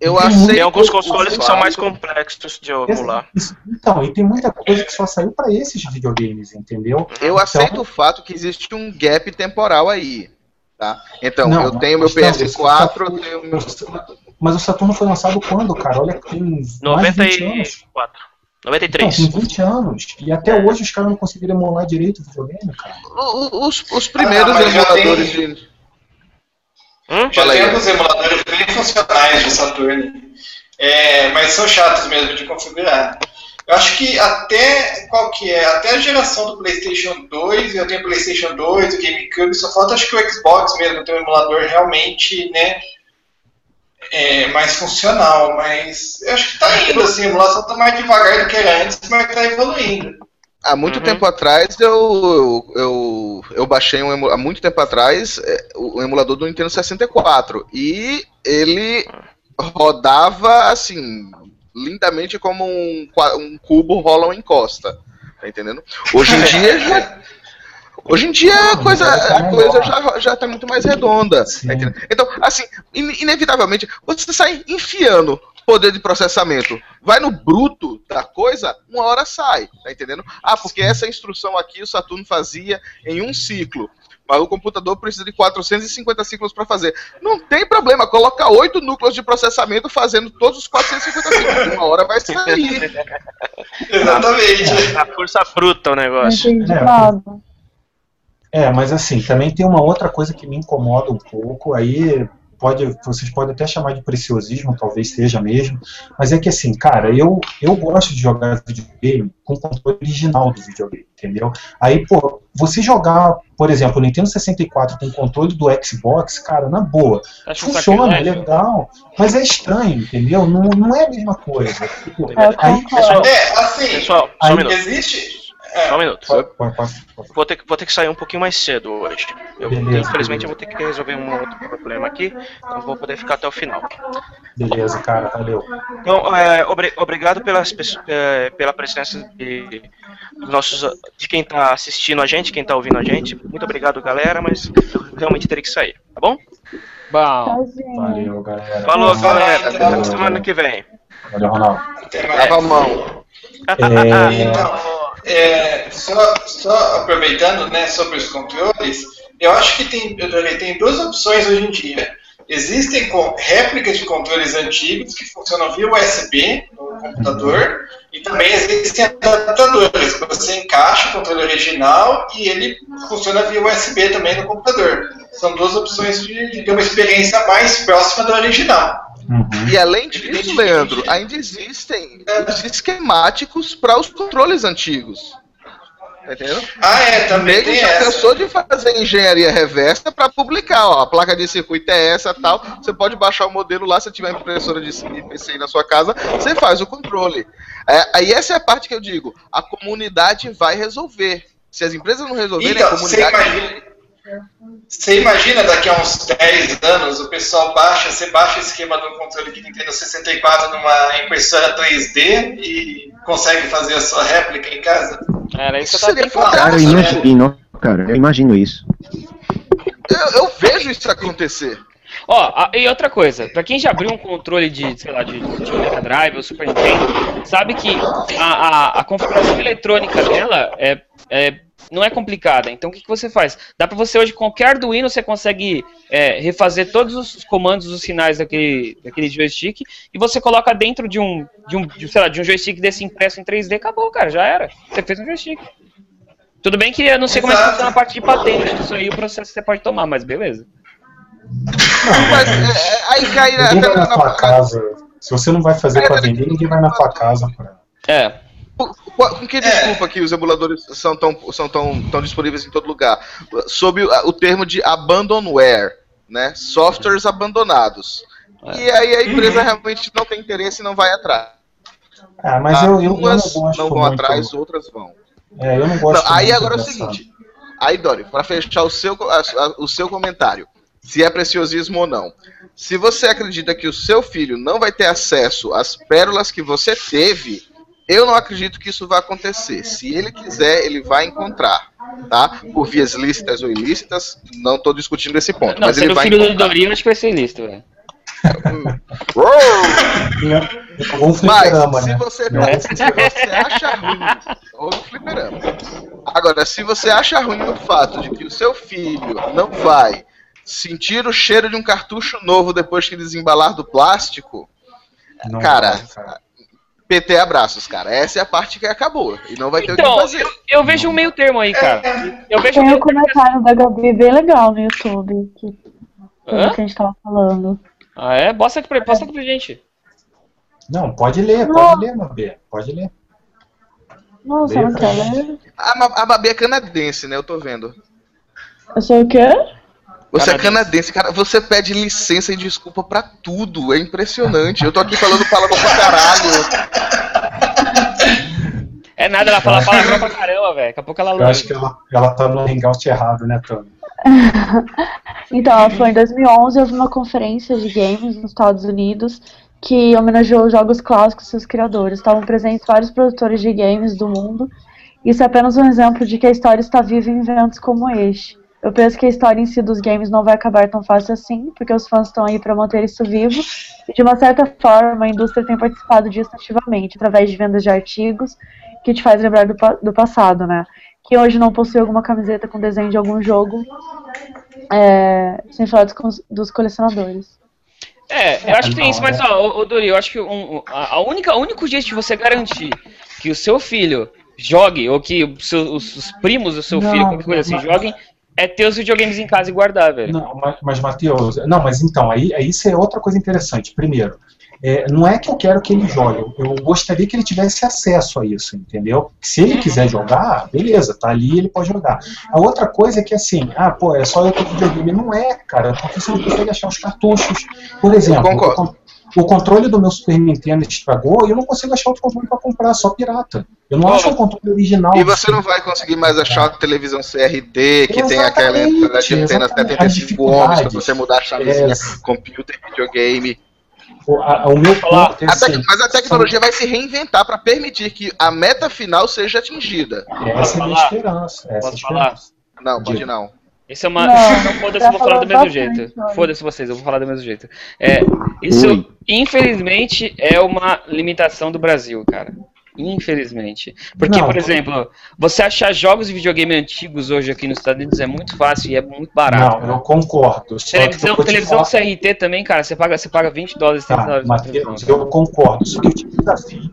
Eu aceito. Tem alguns consoles que são mais complexos de emular. Então, e tem muita coisa que só saiu para esses videogames, entendeu? Eu então, aceito o fato que existe um gap temporal aí. Tá? Então, não, eu tenho meu PS4, eu tenho meu. Mas o Saturno foi lançado quando, cara? Olha, tem 94. 93. Não, tem 20 anos. E até hoje os caras não conseguiram emular direito o videogame, cara. Os, os primeiros ah, emuladores de. Hum? Já tem alguns emuladores bem funcionais de Saturn, é, mas são chatos mesmo de configurar. Eu acho que até qual que é? Até a geração do PlayStation 2, eu tenho PlayStation 2, o GameCube, só falta acho que o Xbox mesmo ter um emulador realmente, né, é, mais funcional, mas eu acho que tá indo assim, a emulação tá mais devagar do que era antes, mas tá evoluindo. Há muito uhum. tempo atrás eu, eu, eu baixei um há muito tempo atrás é, o emulador do Nintendo 64 e ele rodava assim lindamente como um, um cubo rola uma encosta, tá entendendo? Hoje em dia já, Hoje em dia a coisa, a coisa já, já tá muito mais redonda. Tá então, assim, inevitavelmente, você sai enfiando poder de processamento vai no bruto da coisa, uma hora sai, tá entendendo? Ah, porque essa instrução aqui o Saturno fazia em um ciclo. Mas o computador precisa de 450 ciclos para fazer. Não tem problema, coloca oito núcleos de processamento fazendo todos os 450 ciclos. Uma hora vai sair. Exatamente. A força bruta o negócio. É, é, mas assim, também tem uma outra coisa que me incomoda um pouco. Aí pode, vocês podem até chamar de preciosismo, talvez seja mesmo, mas é que assim, cara, eu, eu gosto de jogar videogame com o controle original do videogame, entendeu? Aí, pô, você jogar, por exemplo, o Nintendo 64 com o controle do Xbox, cara, na boa, Acho funciona, é legal, mas é estranho, entendeu? Não, não é a mesma coisa. Tipo, Eu aí, concordo. É, assim, Pessoal, só Aí- um minuto. existe. Só um minuto. Vou ter, que- vou ter que sair um pouquinho mais cedo hoje. Eu, Beleza, infelizmente, beleza. eu vou ter que resolver um outro problema aqui. Não vou poder ficar até o final. beleza, cara, valeu. Então, é, obri- obrigado pelas, é, pela presença de, nossos, de quem está assistindo a gente, quem está ouvindo a gente. Muito obrigado, galera, mas eu realmente terei que sair, tá bom? Bom. Valeu, galera. Falou, Valeu, galera. Até semana que vem. Valeu, Ronaldo. Lava a mão. É, Então, é, só, só aproveitando né, sobre os controles, eu acho que tem, tem duas opções hoje em dia. Existem com- réplicas de controles antigos que funcionam via USB no computador e também existem adaptadores. Você encaixa o controle original e ele funciona via USB também no computador. São duas opções de, de ter uma experiência mais próxima do original. Uhum. E além disso, Leandro, ainda existem os esquemáticos para os controles antigos. Tá entendendo? Ah, é, também tem já essa. cansou de fazer engenharia reversa para publicar, ó, a placa de circuito é essa tal. Você pode baixar o modelo lá, se tiver impressora de PC aí na sua casa, você faz o controle. É, aí essa é a parte que eu digo, a comunidade vai resolver. Se as empresas não resolverem, Então, a comunidade. você imagina- Você imagina daqui a uns 10 anos o pessoal baixa, você baixa o esquema do controle que Nintendo 64 numa impressora 3D e consegue fazer a sua réplica em casa? era isso que eu Isso tava seria pensando. Cara, eu fantástico. imagino, cara, eu imagino isso. Eu, eu vejo isso acontecer. Ó, e outra coisa, pra quem já abriu um controle de, sei lá, de, de Mega Drive ou Super Nintendo, sabe que a, a, a configuração eletrônica dela é, é- não é complicada. Então o que, que você faz? Dá pra você hoje, qualquer Arduino, você consegue é, refazer todos os comandos, os sinais daquele, daquele joystick, e você coloca dentro de um, de um, de, sei lá, de um joystick desse impresso em 3D, acabou, cara, já era. Você fez um joystick. Tudo bem que eu não sei como é que funciona a parte de patente, isso aí o processo você pode tomar, mas beleza. Mas é, é, aí cai na, Ninguém vai na tua casa. Se você não vai fazer pra vender, ninguém vai na tua casa. Pra... É, Com que desculpa que os emuladores são tão, são tão, tão disponíveis em todo lugar? Sob o, o termo de abandonware, né? Softwares abandonados. E aí a empresa realmente não tem interesse e não vai atrás. Ah, mas eu, eu, eu não Umas gosto não vão muito. atrás, outras vão. É, eu não gosto Não, aí agora é o seguinte. Aí, Dori, para fechar o seu, a- a- o seu comentário, se é preciosismo ou não. Se você acredita que o seu filho não vai ter acesso às pérolas que você teve, eu não acredito que isso vai acontecer. Se ele quiser, ele vai encontrar, tá? Por vias lícitas ou ilícitas, não estou discutindo esse ponto, Não, mas ele vai filho do encontrar. Dorinho, acho que vai ser ilícito, velho. Mas se né? você, É. se você acha ruim, ou no fliperama. Agora, se você acha ruim o fato de que o seu filho não vai sentir o cheiro de um cartucho novo depois que desembalar do plástico, Não cara, cara. PT abraços, cara. Essa é a parte que acabou. E não vai ter o que Então, fazer. eu, eu vejo um meio termo aí, cara. Eu vejo um Tem um meio termo. comentário da Gabi bem legal no YouTube, que, Hã? que a gente tava falando. Ah, é? Posta aqui pra, posta aqui pra gente. Não, pode ler, Não. pode ler, Mabê. Pode ler. Não, você não quer ler? A, a Babi é canadense, né? Eu tô vendo. Eu sou o quê? Você é Canadense. canadense, cara. Você pede licença e desculpa pra tudo. É impressionante. Eu tô aqui falando palavrão pra caralho. É nada, ela fala palavrão pra caramba, velho. Daqui a pouco ela Eu acho que ela, ela tá no hangout errado, né, Tony? Então, foi em 2011, houve uma conferência de games nos Estados Unidos que homenageou os jogos clássicos e seus criadores. Estavam presentes vários produtores de games do mundo. Isso é apenas um exemplo de que a história está viva em eventos como este. Eu penso que a história em si dos games não vai acabar tão fácil assim, porque os fãs estão aí para manter isso vivo. E de uma certa forma, a indústria tem participado disso ativamente, através de vendas de artigos, que te faz lembrar do, do passado, né? Que hoje não possui alguma camiseta com desenho de algum jogo, é, sem falar dos, dos colecionadores. É, eu acho que tem isso, mas ó, ô, ô Dori, eu acho que um- a, única, o único jeito de você garantir que o seu filho jogue, ou que o seu- os, os primos do seu Não, filho, qualquer coisa assim, joguem, é ter os videogames em casa e guardar, velho. Não, mas, mas Matheus, não, mas então, aí, aí isso é outra coisa interessante. Primeiro, é, não é que eu quero que ele jogue, eu gostaria que ele tivesse acesso a isso, entendeu? Se ele quiser jogar, beleza, tá ali, ele pode jogar. A outra coisa é que assim, ah, pô, é só eu ter videogame. Não é, cara, porque você não consegue achar os cartuchos. Por exemplo, o, o controle do meu Super Nintendo estragou e eu não consigo achar outro controle para comprar, só pirata. Eu não acho o controle original. E você não vai conseguir mais achar a televisão CRT, que tem aquela entrada de antena 75 ohms pra você mudar a chavezinha, é. computer, videogame. O, a, o meu ponto é assim, Mas a tecnologia vai se reinventar para permitir que a meta final seja atingida. Essa é a minha esperança. Essa Posso falar? Não, pode não. Isso é uma. Foda-se, eu vou falar do mesmo jeito. Foda-se vocês, eu vou falar do mesmo jeito. É, isso, Ui. infelizmente, é uma limitação do Brasil, cara. Infelizmente. Porque, não, por exemplo, você achar jogos de videogame antigos hoje aqui nos Estados Unidos é muito fácil e é muito barato. Não, eu concordo. Televisão, eu televisão CRT também, cara, você paga, você paga 20 dólares, 30 tá, dólares. Mateus, eu concordo. Só que eu te desafio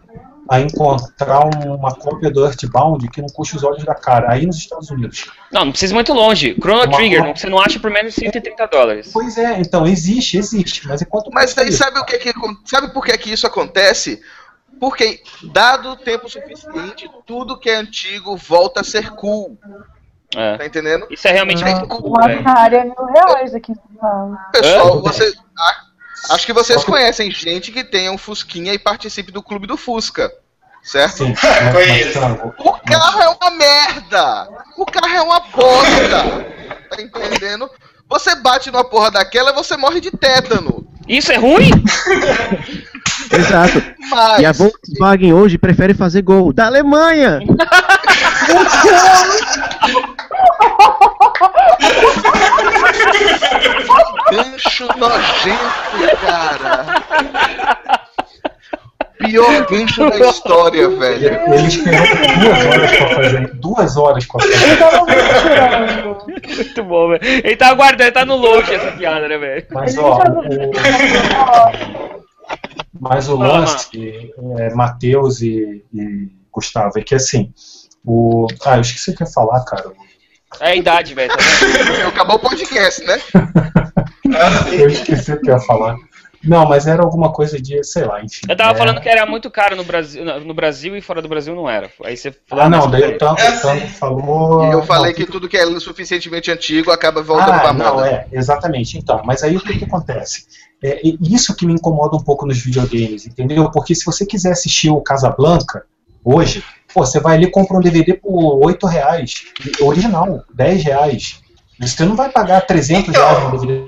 a encontrar uma cópia do Earthbound que não custe os olhos da cara, aí nos Estados Unidos. Não, não precisa ir muito longe. Chrono uma, Trigger, uma... você não acha por menos de 130 dólares. Pois é, então, existe, existe. Mas enquanto. Mas aí sabe o que, que sabe por que, que isso acontece? Porque, dado o tempo suficiente, tudo que é antigo volta a ser cool. É. Tá entendendo? Isso é realmente ah, muito cool. Uma cara é mil reais aqui São Paulo. Pessoal, é? você. Acho que vocês conhecem gente que tenha um Fusquinha e participe do clube do Fusca. Certo? Sim, conheço. O carro é uma merda! O carro é uma bosta! Tá entendendo? Você bate numa porra daquela e você morre de tétano. Isso é ruim? Exato. Mas... E a Volkswagen hoje prefere fazer gol da Alemanha. Gancho nojento, cara. Pior gancho da história, velho. Ele esperou duas horas pra fazer. Duas horas pra fazer. Ele tava muito bom, velho. Ele tá aguardando, ele tá no longe essa piada, né, velho? Mas ó, o... Mas o lance, é, Matheus e, e, Gustavo, é que assim, o. Ah, eu esqueci o que ia falar, cara. É a idade, velho. Tá Acabou o podcast, né? eu esqueci o que ia falar. Não, mas era alguma coisa de, sei lá, enfim. Eu tava é... falando que era muito caro no Brasil, no Brasil e fora do Brasil não era. Aí você falou. Ah, não, daí o Tanto, é, falou. E eu falei não, que, que tudo que é suficientemente antigo acaba voltando ah, pra moda. Não, é, exatamente. Então, mas aí o que, que acontece? É isso que me incomoda um pouco nos videogames, entendeu? Porque se você quiser assistir o Casablanca hoje, pô, você vai ali e compra um DVD por 8 reais, original, 10 reais. Você não vai pagar 300 então, reais no DVD.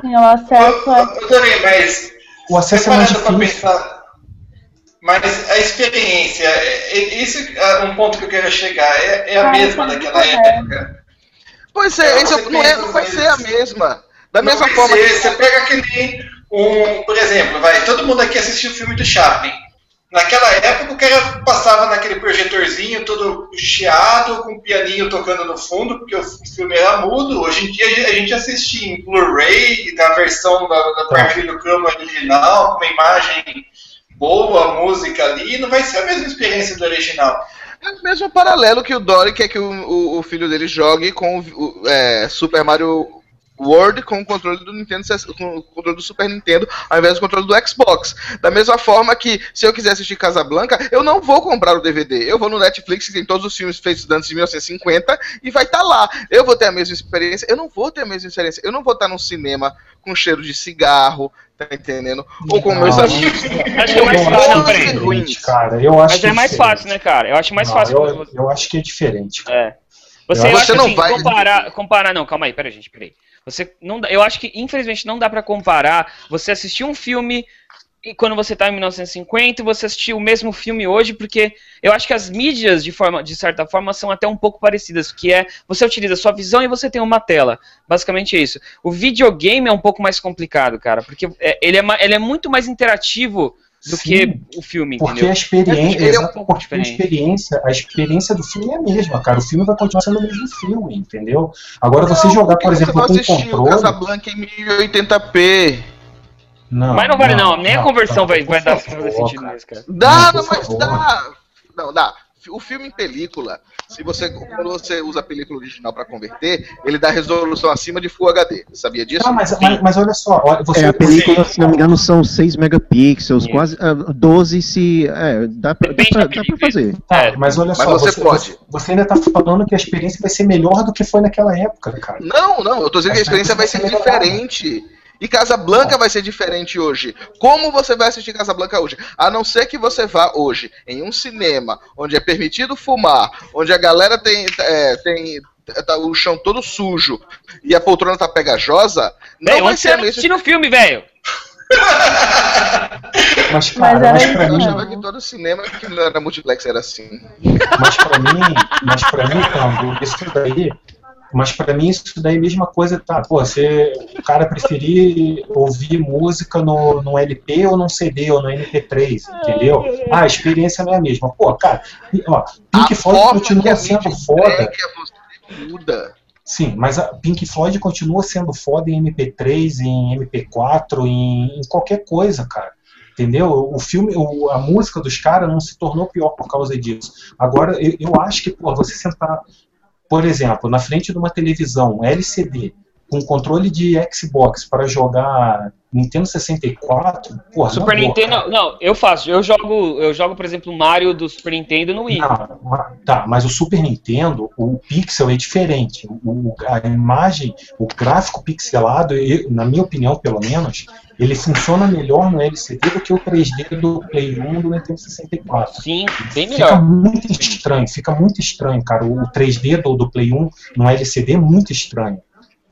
Sim, o acesso é... mas... O acesso é mais difícil. Mas a experiência, isso é um ponto que eu quero chegar, é, é a ah, mesma daquela época. Pois é, isso não, é, não vai ser a mesma. Da não mesma forma. Ser, que... Você pega aquele. Um, por exemplo, vai, todo mundo aqui assistiu o filme do Chaplin. Naquela época o cara passava naquele projetorzinho todo chiado, com um pianinho tocando no fundo, porque o filme era mudo. Hoje em dia a gente assiste em Blu-ray, na versão da, da perfil do Chroma original, com uma imagem boa, música ali, não vai ser a mesma experiência do original. É o mesmo paralelo que o Dory quer que o, o, o filho dele jogue com o, é, Super Mario World com o controle do Nintendo, com o controle do Super Nintendo, ao invés do controle do Xbox. Da mesma forma que, se eu quiser assistir Casablanca, eu não vou comprar o DVD. Eu vou no Netflix, que tem todos os filmes feitos antes de 1950, e vai estar tá lá. Eu vou ter a mesma experiência. Eu não vou ter a mesma experiência. Eu não vou estar tá num cinema com cheiro de cigarro, tá entendendo? Ou com meus amigos. Acho que é mais fácil, ruins. Cara, eu acho Mas é mais fácil, né, cara? Eu acho mais não, fácil. Eu, eu, acho que é diferente. Cara. É. Você, você acha, não assim, vai comparar, comparar, não, calma aí, pera gente, peraí. Você não, eu acho que infelizmente não dá para comparar você assistir um filme e quando você está em 1950 e você assistir o mesmo filme hoje, porque eu acho que as mídias de forma, de certa forma, são até um pouco parecidas, que é você utiliza sua visão e você tem uma tela, basicamente é isso. O videogame é um pouco mais complicado, cara, porque é, ele, é, ele é muito mais interativo do Sim, que o filme, porque entendeu? A experiência, é um pouco porque a experiência, a experiência do filme é a mesma, cara. O filme vai continuar sendo o mesmo filme, entendeu? Agora não, você jogar, por exemplo, com controle... Casablanca em 1080p. Não, mas não vale não, nem a conversão vai, vai dar sentido nisso, cara. Dá, não, mas favor. dá. Não, dá. O filme em película, se você quando você usa a película original para converter, ele dá resolução acima de Full HD. Sabia disso? Ah, mas, mas, mas olha só, você, é, a película, se não me engano, são 6 megapixels, quase uh, 12 se. É, dá pra, dá pra, dá pra fazer. Tá, mas olha Mas só, você você, pode. você ainda tá falando que a experiência vai ser melhor do que foi naquela época, cara. Não, não, eu tô dizendo que a experiência vai ser diferente. E Casablanca vai ser diferente hoje. Como você vai assistir Casablanca hoje? A não ser que você vá hoje em um cinema onde é permitido fumar, onde a galera tem, é, tem tá o chão todo sujo e a poltrona tá pegajosa, não Velho, vai ser mesma. assistindo o filme, velho? Mas, Mas cara, mas, isso pra Eu mim, achava que todo cinema que não era multiplex era assim. mas pra mim, mas pra mim, Cambo, isso daí, mas pra mim isso daí é a mesma coisa, tá? Pô, você, o cara preferir ouvir música no, no LP ou num CD ou no MP3, entendeu? Ah, a experiência não é a mesma. Pô, cara, ó, Pink a Floyd continua sendo foda. você muda. Sim, mas a Pink Floyd continua sendo foda em MP3, em MP4, em, em qualquer coisa, cara. Entendeu? O filme, o- a música dos caras não se tornou pior por causa disso. Agora, eu, eu acho que, pô, você sentar, por exemplo, na frente de uma televisão LCD, com controle de Xbox para jogar Nintendo 64, porra, Super boa, Nintendo. cara. Não, eu faço. Eu jogo, eu jogo, por exemplo, Mario do Super Nintendo no Wii. Não, tá, mas o Super Nintendo, o pixel é diferente. O, a imagem, o gráfico pixelado, eu- na minha opinião, pelo menos, ele funciona melhor no LCD do que o 3D do Play 1 do Nintendo 64. Sim, bem Fica melhor. muito estranho, fica muito estranho, cara. O 3D do, do Play 1 no LCD é muito estranho.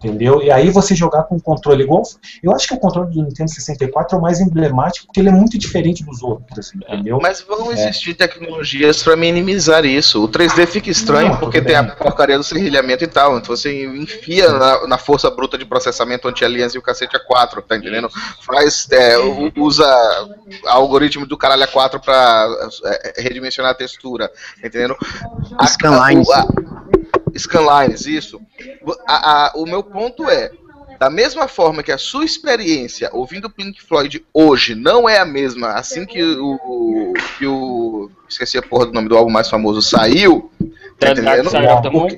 Entendeu? E aí você jogar com um controle igual. Eu acho que o controle do Nintendo 64 é o mais emblemático, porque ele é muito diferente dos outros, assim, entendeu? Mas vão É. existir tecnologias para minimizar isso. O 3D fica estranho Não, porque tem a porcaria do serrilhamento e tal. Então você enfia na, na força bruta de processamento anti-aliança e o cacete A4, tá entendendo? Faz, é, usa algoritmo do caralho A4 pra é, redimensionar a textura, tá entendendo? A- Scanlines. a- Scanlines, isso. A- a- o meu ponto é, da mesma forma que a sua experiência ouvindo Pink Floyd hoje não é a mesma, assim que o, que o esqueci a porra do nome do álbum mais famoso saiu, tá Dark entendendo? Side of the Moon.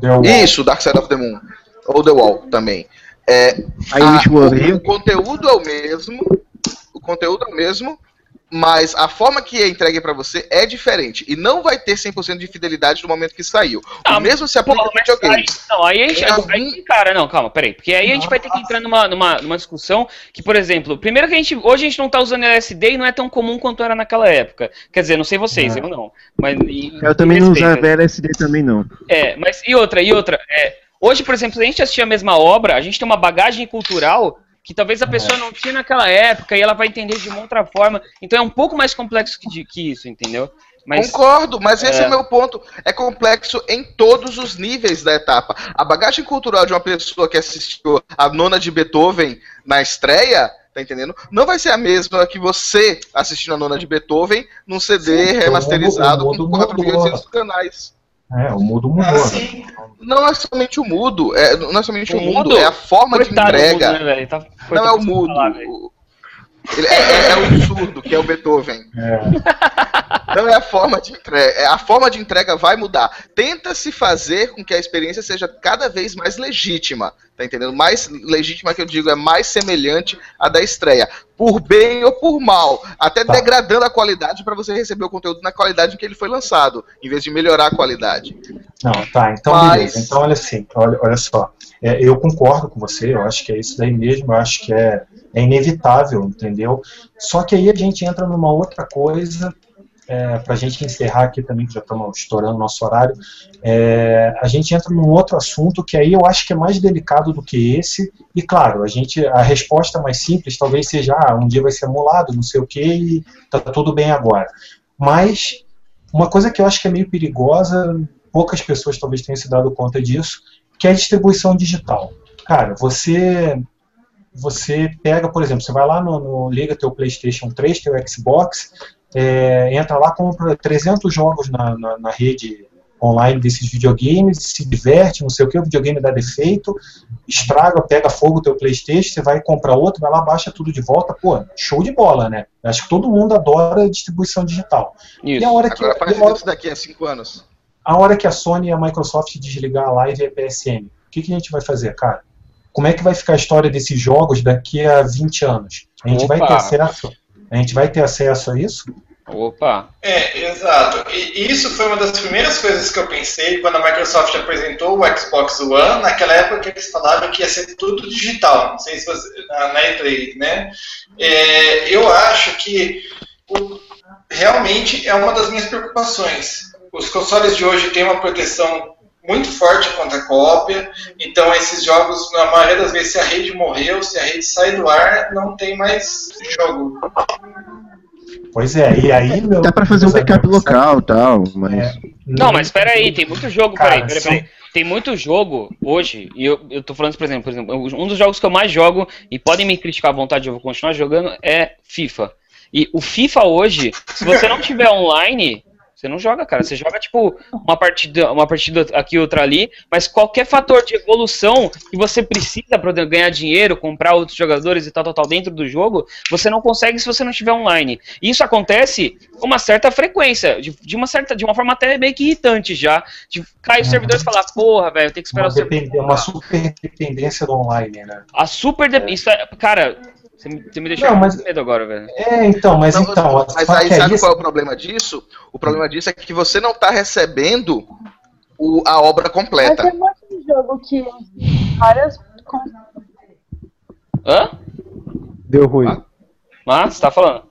Deu- Isso, Dark Side of the Moon. Ou The Wall também. É, Aí a- o o conteúdo é o mesmo, o conteúdo é o mesmo, mas a forma que é entregue pra você é diferente. E não vai ter 100% de fidelidade no momento que saiu. Ah, o mesmo se Pô, aplica ao mas videogame. aí, não, aí a gente. Tem algum- aí, cara, não, calma, peraí. Porque aí a gente vai ter que entrar numa, numa, numa discussão que, por exemplo, primeiro que a gente. Hoje a gente não tá usando LSD e não é tão comum quanto era naquela época. Quer dizer, não sei vocês, É. eu não. Mas, e- Eu também não usava LSD também, não. É, mas e outra, e outra. É, hoje, por exemplo, se a gente assistir a mesma obra, a gente tem uma bagagem cultural que talvez a pessoa não tinha naquela época e ela vai entender de uma outra forma. Então é um pouco mais complexo que, que isso, entendeu? Mas Concordo, mas esse é É. o meu ponto. É complexo em todos os níveis da etapa. A bagagem cultural de uma pessoa que assistiu a nona de Beethoven na estreia, tá entendendo? Não vai ser a mesma que você assistindo a nona de Beethoven num CD Sim, remasterizado com mundo 4.800 canais. É, o mudo mudou. Ah, né? Não é somente o mudo, é, não é somente O o, mudo, mudo? é a forma de entrega. mundo, né? Tá- Não é o do mudo. falar, ele é, é- é o surdo, que é o Beethoven. É, Não é a forma de entrega. é, A forma de entrega vai mudar. Tenta se fazer com que a experiência seja cada vez mais legítima. Tá entendendo? Mais legítima que eu digo, é mais semelhante à da estreia. Por bem ou por mal. Até Tá. degradando a qualidade para você receber o conteúdo na qualidade em que ele foi lançado, em vez de melhorar a qualidade. Não, tá, então Mas- beleza. Então olha assim, olha, olha só. É, eu concordo com você, eu acho que é isso daí mesmo, eu acho que é, é inevitável, entendeu? Só que aí a gente entra numa outra coisa, é, para a gente encerrar aqui também, que já estamos estourando nosso horário, é, a gente entra num outro assunto que aí eu acho que é mais delicado do que esse, e claro, a gente a resposta mais simples talvez seja, ah, um dia vai ser anulado, não sei o que, e tá tudo bem agora. Mas uma coisa que eu acho que é meio perigosa, poucas pessoas talvez tenham se dado conta disso, que é a distribuição digital. Cara, você você pega, por exemplo, você vai lá no, no liga teu PlayStation 3, teu Xbox, é, entra lá compra 300 jogos na, na, na rede online desses videogames, se diverte, não sei o que, o videogame dá defeito, estraga, pega fogo o teu Playstation, você vai comprar outro, vai lá, baixa tudo de volta, pô, show de bola, né? Acho que todo mundo adora distribuição digital. Isso. E a hora que, Agora faz hora, isso daqui a cinco anos. A hora que a Sony e a Microsoft desligar a live e a PSN, o que, que a gente vai fazer, cara? Como é que vai ficar a história desses jogos daqui a 20 anos? A gente Opa. vai ter acesso? A gente vai ter acesso a isso? Opa! É, exato. E isso foi uma das primeiras coisas que eu pensei quando a Microsoft apresentou o Xbox One, naquela época que eles falavam que ia ser tudo digital. Não sei se você. Na E3, né? É, eu acho que o, realmente é uma das minhas preocupações. Os consoles de hoje têm uma proteção muito forte contra a cópia, então esses jogos, na maioria das vezes, se a rede morreu, se a rede sai do ar, não tem mais jogo. Pois é, e aí, meu. Dá pra fazer um backup local e tal, mas. É, não, mas peraí, tem muito jogo, Cara, peraí, peraí, peraí. Tem muito jogo hoje, e eu, eu tô falando, por exemplo, por exemplo, um dos jogos que eu mais jogo, e podem me criticar à vontade, eu vou continuar jogando, é FIFA. E o FIFA hoje, se você não tiver online, você não joga, cara. Você joga, tipo, uma partida, uma partida aqui, outra ali, mas qualquer fator de evolução que você precisa para ganhar dinheiro, comprar outros jogadores e tal, tal, tal, dentro do jogo, você não consegue se você não estiver online. E isso acontece com uma certa frequência, de, de uma certa, de uma forma até meio que irritante já. De cair os servidores e falar, porra, velho, tem que esperar uma o servidor. Uma super dependência do online, né? A super dependência. É, cara, você me, você me deixou não, mas, com medo agora, velho. É, então, mas não, então. Mas aí é sabe isso? qual é o problema disso? O problema disso é que você não tá recebendo o, a obra completa. Mas tem um monte de jogo que várias. Hã? Deu ruim. Ah, ah você tá falando?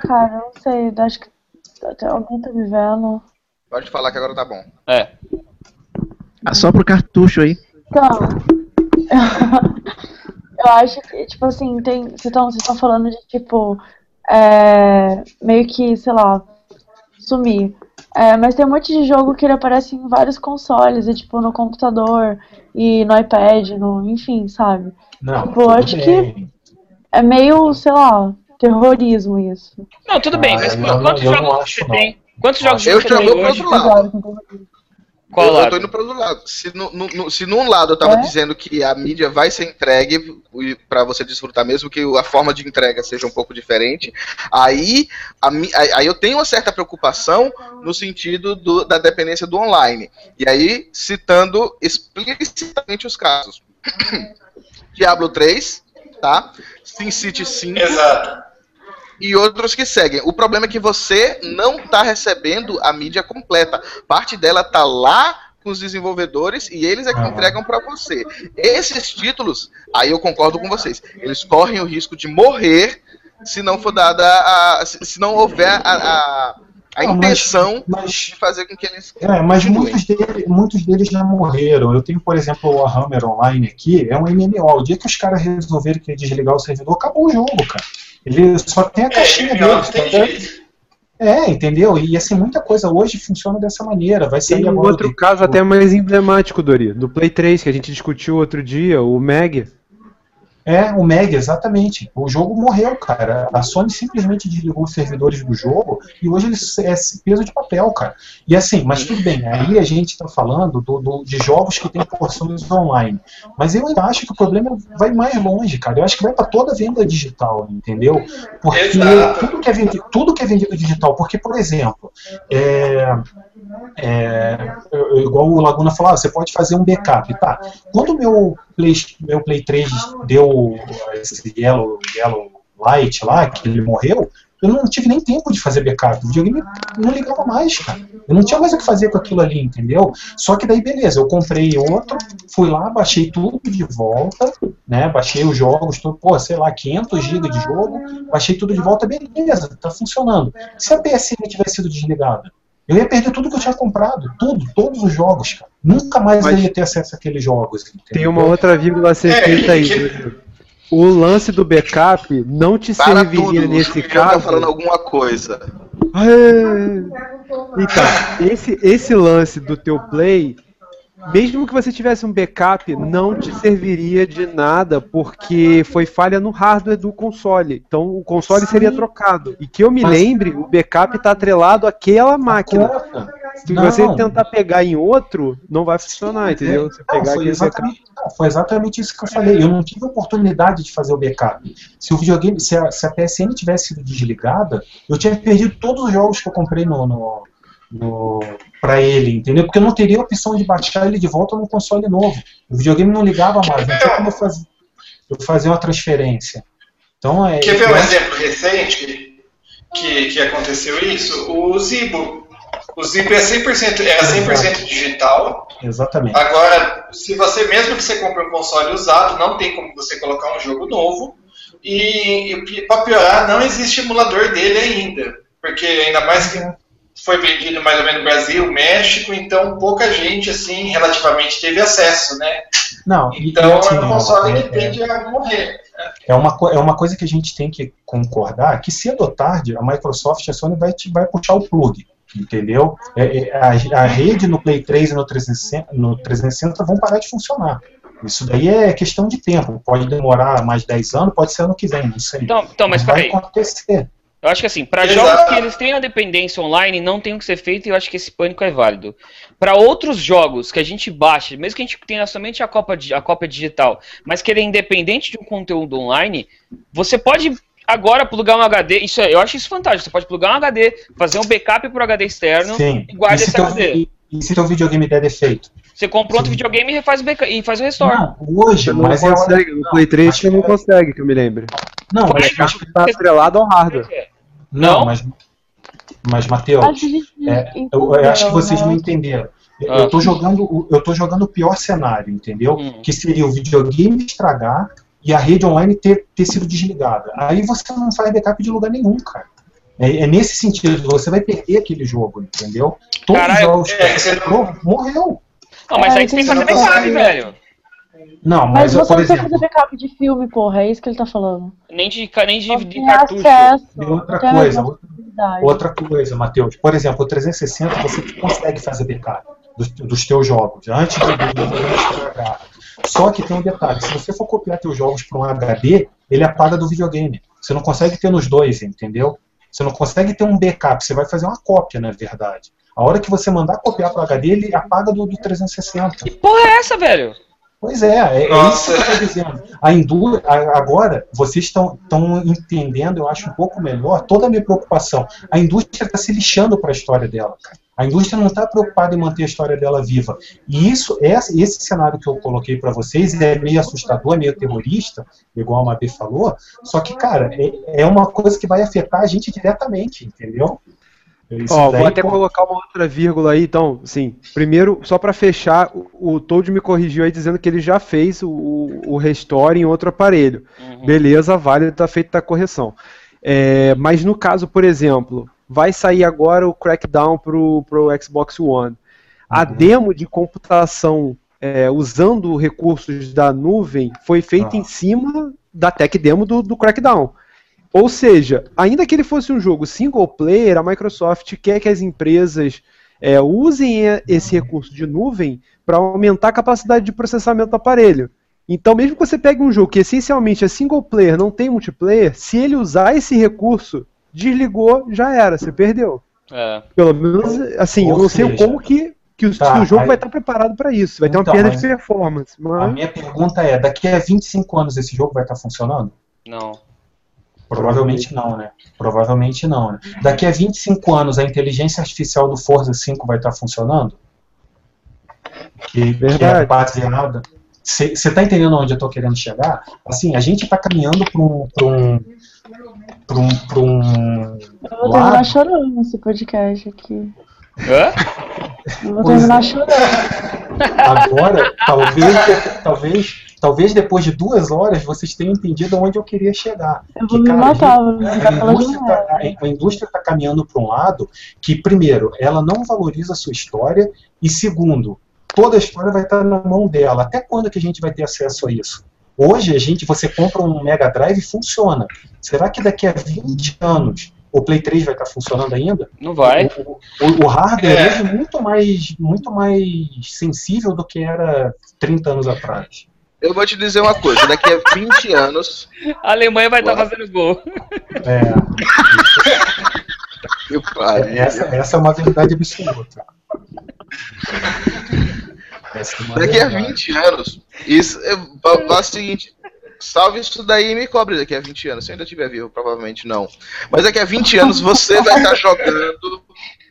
Cara, eu não sei, acho que até alguém tá me vendo. Pode falar que agora tá bom. É. Ah, só pro cartucho aí. Então. Eu acho que, tipo assim, tem. Vocês estão falando de, tipo, é, meio que, sei lá, sumir. É, mas tem um monte de jogo que ele aparece em vários consoles, e, tipo, no computador, e no iPad, no, enfim, sabe? Não, tipo, eu acho bem. que é meio, sei lá, terrorismo isso. Não, tudo bem, ah, mas quantos jogos você tem? Quantos jogos você tem? Eu já vou pro outro lado. Qual eu, lado? eu tô indo pro outro lado. Se, no, no, se num lado eu tava é? dizendo que a mídia vai ser entregue para você desfrutar, mesmo que a forma de entrega seja um pouco diferente, aí, a, aí eu tenho uma certa preocupação no sentido do, da dependência do online. E aí, citando explicitamente os casos. Diablo 3, tá? SimCity 5. Exato e outros que seguem. O problema é que você não está recebendo a mídia completa. Parte dela está lá com os desenvolvedores e eles é que entregam para você. Esses títulos, aí eu concordo com vocês, eles correm o risco de morrer se não for dada a, se não houver a, a, a intenção mas, mas, de fazer com que eles é, mas muitos, dele, muitos deles já morreram. Eu tenho, por exemplo, o Hammer Online aqui, é um MMO. O dia que os caras resolverem que desligar o servidor, acabou o jogo, cara. Ele só tem a é, caixinha é, dele. É, entendeu? E assim, muita coisa hoje funciona dessa maneira. Vai ser um outro caso até mais emblemático, Dori, do Play 3, que a gente discutiu outro dia, o Meg. É, o Meg, exatamente. O jogo morreu, cara. A Sony simplesmente desligou os servidores do jogo e hoje ele é peso de papel, cara. E assim, mas tudo bem, aí a gente está falando do, do, de jogos que tem porções online. Mas eu ainda acho que o problema vai mais longe, cara. Eu acho que vai para toda a venda digital, entendeu? Porque tudo que, é vendido, tudo que é vendido digital, porque, por exemplo, é, é, igual o Laguna falou, ah, você pode fazer um backup, tá? Quando o meu Play, meu Play 3 deu esse Yellow, Yellow Light lá, que ele morreu, eu não tive nem tempo de fazer backup. O videogame não ligava mais, cara. Eu não tinha mais o que fazer com aquilo ali, entendeu? Só que daí, beleza, eu comprei outro, fui lá, baixei tudo de volta, né? Baixei os jogos, tudo, pô, sei lá, 500 GB de jogo, baixei tudo de volta, beleza, tá funcionando. Se a PSN tivesse sido desligada, eu ia perder tudo que eu tinha comprado, tudo, todos os jogos, cara. Nunca mais Mas eu ia ter acesso àqueles jogos. Entendeu? Tem uma outra vírgula a ser é, feita aí. O lance do backup não te Para serviria tudo, nesse caso. Tá falando alguma coisa. É... Então, esse, esse lance do teu play mesmo que você tivesse um backup, não te serviria de nada, porque foi falha no hardware do console. Então o console Sim. seria trocado. E que eu me Mas... lembre, o backup está atrelado àquela máquina. Se Não. você tentar pegar em outro, não vai funcionar, entendeu? Você Não, pegar foi, exatamente, não, foi exatamente isso que eu falei. Eu não tive oportunidade de fazer o backup. Se o videogame, se a, se a PSN tivesse sido desligada, eu tinha perdido todos os jogos que eu comprei no, no, no para ele, entendeu? Porque eu não teria a opção de baixar ele de volta no console novo. O videogame não ligava mais, não tinha como eu fazer, eu fazer uma transferência. Então é. Quer ver um acho- exemplo recente que, que aconteceu isso? O Zibo. O Zibo é 100%, era 100% digital. Exatamente. Agora, se você, mesmo que você compre um console usado, não tem como você colocar um jogo novo. E, e para piorar, não existe emulador dele ainda. Porque ainda mais que foi vendido mais ou menos no Brasil, México, então pouca gente, assim, relativamente teve acesso, né? Não, Então assim, é um ó, console é- que tende a morrer. É uma, é uma coisa que a gente tem que concordar que cedo ou tarde a Microsoft e a Sony vai, te- vai puxar o plug, entendeu? É- é, a, a rede no Play 3 e no 360, no 360 vão parar de funcionar. Isso daí é questão de tempo. Pode demorar mais 10 anos, pode ser ano que vem, não sei. Então, então mas vai peraí. acontecer. Eu acho que assim, para jogos que eles têm a dependência online, não tem o que ser feito e eu acho que esse pânico é válido. Para outros jogos que a gente baixa, mesmo que a gente tenha somente a cópia, di- a cópia digital, mas que ele é independente de um conteúdo online, você pode agora plugar um HD, isso é, eu acho isso fantástico, você pode plugar um HD, fazer um backup pro HD externo Sim. e guarda e, se esse HD. e, e se teu videogame der defeito? Você compra outro videogame e refaz o backup, e faz o restore. Não, hoje, não mas é hora- consegue, no Play 3 você não consegue, que eu me lembre. Não, mas, Mas- mas, Tá atrelado ao hardware. Não, Não? mas, mas Matheus, É, eu, eu acho que vocês não né? entenderam. Eu, Ah. tô jogando, o- eu tô jogando o pior cenário, entendeu? Hum. Que seria o videogame estragar e a rede online ter, ter sido desligada. Aí você não faz backup de lugar nenhum, cara. É, é nesse sentido, você vai perder aquele jogo, entendeu? Todos Caralho, os jogos que é, comprou, morreu. Não, mas É, aí você tem que fazer backup, velho. Não, Mas mas, você por não precisa exemplo, fazer backup de filme, porra, é isso que ele tá falando. Nem de, nem de, de tem cartucho. acesso. E outra coisa. Outra coisa, Matheus, por exemplo, o 360 você consegue fazer backup dos, dos teus jogos antes do videogame estragar. Só que tem um detalhe, se você for copiar teus jogos para um HD, ele apaga do videogame. Você não consegue ter nos dois, entendeu? Você não consegue ter um backup, você vai fazer uma cópia, na verdade. A hora que você mandar copiar para o HD, ele apaga do, do 360. Que porra é essa, velho? Pois é, é, é isso que eu estou dizendo. A indú- a- agora, vocês estão entendendo, eu acho um pouco melhor, toda a minha preocupação. A indústria está se lixando para a história dela. cara. A indústria não está preocupada em manter a história dela viva. E isso, esse, esse cenário que eu coloquei para vocês é meio assustador, é meio terrorista, igual a Mabê falou. Só que, cara, é, é uma coisa que vai afetar a gente diretamente, entendeu? Isso Ó, vou até colocar uma outra vírgula aí, então, sim. Primeiro, só pra fechar, o, o Toad me corrigiu aí dizendo que ele já fez o, o restore em outro aparelho. Uhum. Beleza, vale, tá feita a correção. É, mas no caso, por exemplo, vai sair agora o Crackdown pro, pro Xbox One. A Uhum. demo de computação é, usando recursos da nuvem foi feita Ah. em cima da tech demo do, do Crackdown. Ou seja, ainda que ele fosse um jogo single player, a Microsoft quer que as empresas é, usem esse recurso de nuvem para aumentar a capacidade de processamento do aparelho. Então, mesmo que você pegue um jogo que essencialmente é single player, não tem multiplayer, se ele usar esse recurso, desligou, já era, você perdeu. É. Pelo menos, assim, Ou eu não sei seja, como que, que, o, tá, se o jogo aí- vai estar preparado para isso. Vai ter uma Então, perda mas- de performance. A Mas... minha pergunta é, daqui a 25 anos esse jogo vai estar funcionando? Não. Provavelmente não, né? Provavelmente não, né? Daqui a 25 anos a inteligência artificial do Forza 5 vai estar funcionando? Que, que é Verdade. baseada. Você está entendendo onde eu estou querendo chegar? Assim, a gente está caminhando para um. Pra um para um, pra um Eu vou terminar lado. chorando nesse podcast aqui. Hã? Eu vou Pois terminar é. chorando. Agora, talvez, talvez, talvez depois de duas horas vocês tenham entendido onde eu queria chegar. Eu Que, vou me cara, matar, A pela indústria tá- a- a indústria está caminhando para um lado que, primeiro, ela não valoriza a sua história, e segundo, toda a história vai estar na mão dela. Até quando que a gente vai ter acesso a isso? Hoje, a gente, você compra um Mega Drive e funciona. Será que daqui a 20 anos o Play 3 vai estar funcionando ainda? Não vai. O, o- o hardware É. hoje é muito mais, muito mais sensível do que era 30 anos atrás. Eu vou te dizer uma coisa, daqui a 20 anos, A Alemanha vai estar Ué. fazendo gol. É, meu pai, essa, essa é uma verdade absoluta. Daqui a 20 anos, isso, eu, eu, o seguinte, salve isso daí e me cobre daqui a 20 anos. Se eu ainda estiver vivo, provavelmente não. Mas daqui a 20 anos você vai estar jogando.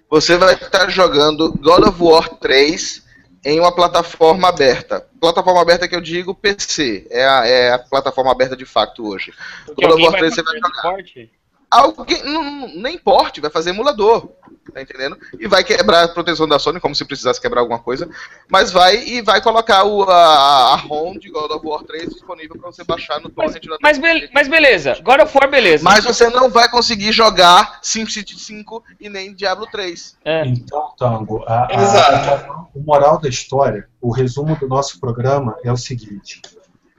Você vai estar jogando God of War 3 em uma plataforma aberta. Plataforma aberta que eu digo PC. É a, é a plataforma aberta de fato hoje. Porque of War vai 3 você vai jogar. suporte. Alguém, não, nem porte, vai fazer emulador. Tá entendendo? E vai quebrar a proteção da Sony, como se precisasse quebrar alguma coisa. Mas vai e vai colocar o, a, a ROM de God of War 3 disponível pra você baixar no torrent da Mas, be- mas beleza, God of War, beleza. Mas você não vai conseguir jogar SimCity 5 e nem Diablo 3. É. Então, Tango, a, a- o moral da história, o resumo do nosso programa é o seguinte.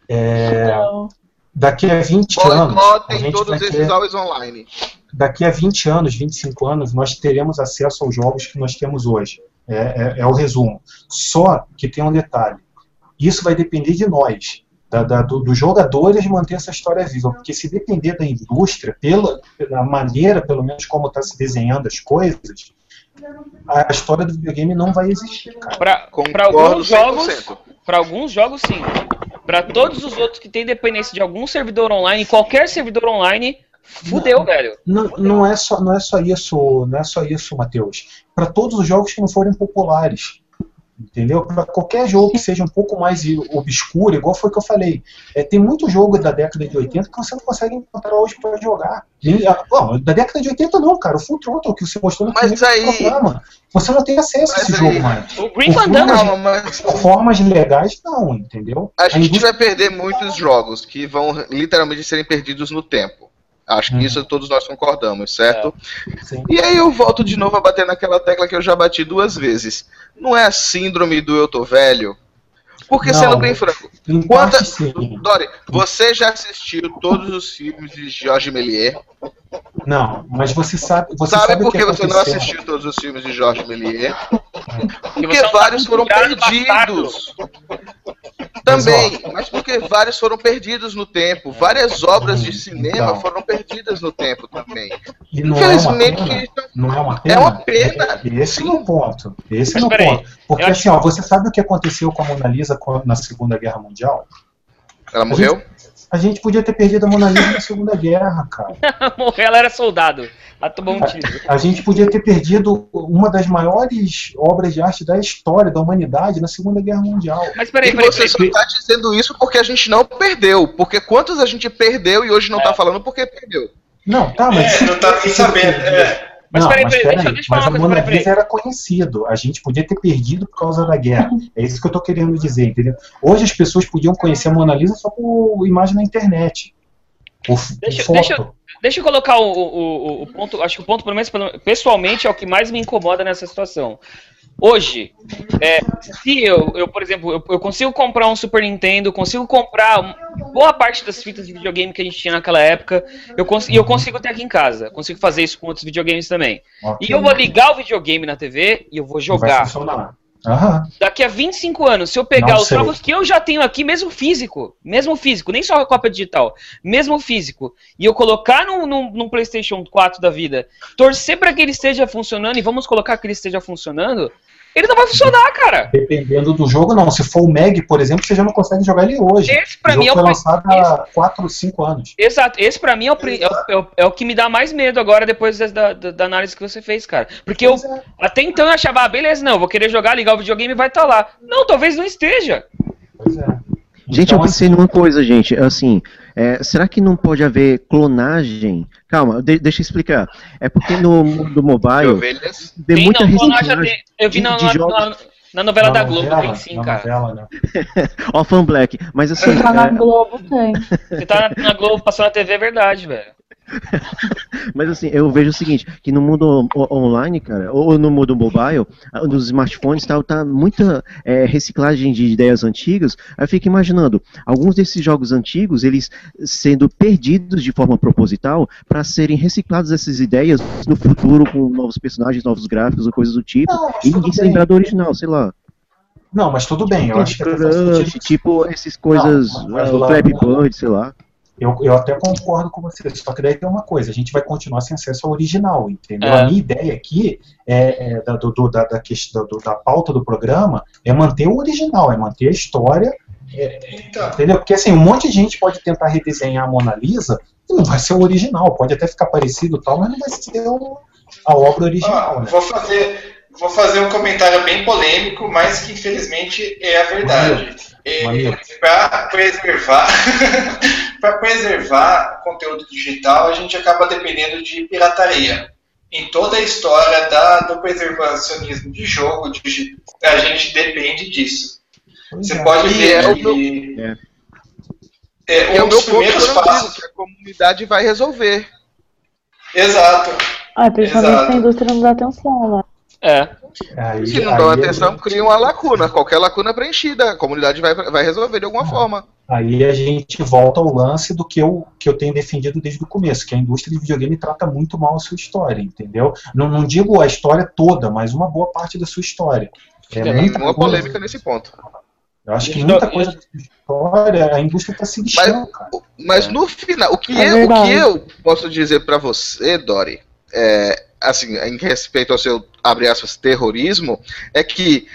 É, Não. Daqui a 20 anos, a Boicotem todos esses ter, always online. daqui a 20 anos, 25 anos, nós teremos acesso aos jogos que nós temos hoje. É, é- é o resumo. Só que tem um detalhe. Isso vai depender de nós, da- da- do- dos jogadores manter essa história viva. Porque se depender da indústria, pela, pela maneira, pelo menos como está se desenhando as coisas, a história do videogame não vai existir, Concordo alguns jogos, 100%. Para alguns jogos sim. Pra todos os outros que têm dependência de algum servidor online, qualquer servidor online, fudeu, velho. Não, não, é só, não é só isso, não é só isso, Matheus. Para todos os jogos que não forem populares. Entendeu? Para qualquer jogo que seja um pouco mais obscuro, igual foi o que eu falei. É, tem muito jogo da década de 80 que você não consegue encontrar hoje para jogar. E, ah, Bom, da década de 80 não, cara. O Full Throttle que você mostrou no Mas aí- programa. Você não tem acesso a Mas esse aí- jogo mais. O Green Não, mas Formas legais, não, entendeu? a gente indústria- vai perder muitos jogos que vão literalmente serem perdidos no tempo. Acho que Uhum. isso todos nós concordamos, certo? Sim. E aí eu volto de novo a bater naquela tecla que eu já bati duas vezes. Não é a síndrome do eu tô velho? Porque, Não. sendo bem franco, Em Quanta- parte, sim. Dori, você já assistiu todos os filmes de Jorge Méliès? Não, mas você sabe. Você Sabe, sabe, por que você não assistiu todos os filmes de Jorge Méliès? Porque é vários foram virado perdidos. Também, mas porque vários foram perdidos no tempo. Várias obras de cinema Então. foram perdidas no tempo também. E não é uma Infelizmente, pena. Não é uma pena? É uma pena. Esse é o ponto. Esse Mas é ponto. Porque assim, ó, você sabe o que aconteceu com a Mona Lisa na Segunda Guerra Mundial? ela morreu? A gente podia ter perdido a Mona Lisa na Segunda Guerra, cara. morreu, ela era soldado. Ela tomou um tiro. A gente podia ter perdido uma das maiores obras de arte da história da humanidade na Segunda Guerra Mundial. Mas peraí, E peraí, você peraí. só está dizendo isso porque a gente não perdeu. Porque quantos a gente perdeu e hoje não tá falando porque perdeu? Não, tá, mas. É, não tá nem sabendo. É. Mas não, peraí, mas peraí, peraí, deixa- deixa eu falar mas a uma coisa, Mona Lisa era conhecido. A gente podia ter perdido por causa da guerra. É isso que eu tô querendo dizer, entendeu? Hoje as pessoas podiam conhecer a Mona Lisa só por imagem na internet. Por, Deixa- foto. deixa- Deixa eu colocar o, o, o- ponto. Acho que o ponto, pelo menos pessoalmente, é o que mais me incomoda nessa situação. Hoje, é, se eu, eu, por exemplo, eu, eu consigo comprar um Super Nintendo, consigo comprar boa parte das fitas de videogame que a gente tinha naquela época, eu e eu consigo ter aqui em casa. Consigo fazer isso com outros videogames também. Ok. E eu vou ligar o videogame na TV e eu vou jogar. Aham. Daqui a 25 anos, se eu pegar Não os sei. jogos que eu já tenho aqui, mesmo físico, mesmo físico, nem só a cópia digital, mesmo físico, e eu colocar num, num, num PlayStation 4 da vida, torcer para que ele esteja funcionando, e vamos colocar que ele esteja funcionando, ele não vai funcionar, cara. Dependendo do jogo, não. Se for o Meg, por exemplo, você já não consegue jogar ele hoje. Esse pra o mim é o foi lançado há 4 ou 5 anos. Exato, esse pra mim é o, é o, é o- é o que me dá mais medo agora depois da, da, da análise que você fez, cara. Porque eu, Pois é. até então eu achava, ah, beleza, não, eu vou querer jogar, ligar o videogame e vai estar lá. Não, talvez não esteja. Pois é. Gente, Então, eu pensei assim, numa coisa, gente. Assim, é, será que não pode haver clonagem? Calma, de- deixa eu explicar. É porque no mundo De mobile ovelhas. tem Tem, muita não, clonagem tem- eu vi de- na, de na- na- na novela na da Globo, novela, tem sim, cara. novela, né? Ó, fan black. Mas assim, Tá na é, Globo, tem. Você tá na, na Globo passando na TV, é verdade, velho. Mas assim, eu vejo o seguinte, que no mundo online, cara, ou no mundo mobile, nos smartphones tal, tá muita é, reciclagem de ideias antigas. Aí eu fico imaginando, alguns desses jogos antigos, eles sendo perdidos de forma proposital para serem reciclados essas ideias no futuro com novos personagens, novos gráficos ou coisas do tipo, mas e ninguém se lembrar do original, sei lá. Não, mas tudo bem. Eu acho que sentido. tipo essas coisas, Não, ah, o Flappy Bird, sei lá. Eu, eu até concordo com você, só que daí tem uma coisa, a gente vai continuar sem acesso ao original, entendeu? É. A minha ideia aqui é, é da, do, da, da, da pauta do programa é manter o original, é manter a história, Então, entendeu? Porque assim, um monte de gente pode tentar redesenhar a Mona Lisa e não vai ser o original, pode até ficar parecido e tal, mas não vai ser o- a obra original, ó, né? vou fazer, vou fazer um comentário bem polêmico, mas que infelizmente é a verdade. Maneiro. Para preservar, para preservar conteúdo digital, a gente acaba dependendo de pirataria. Em toda a história da, do preservacionismo de jogo, a gente depende disso. Você é. pode E ver é o que É. é, É um o meu primeiros passos. que a comunidade vai resolver. Exato. Ah, principalmente Exato. se a indústria não dá atenção, né? É. Aí- Se não dão a atenção, gente- cria uma lacuna. Qualquer lacuna preenchida, a comunidade vai, vai resolver de alguma forma. Aí a gente volta ao lance do que eu, que eu tenho defendido desde o começo, que a indústria de videogame trata muito mal a sua história, entendeu? Não, não digo a história toda, mas uma boa parte da sua história. É Tem muita uma coisa- polêmica nesse ponto. Eu acho que Isso- muita coisa da sua história, a indústria está se lixando, cara. Mas no final, o que, É eu, o que eu posso dizer pra você, Dori, é, assim, em respeito ao seu, abre aspas, terrorismo, é que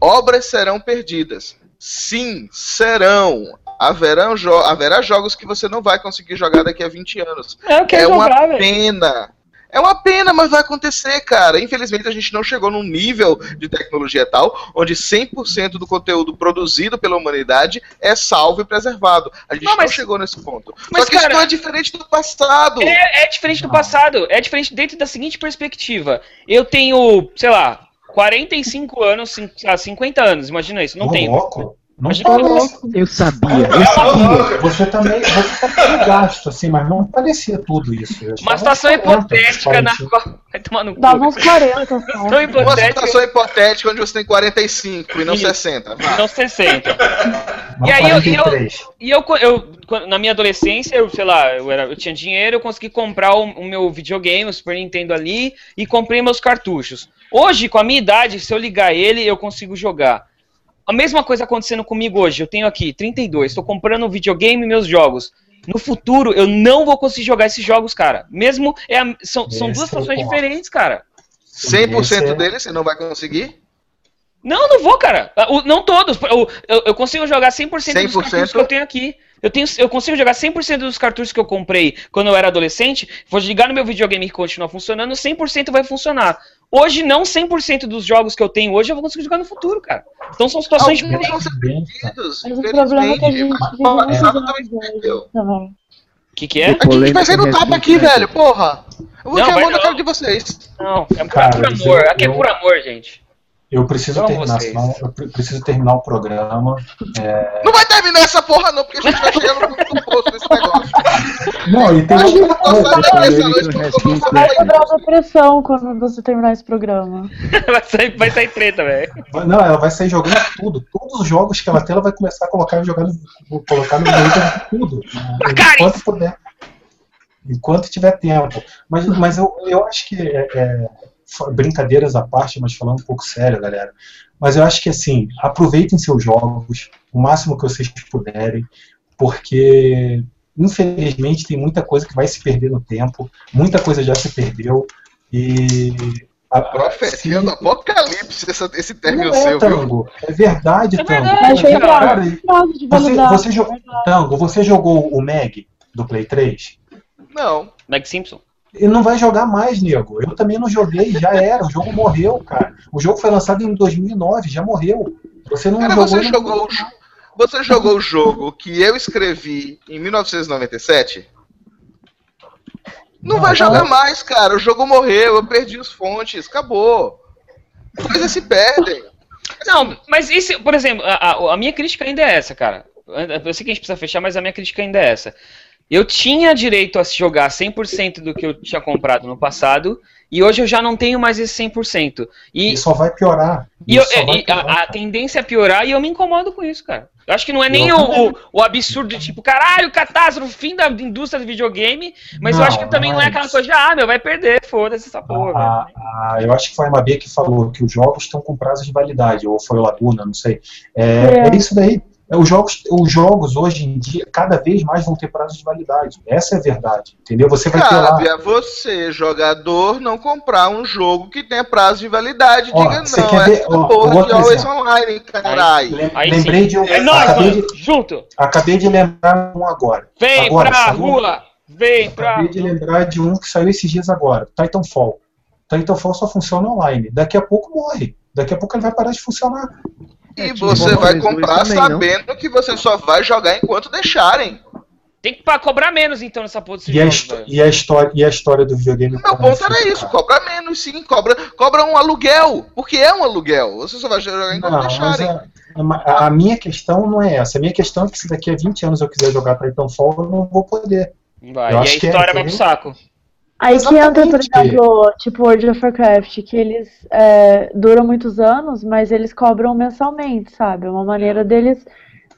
obras serão perdidas. Sim, serão. Haverão jo haverá jogos que você não vai conseguir jogar daqui a 20 anos. É, quero É uma jogar, pena. É uma pena, mas vai acontecer, cara. Infelizmente a gente não chegou num nível de tecnologia tal onde 100% do conteúdo produzido pela humanidade é salvo e preservado. A gente Não, não, mas- chegou nesse ponto. mas, Só que isso cara- não é diferente do passado. É, é diferente do passado. É diferente dentro da seguinte perspectiva. Eu tenho, sei lá, 45 anos, ah, 50 anos, imagina isso. Não Ô, louco, não Imagina- parece. Eu sabia, eu Ah, sabia. louco. Você também você tá meio gasto, assim, mas não parecia tudo isso. Uma situação uns 40, hipotética na 45. qual. Vai tomar no cu. Dava uns 40 só. Situação Uma hipotética situação hipotética onde você tem 45 e não Isso. 60. e não 60. Não, E aí eu- e eu- 43. Eu, eu, na minha adolescência, eu, sei lá, eu, era, eu tinha dinheiro, eu consegui comprar o, o meu videogame, o Super Nintendo ali, e comprei meus cartuchos. Hoje, com a minha idade, se eu ligar ele, eu consigo jogar. A mesma coisa acontecendo comigo hoje. Eu tenho aqui 32, estou comprando um videogame e meus jogos. No futuro, eu não vou conseguir jogar esses jogos, cara. Mesmo. É a- são, são duas é situações ponto. diferentes, cara. 100% Esse é- dele você não vai conseguir? Não, não vou, cara. O- não todos. Eu, eu, eu consigo jogar 100%, dos 100%? cartuchos que eu tenho aqui. Eu, tenho, eu consigo jogar 100% dos cartuchos que eu comprei quando eu era adolescente. Vou ligar no meu videogame que continua funcionando, 100% vai funcionar. Hoje, não 100% dos jogos que eu tenho hoje eu vou conseguir jogar no futuro, cara. Então são situações Alguns diferentes. vão ser Bem, perdidos, Mas o problema é que a gente infelizmente. vive muitos É, anos exatamente. hoje também. O que, que é? A gente vai sair no tapa aqui, velho, porra. Eu vou Não, na não. cara de vocês. Não, é por, Cara, por mas amor. eu- Aqui é por amor, gente. Eu preciso terminar, vocês. senão eu pre- preciso terminar o programa. Não vai terminar essa porra, não, porque a gente vai chegar no fundo do poço desse negócio. Não, e tem A gente vai passar essa noite Vai quebrar a pressão quando você terminar esse programa. Vai sair, vai sair treta, velho. Não, ela vai sair jogando tudo. Todos os jogos que ela tem, ela vai começar a colocar, jogar no, colocar no meio de tudo. né? Enquanto puder. Enquanto tiver tempo. Mas, mas eu, eu acho que, é, é, brincadeiras à parte, mas falando um pouco sério, galera. Mas eu acho que, assim, aproveitem seus jogos o máximo que vocês puderem, porque, infelizmente, tem muita coisa que vai se perder no tempo. Muita coisa já se perdeu. E. a- Profecia do apocalipse, essa- esse término é, seu, viu? Tango. É verdade, É Tango. verdade, foi cara. Você, você jo- Tango, você jogou o Meg do Play 3? Não. Meg Simpson. E não vai jogar mais, nego. Eu também não joguei, já era. O jogo morreu, cara. O jogo foi lançado em 2009, já morreu. Você não Cara, jogou. você não- jogou, você jogou o jogo que eu escrevi em 1997? Não Não, vai não. jogar mais, cara. O jogo morreu, eu perdi os fontes, acabou. Coisas se perdem. Não, mas isso, por exemplo, a, a- a minha crítica ainda é essa, cara. Eu sei que a gente precisa fechar, mas a minha crítica ainda é essa. Eu tinha direito a jogar 100% do que eu tinha comprado no passado, e hoje eu já não tenho mais esse 100%. E, E só vai piorar. e eu- Isso só vai e piorar, a, a tendência é piorar e eu me incomodo com isso, cara. Eu acho que não é nem Eu o, o, o absurdo de tipo, caralho, catástrofe, fim da indústria do videogame, mas eu Não, acho que também não não é é aquela coisa de, ah, meu, vai perder, foda-se essa porra. Ah, ah, eu acho que foi a Mabê que falou que os jogos estão com prazo de validade, ou foi o Laguna, não sei. É, É. é isso daí. É, Os jogos, os jogos hoje em dia, cada vez mais vão ter prazo de validade. Essa é a verdade. Entendeu? Você vai ter lá. Cabe a você, jogador, não comprar um jogo que tenha prazo de validade. Ó, Diga você não, quer ver- essa ó, porra de Always exemplo. Online, caralho. Aí lembrei sim. de um. É nóis, acabei, mano. de, Junto. acabei de lembrar um agora. Vem Agora, pra saiu- rua. Vem pra. Acabei de lembrar de um que saiu esses dias agora. Titanfall. Titanfall só funciona online. Daqui a pouco morre. Daqui a pouco ele vai parar de funcionar. E É, você tipo, vai Borderlands comprar também, não? sabendo que você só vai jogar enquanto deixarem. Tem que cobrar menos então nessa porra desse E a, jogo, velho. e a história, e a história do videogame. Meu ponto era isso, cara? cobra menos sim, cobra, cobra um aluguel, porque é um aluguel. Você só vai jogar enquanto Não, deixarem. a, a- a minha questão não é essa. A minha questão é que se daqui a 20 anos eu quiser jogar Titanfall, eu não vou poder. Vai. Eu E a que é, história vai pro saco. Aí que entra, por exemplo, tipo World of Warcraft, que eles é, duram muitos anos, mas eles cobram mensalmente, sabe? É uma maneira deles,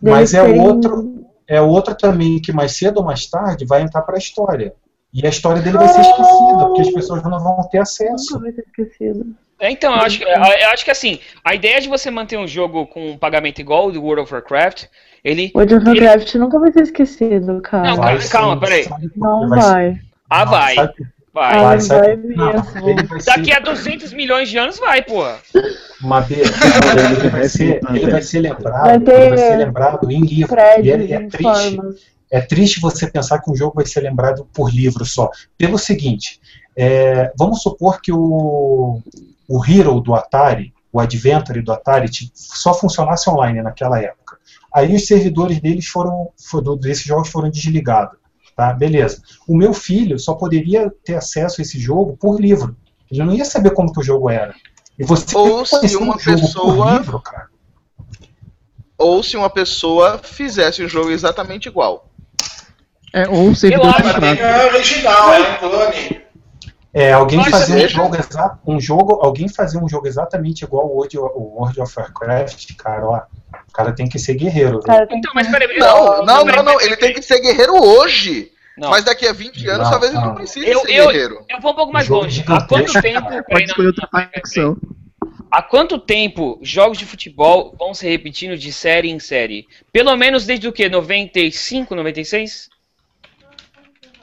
deles Mas é terem- outro, é outro também que mais cedo ou mais tarde vai entrar pra história. E a história dele vai ser esquecida, porque as pessoas não vão ter acesso. Nunca vai ser esquecido. É, Então, eu acho, que- eu acho que assim, a ideia de você manter um jogo com um pagamento igual o do World of Warcraft, ele. World of Warcraft nunca vai ser esquecido, cara. Não, Vai calma, sim, peraí. Não Vai ser- vai. Ah, vai. Vai. Vai, vai Daqui a 200 milhões de anos vai, porra. Madeira, ele vai ser, ele vai ser lembrado, Vai ter ele vai ser lembrado em livro. E é, é triste, é triste você pensar que um jogo vai ser lembrado por livro só. Pelo seguinte, é, vamos supor que o, o Hero do Atari, o Adventure do Atari, só funcionasse online naquela época. Aí os servidores deles foram, foram desses jogos foram desligados. Tá? Beleza. O meu filho só poderia ter acesso a esse jogo por livro. Ele não ia saber como que o jogo era. E você Ou se um uma jogo pessoa- por livro, cara. Ou se uma pessoa fizesse o jogo exatamente igual. É, ou o servidor não é original, é um clone. É, alguém Mas fazer um veja- jogo, um jogo, alguém fazer um jogo exatamente igual o World, o World of Warcraft, cara, ó, o cara tem que ser guerreiro, tem Então, mas peraí. Não, não, não, não. Ele tem que ser guerreiro hoje. Não. Mas daqui a 20 anos Não, talvez ele não não. precise Eu- ser eu- guerreiro. Eu vou um pouco mais longe. Há quanto tempo. Pode não, escolher outra não, facção. Há quanto tempo jogos de futebol vão se repetindo de série em série? Pelo menos desde o quê? 95, 96?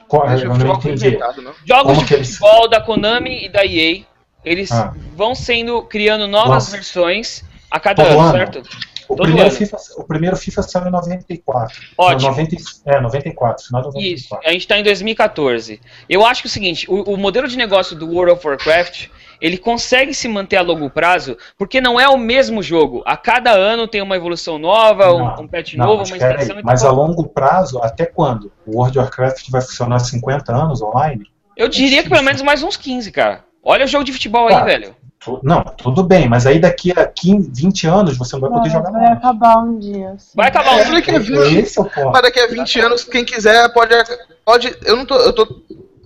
Qual- eu não entendi. não? Jogos Como de que eles- futebol da Konami e da EA, eles Ah. vão sendo criando novas Nossa. versões a cada Todo ano, ano? O Todo primeiro, ano. FIFA, o primeiro FIFA saiu em 94. Ótimo. Não, 90, é, 94, final de Isso, 94. a gente tá em 2014. Eu acho que é o seguinte, o, o modelo de negócio do World of Warcraft, ele consegue se manter a longo prazo, porque não é o mesmo jogo. A cada ano tem uma evolução nova, um, Não, um patch Não, novo, uma aí, extensão. mas a longo prazo, até quando? O World of Warcraft vai funcionar 50 anos online? eu diria que pelo menos mais uns 15, cara. Olha o jogo de futebol aí, velho. Tu- Não, tudo bem, mas aí daqui a 15, 20 anos você não vai poder jogar vai mais. acabar um dia. assim. Vai acabar É, um daqui a 20 Esse é o ponto. Mas daqui a 20 anos, quem quiser pode. pode eu não tô. Eu tô.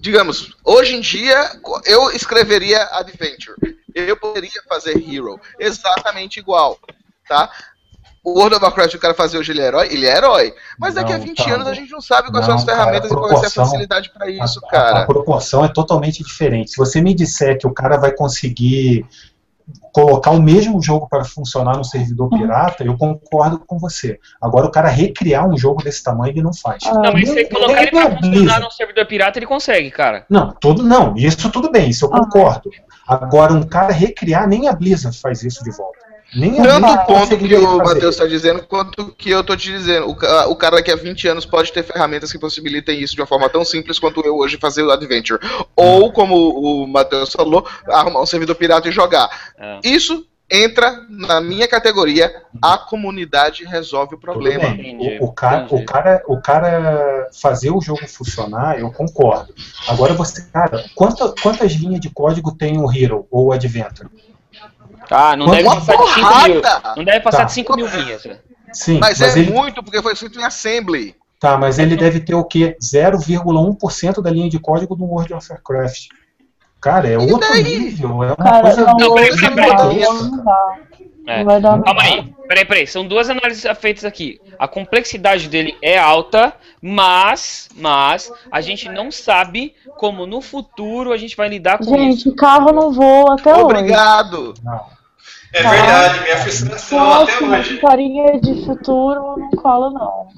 Digamos, hoje em dia, eu escreveria Adventure. Eu poderia fazer Hero. Exatamente igual. Tá? O World of Warcraft, o cara fazer hoje ele é herói, ele é herói. Mas daqui a Não, 20 tá. anos a gente não sabe quais são Não, as ferramentas cara, e qual vai ser a facilidade pra isso, A- A, cara. proporção é totalmente diferente. Se você me disser que o cara vai conseguir colocar o mesmo jogo para funcionar no servidor pirata, eu concordo com você. Agora, o cara recriar um jogo desse tamanho, ele não faz. Ah, Não, mas se ele colocar ele pra Nem a funcionar num servidor pirata, ele consegue, cara. Não, tudo não. Isso tudo bem, isso eu Ah. concordo. Agora, um cara recriar, nem a Blizzard faz isso de volta. Nem Tanto o ponto que o. Matheus está dizendo, quanto que eu tô te dizendo. O, o cara daqui a 20 anos pode ter ferramentas que possibilitem isso de uma forma tão simples quanto eu hoje fazer o Adventure. Ou, como o Matheus falou, arrumar um servidor pirata e jogar. É. Isso entra na minha categoria, a comunidade resolve o problema. Entendi, O, o cara, entendi. o, cara, o cara fazer o jogo funcionar, eu concordo. Agora você, cara, quanta- quantas linhas de código tem o Hero ou o Adventure? Ah, não deve passar de 5 mil. Não deve passar Tá. de 5 mil linhas. Sim, Mas, mas, é ele, muito, porque foi escrito em assembly. tá, mas ele deve ter o quê? 0,1% da linha de código do World of Warcraft. Cara, é E outro daí? nível, é uma Cara, coisa não, Não, peraí, peraí, peraí. É. Não vai dar Calma aí, peraí, peraí. São duas análises feitas aqui. A complexidade dele é alta, mas, mas a gente não sabe como no futuro a gente vai lidar com isso. Gente, carro não voa até hoje. Obrigado. Não. É verdade, minha frustração até Nossa, uma hoje. historinha de futuro não cola, não.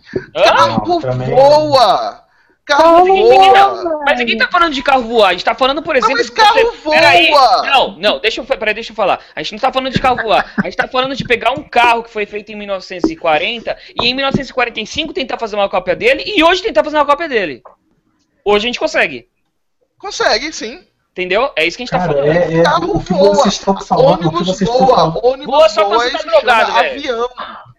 Carro também- voa! Carro Carro voa! voa. Mas aqui tá falando de carro voar, a gente tá falando, por exemplo. mas de carro você- voa! Peraí, não, não, deixa eu, peraí, deixa eu falar. A gente não tá falando de carro voar. A gente tá falando de pegar um carro que foi feito em 1940 e em 1945 tentar fazer uma cópia dele e hoje tentar fazer uma cópia dele. Hoje a gente consegue. Consegue, sim. Entendeu? É isso que a gente tá Cara, falando. é, é Carro o que voa, vocês estão falando, o que Ônibus vocês estão voa, falando. ônibus Voa só quando você tá drogado, velho. avião.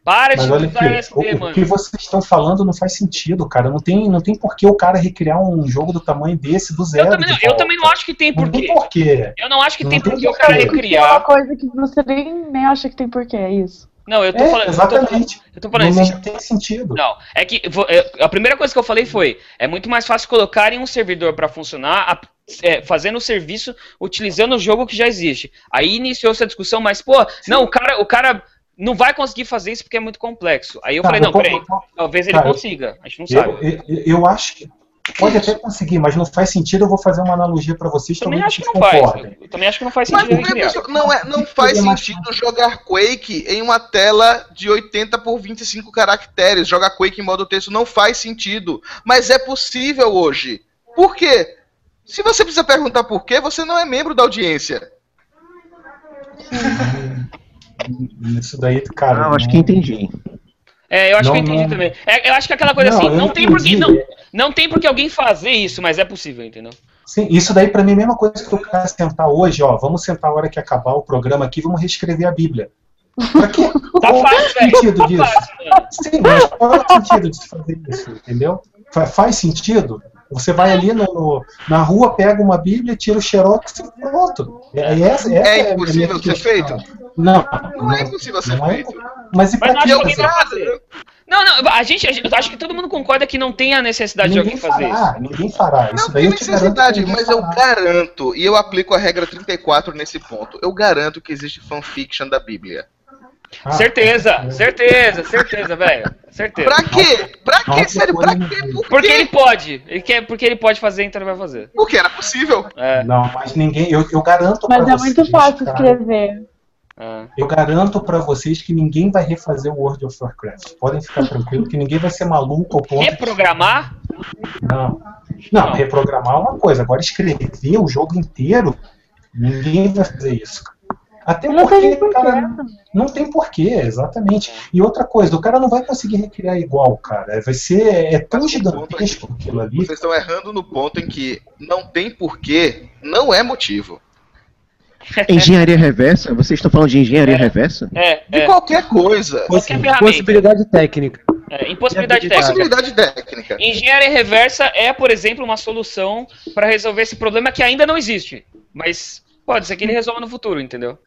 Para Mas de olha usar aqui, LSD, o, o mano. que vocês estão falando não faz sentido, cara. Não tem, não tem por que o cara recriar um jogo do tamanho desse do zero. Eu também, não, eu também não acho que tem Não tem porquê. porquê. Eu não acho que Não tem tem porquê o porquê. cara É uma recriar. coisa que você nem, nem acha que tem porquê, é isso. Não, eu tô É, falando. Eu tô exatamente. eu tô falando Não, assim, não tem sentido. Não, é que é, a primeira coisa que eu falei foi: é muito mais fácil colocar em um servidor para funcionar, é, fazendo o serviço, utilizando o jogo que já existe. Aí iniciou-se a discussão, mas, pô, não, o cara, o cara não vai conseguir fazer isso porque é muito complexo. Aí eu Cara, falei: não, eu- peraí, eu- talvez ele cara, consiga, a gente não Eu, sabe. eu, eu acho que pode até conseguir, mas não faz sentido. Eu vou fazer uma analogia para vocês. Também talvez acho que não faz. concordem. Eu também acho que não faz Mas sentido não, é, criar. não, é, não faz sentido jogar Quake em uma tela de 80 por 25 caracteres. Jogar Quake em modo texto não faz sentido. Mas é possível hoje. Por quê? Se você precisa perguntar por quê, você não é membro da audiência. Isso daí, cara. Eu acho não- que entendi. É, eu acho Não, que eu entendi não. também. É, eu acho que é aquela coisa Não, assim, não tem porque entendi. não, não tem porque alguém fazer isso, mas é possível, entendeu? Sim, isso daí pra mim é a mesma coisa que o cara sentar hoje, ó. Vamos sentar a hora que acabar o programa aqui, vamos reescrever a Bíblia. Pra quê? Tá Qual fácil, é o sentido Tá disso? fácil. Sim, mas qual é o sentido de se fazer isso, entendeu? Fa- Faz sentido? Você vai ali no, no- na rua, pega uma Bíblia, tira o xerox e pronto. É, É a minha impossível ser questão. feito? Não, Não é impossível ser não é- feito. Mas e Mas pra não acho que fazer? fazer. Não, não, a gente, a gente- eu acho que todo mundo concorda que não tem a necessidade de Ninguém alguém fazer isso. fará, ninguém fará. Isso Não daí tem eu necessidade, mas eu fará. garanto, e eu aplico a regra 34 nesse ponto, eu garanto que existe fanfiction da Bíblia. Ah, certeza, certeza, certeza, velho. Certeza. Pra quê? Pra quê? Nossa, Sério, pra quê? Por Porque quê? ele pode. Ele quer, porque ele pode fazer, então ele vai fazer. Porque era possível. É, Não, mas ninguém. Eu, eu garanto Mas pra é muito fácil escrever. É. Eu garanto pra vocês que ninguém vai refazer o World of Warcraft. Podem ficar tranquilos que ninguém vai ser maluco ao ponto. de- Reprogramar? Não. Não, Não. reprogramar é uma coisa. Agora escrever o jogo inteiro, ninguém vai fazer isso. Até Não tem porque, porquê. cara, não tem porquê, exatamente. E outra coisa, o cara não vai conseguir recriar igual, cara. Vai ser é tão Mas gigantesco aquilo ali. Vocês estão errando no ponto em que não tem porquê, não é motivo. Engenharia reversa? Vocês estão falando de engenharia É. reversa? É, De é. qualquer coisa. Qualquer ferramenta. Possibilidade técnica. É, impossibilidade técnica. Possibilidade técnica. Engenharia reversa é, por exemplo, uma solução para resolver esse problema que ainda não existe. Mas pode ser que ele resolva no futuro, entendeu?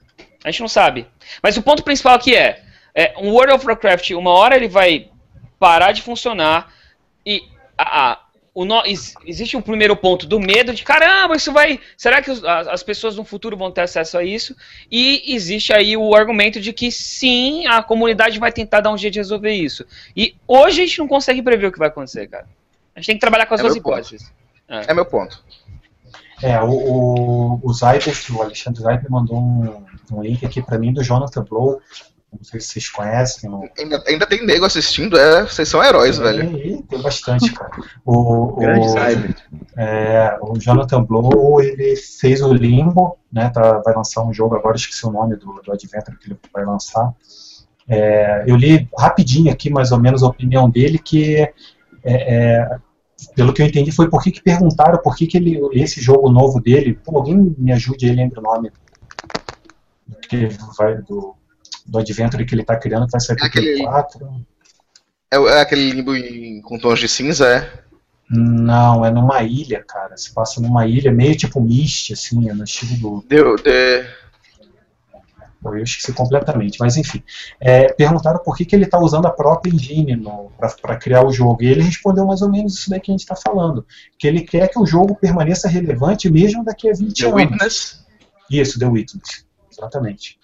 A gente não sabe. Mas o ponto principal aqui é, é um World of Warcraft, uma hora ele vai parar de funcionar e a, a- no- ex- existe um primeiro ponto do medo de caramba, isso vai. Será que os- as, as pessoas no futuro vão ter acesso a isso? E existe aí o argumento de que sim, a comunidade vai tentar dar um jeito de resolver isso. E hoje a gente não consegue prever o que vai acontecer, cara. A gente tem que trabalhar com as É duas meu ponto. hipóteses. É meu ponto. É, o, o, o Zybert, o Alexandre Zybert mandou um, um link aqui pra mim do Jonathan Blow. Não sei se vocês conhecem. No, Ainda, ainda tem nego assistindo, é, vocês são heróis, velho. Tem bastante, cara. O, Grande o, é, o Jonathan Blow, ele fez o Limbo, né, tá, vai lançar um jogo agora, esqueci o nome do, do Adventure que ele vai lançar. É, eu li rapidinho aqui, mais ou menos, a opinião dele, que, é, é, pelo que eu entendi, foi por que, que perguntaram por que, que ele, esse jogo novo dele, pô, alguém me ajude aí, lembra o nome do, que vai, do, do Adventure que ele tá criando, que vai sair É aquele- Play 4. É, é aquele limbo em- com tons de cinza, é? Não, é numa ilha, cara. Se passa numa ilha, meio tipo Myst, assim, é no estilo do. Deu, de... Pô, Eu esqueci completamente, mas enfim. É, perguntaram por que, que ele está usando a própria engine para criar o jogo. E ele respondeu mais ou menos isso daí que a gente está falando. Que ele quer que o jogo permaneça relevante mesmo daqui a 20 The anos. Witness. Isso, The Witness. Exatamente.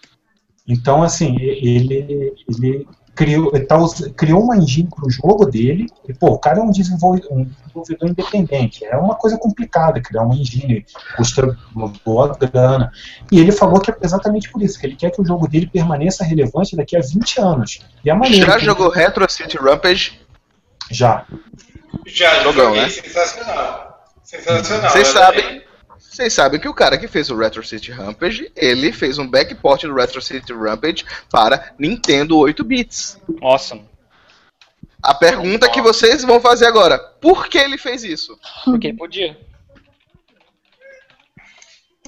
Então, assim, ele, ele criou, tá, criou uma engine para o jogo dele. E, pô, o cara é um desenvolvedor, um desenvolvedor independente. É uma coisa complicada criar uma engine, custa uma boa grana. E ele falou que é exatamente por isso, que ele quer que o jogo dele permaneça relevante daqui a 20 anos. E a maneira Já jogou ele... Retro City Rampage? Já. Já, Jogão, né? Sensacional. Sensacional. Vocês sabem, vocês sabem que o cara que fez o Retro City Rampage, ele fez um backport do Retro City Rampage para Nintendo 8 bits. Awesome. A pergunta que vocês vão fazer agora: por que ele fez isso? Porque podia.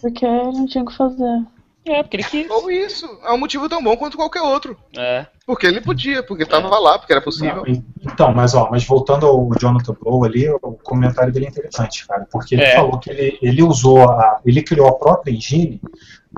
Porque não tinha o que fazer. É, porque ele quis. Ou isso. É um motivo tão bom quanto qualquer outro. É. Porque ele podia, porque tava é. lá, porque era possível. Não, então, mas ó, mas voltando ao Jonathan Blow ali, o comentário dele é interessante, cara. Porque ele é. falou que ele, ele usou, a, ele criou a própria engine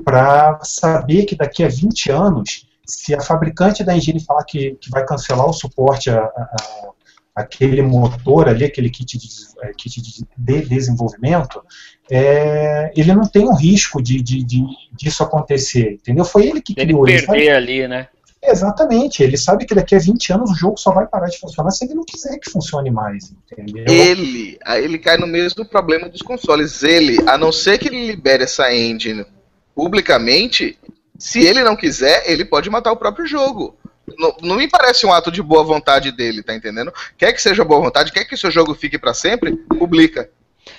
para saber que daqui a 20 anos, se a fabricante da engine falar que, que vai cancelar o suporte a, a, a aquele motor ali, aquele kit de, é, kit de desenvolvimento, é, ele não tem um risco de, de, de, disso acontecer, entendeu? Foi ele que criou. Ele perder ele ali, né? Exatamente, ele sabe que daqui a 20 anos o jogo só vai parar de funcionar se ele não quiser que funcione mais, entendeu? Ele, ele cai no mesmo problema dos consoles. Ele, a não ser que ele libere essa engine publicamente, se ele não quiser, ele pode matar o próprio jogo. Não, não, me parece um ato de boa vontade dele, tá entendendo? Quer que seja boa vontade, quer que seu jogo fique para sempre, publica.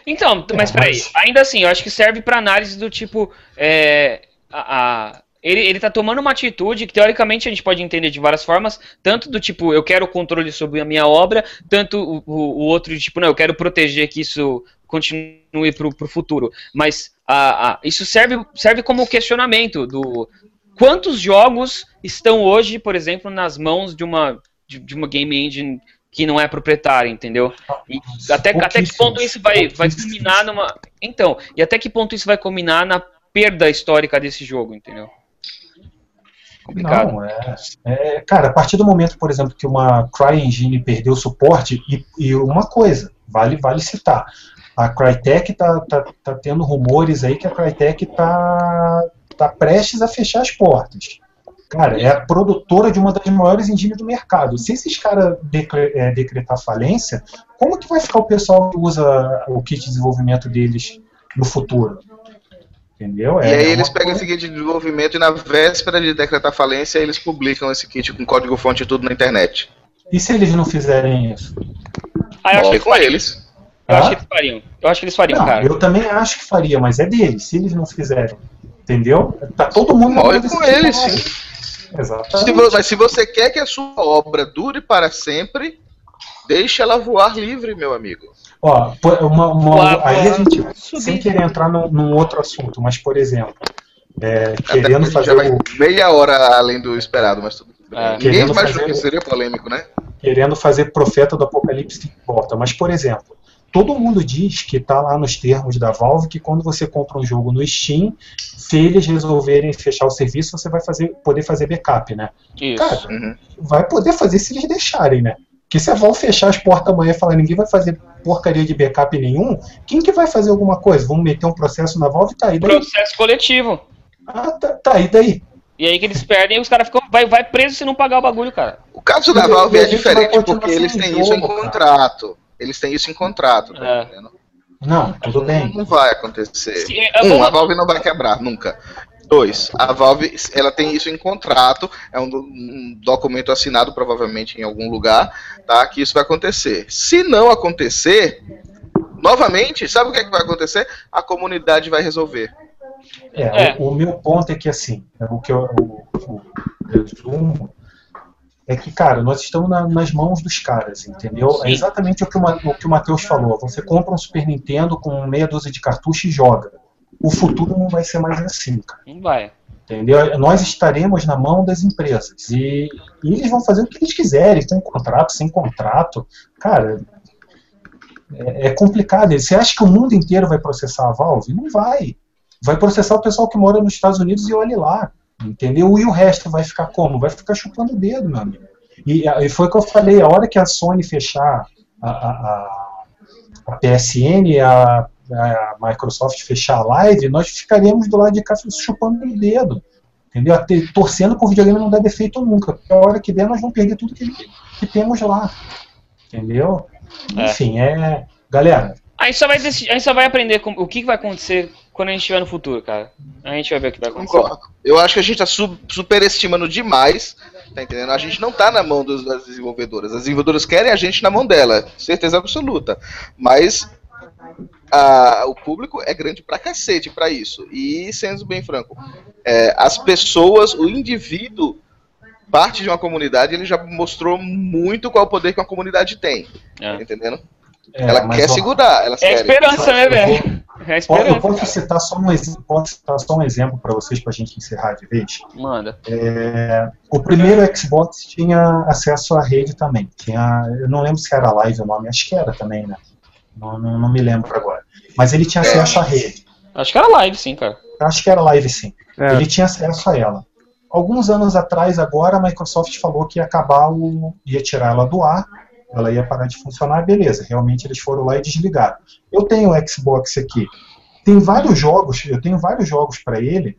Então, mas peraí, ainda assim, eu acho que serve para análise do tipo. É, a, a, ele, ele tá tomando uma atitude que teoricamente a gente pode entender de várias formas, tanto do tipo, eu quero controle sobre a minha obra, tanto o, o, o outro, tipo, não, eu quero proteger que isso continue pro, pro futuro. Mas a, a, isso serve, serve como questionamento do quantos jogos estão hoje, por exemplo, nas mãos de uma, de, de uma game engine que não é proprietária, entendeu? E até, até que ponto isso vai, vai culminar numa. Então, e até que ponto isso vai culminar na perda histórica desse jogo, entendeu? Complicado. Não, é, é, Cara, a partir do momento, por exemplo, que uma CryEngine perdeu suporte, e, e uma coisa, vale, vale citar. A Crytek tá, tá, tá tendo rumores aí que a Crytek tá, tá prestes a fechar as portas. Cara, é a produtora de uma das maiores engines do mercado. Se esses caras decre é, decretar falência, como que vai ficar o pessoal que usa o kit de desenvolvimento deles no futuro? Entendeu? É, e aí eles pegam coisa... esse kit de desenvolvimento e na véspera de decretar falência eles publicam esse kit com código-fonte e tudo na internet. E se eles não fizerem isso? Ah, eu acho que com eles. Eu ah? acho que eles fariam. Eu acho que eles fariam, não, cara. Eu também acho que faria, mas é deles. Se eles não fizerem, entendeu? Tá todo mundo. Morre com eles, sim. Exatamente. Se, mas se você quer que a sua obra dure para sempre, deixe ela voar livre, meu amigo. Ó, uma, uma, aí a gente, sem querer entrar num, num, outro assunto, mas por exemplo, é, querendo fazer. O... Meia hora além do esperado, mas tudo bem. É, Ninguém imaginou que seria polêmico, né? Querendo fazer profeta do apocalipse que importa. Mas, por exemplo, todo mundo diz que está lá nos termos da Valve que quando você compra um jogo no Steam, se eles resolverem fechar o serviço, você vai fazer, poder fazer backup, né? Isso. Cara, uhum. vai poder fazer se eles deixarem, né? Que se a Valve fechar as portas amanhã e falar ninguém vai fazer porcaria de backup nenhum, quem que vai fazer alguma coisa? Vamos meter um processo na Valve? Tá aí daí. Processo coletivo. Ah, tá, tá aí daí. E aí que eles perdem e os caras ficam. Vai, vai preso se não pagar o bagulho, cara. O caso da Valve é diferente porque eles têm jogo, isso em contrato. Cara. Eles têm isso em contrato, tá é. entendendo? Não, tudo bem. Não vai acontecer. Sim, um, a Valve não vai quebrar, nunca. Dois, a Valve ela tem isso em contrato, é um, um, documento assinado provavelmente em algum lugar, tá? Que isso vai acontecer. Se não acontecer, novamente, sabe o que, é que vai acontecer? A comunidade vai resolver. É, é. O, o, meu ponto é que assim, o que eu, o, o resumo é que, cara, nós estamos na, nas mãos dos caras, entendeu? É Sim. É exatamente o que o, o que o Matheus falou. Você compra um Super Nintendo com meia dúzia de cartucho e joga. O futuro não vai ser mais assim, cara. Não vai. Entendeu? Nós estaremos na mão das empresas. E, e eles vão fazer o que eles quiserem, com contrato, sem contrato. Cara, é, é complicado. Você acha que o mundo inteiro vai processar a Valve? Não vai. Vai processar o pessoal que mora nos Estados Unidos e olhe lá. Entendeu? E o resto vai ficar como? Vai ficar chupando o dedo, meu amigo. E, e foi o que eu falei, a hora que a Sony fechar a, a, a PSN a, a, Microsoft fechar a live, nós ficaremos do lado de cá chupando o dedo. Entendeu? Até, torcendo por videogame não dar defeito nunca. Porque a hora que der, nós vamos perder tudo que, que temos lá. Entendeu? É. Enfim, é. Galera, A gente só vai, decidir- a gente só vai aprender com- o que vai acontecer quando a gente estiver no futuro, cara. A gente vai ver o que vai acontecer. Concordo. Eu acho que a gente tá su- superestimando demais, tá entendendo? A gente não tá na mão dos- das desenvolvedoras. As desenvolvedoras querem a gente na mão dela, certeza absoluta. Mas a- o público é grande pra cacete pra isso. E, sendo bem franco, é, as pessoas, o indivíduo, parte de uma comunidade, ele já mostrou muito qual o poder que uma comunidade tem. É. Tá entendendo? É, Ela quer ó, segurar, elas É esperança, né, velho? É a ó, Eu esperança. posso cara. citar só um exemplo, posso citar só um exemplo para vocês, para a gente encerrar de vez. Manda. É, o primeiro Xbox tinha acesso à rede também. Tinha, eu não lembro se era Live o nome, acho que era também, né? Não, não, não me lembro agora. Mas ele tinha acesso à rede. Acho que era live, sim, cara. Acho que era Live sim. É. Ele tinha acesso a ela. Alguns anos atrás, agora, a Microsoft falou que ia acabar o. ia tirar ela do ar, ela ia parar de funcionar, beleza. Realmente eles foram lá e desligaram. Eu tenho o Xbox aqui. Tem vários jogos, eu tenho vários jogos para ele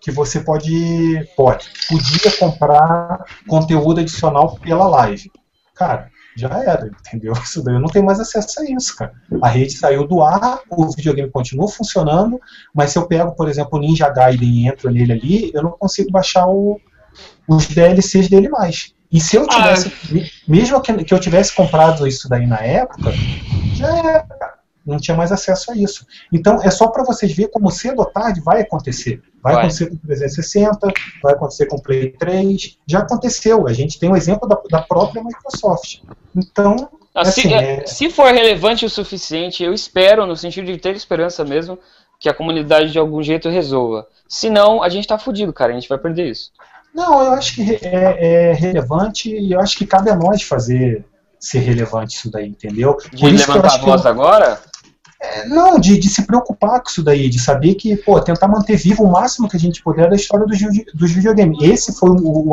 que você pode. pode. Podia comprar conteúdo adicional pela live. Cara, já era, entendeu? Isso daí eu não tenho mais acesso a isso, cara. A rede saiu do ar, o videogame continua funcionando, mas se eu pego, por exemplo, o Ninja Gaiden e entro nele ali, eu não consigo baixar o- os DLCs dele mais. E se eu tivesse, mesmo que, que eu tivesse comprado isso daí na época, já era. Não tinha mais acesso a isso. Então é só para vocês verem como cedo ou tarde vai acontecer. Vai, Vai. acontecer com o 360, vai acontecer com Play 3. Já aconteceu. A gente tem um exemplo da, da própria Microsoft. Então, Assim, Assim, é, é- Se for relevante o suficiente, eu espero, no sentido de ter esperança mesmo, que a comunidade de algum jeito resolva. Se não, a gente tá fudido, cara. A gente vai perder isso. Não, eu acho que é, é relevante e eu acho que cabe a nós fazer ser relevante isso daí, entendeu? De Por isso que eu levantar a voz agora, É, Não, de, de se preocupar com isso daí, de saber que, pô, tentar manter vivo o máximo que a gente puder da história dos, dos videogames. Esse foi o, o-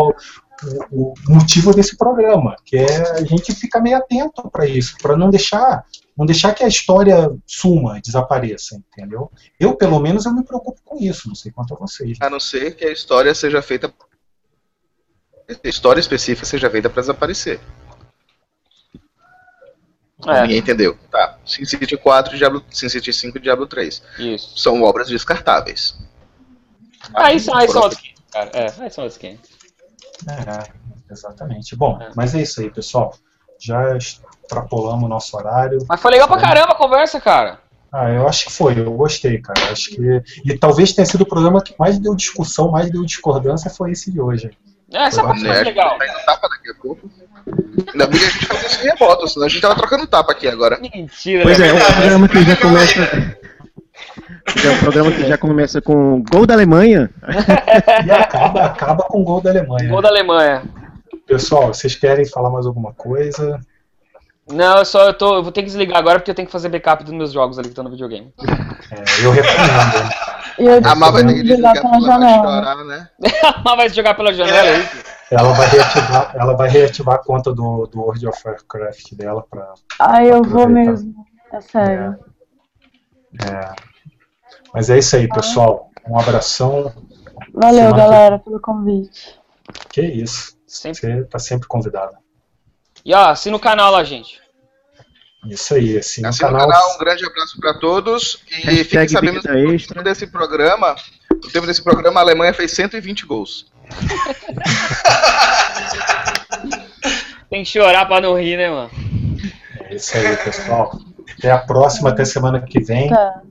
o- o motivo desse programa, que é a gente ficar meio atento para isso, para não deixar não deixar que a história suma, desapareça, entendeu? Eu, pelo menos, eu me preocupo com isso, não sei quanto a vocês. A não ser que a história seja feita. História específica seja feita pra desaparecer. é, Ninguém entendeu. Tá. SimCity 4 e Diablo, SimCity 5 e Diablo 3. isso. São obras descartáveis. Aí são, aí são 500, cara. É, aí são outros 500. É, exatamente. Bom, É. mas é isso aí, pessoal. Já extrapolamos o nosso horário. Mas foi legal pra caramba a conversa, cara. Ah, eu acho que foi, eu gostei, cara. Acho que. E talvez tenha sido o programa que mais deu discussão, mais deu discordância, foi esse de hoje. É, essa parte Né, foi legal. tá indo tapa daqui a pouco. Ainda bem que a gente faz isso em remoto, senão a gente tava trocando tapa aqui agora. Mentira, Pois né? é, um programa que já começa. É um programa que já começa com gol da Alemanha. E acaba, acaba com o gol da Alemanha. Gol da Alemanha. Pessoal, vocês querem falar mais alguma coisa? Não, eu só eu tô. Eu vou ter que desligar agora porque eu tenho que fazer backup dos meus jogos ali que estão no videogame. É, eu recomendo. E eu A Má vai ter que jogar pela janela. chorar, né? Mas vai jogar pela janela é aí. Ela vai reativar, ela vai reativar a conta do, do World of Warcraft dela pra. Ai, eu vou mesmo. É sério. É. Mas é isso aí, pessoal. Um abração. Valeu, Semana que- galera, pelo convite. Que isso. Sempre. Você tá sempre convidado. E ó, assina o canal lá, gente. Isso aí, assim, o canal. canal, um grande abraço pra todos. E fiquem Hashtag sabendo Bita que no tempo desse programa, no tempo desse programa, a Alemanha fez 120 gols. Tem que chorar pra não rir, né, mano? É isso aí, pessoal. Até a próxima, até semana que vem. Tá.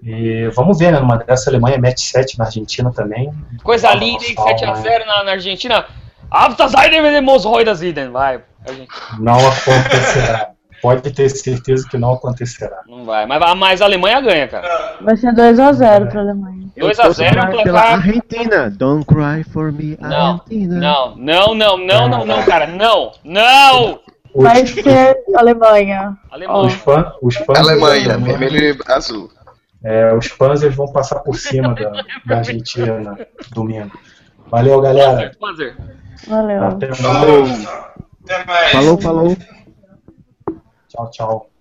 E vamos ver, né? Numa dessa, a Alemanha mete 7 na Argentina também. Coisa Fala, linda, hein? fala, 7x0 na, na Argentina. Afterseiden mit dem Moshäuder Sieden. Vai, Argentina. Não acontecerá. Pode ter certeza que não acontecerá. Não vai. Mas, mas a Alemanha ganha, cara. Vai ser 2x0 pra Alemanha. Eu 2 a torço 0 pra- placar- Argentina. Don't cry for me, Não, Argentina. não, não, não, não, não, não, cara. Não, não! Os, Vai ser Alemanha. Alemão. os, pan, os Panzers, Alemanha, vermelho e azul. é, os Panzers vão passar por cima da, da Argentina domingo. Valeu, galera. Panzer. Valeu. Até mais. Falou, pessoal. Até mais. Falou, falou. Tchau, tchau.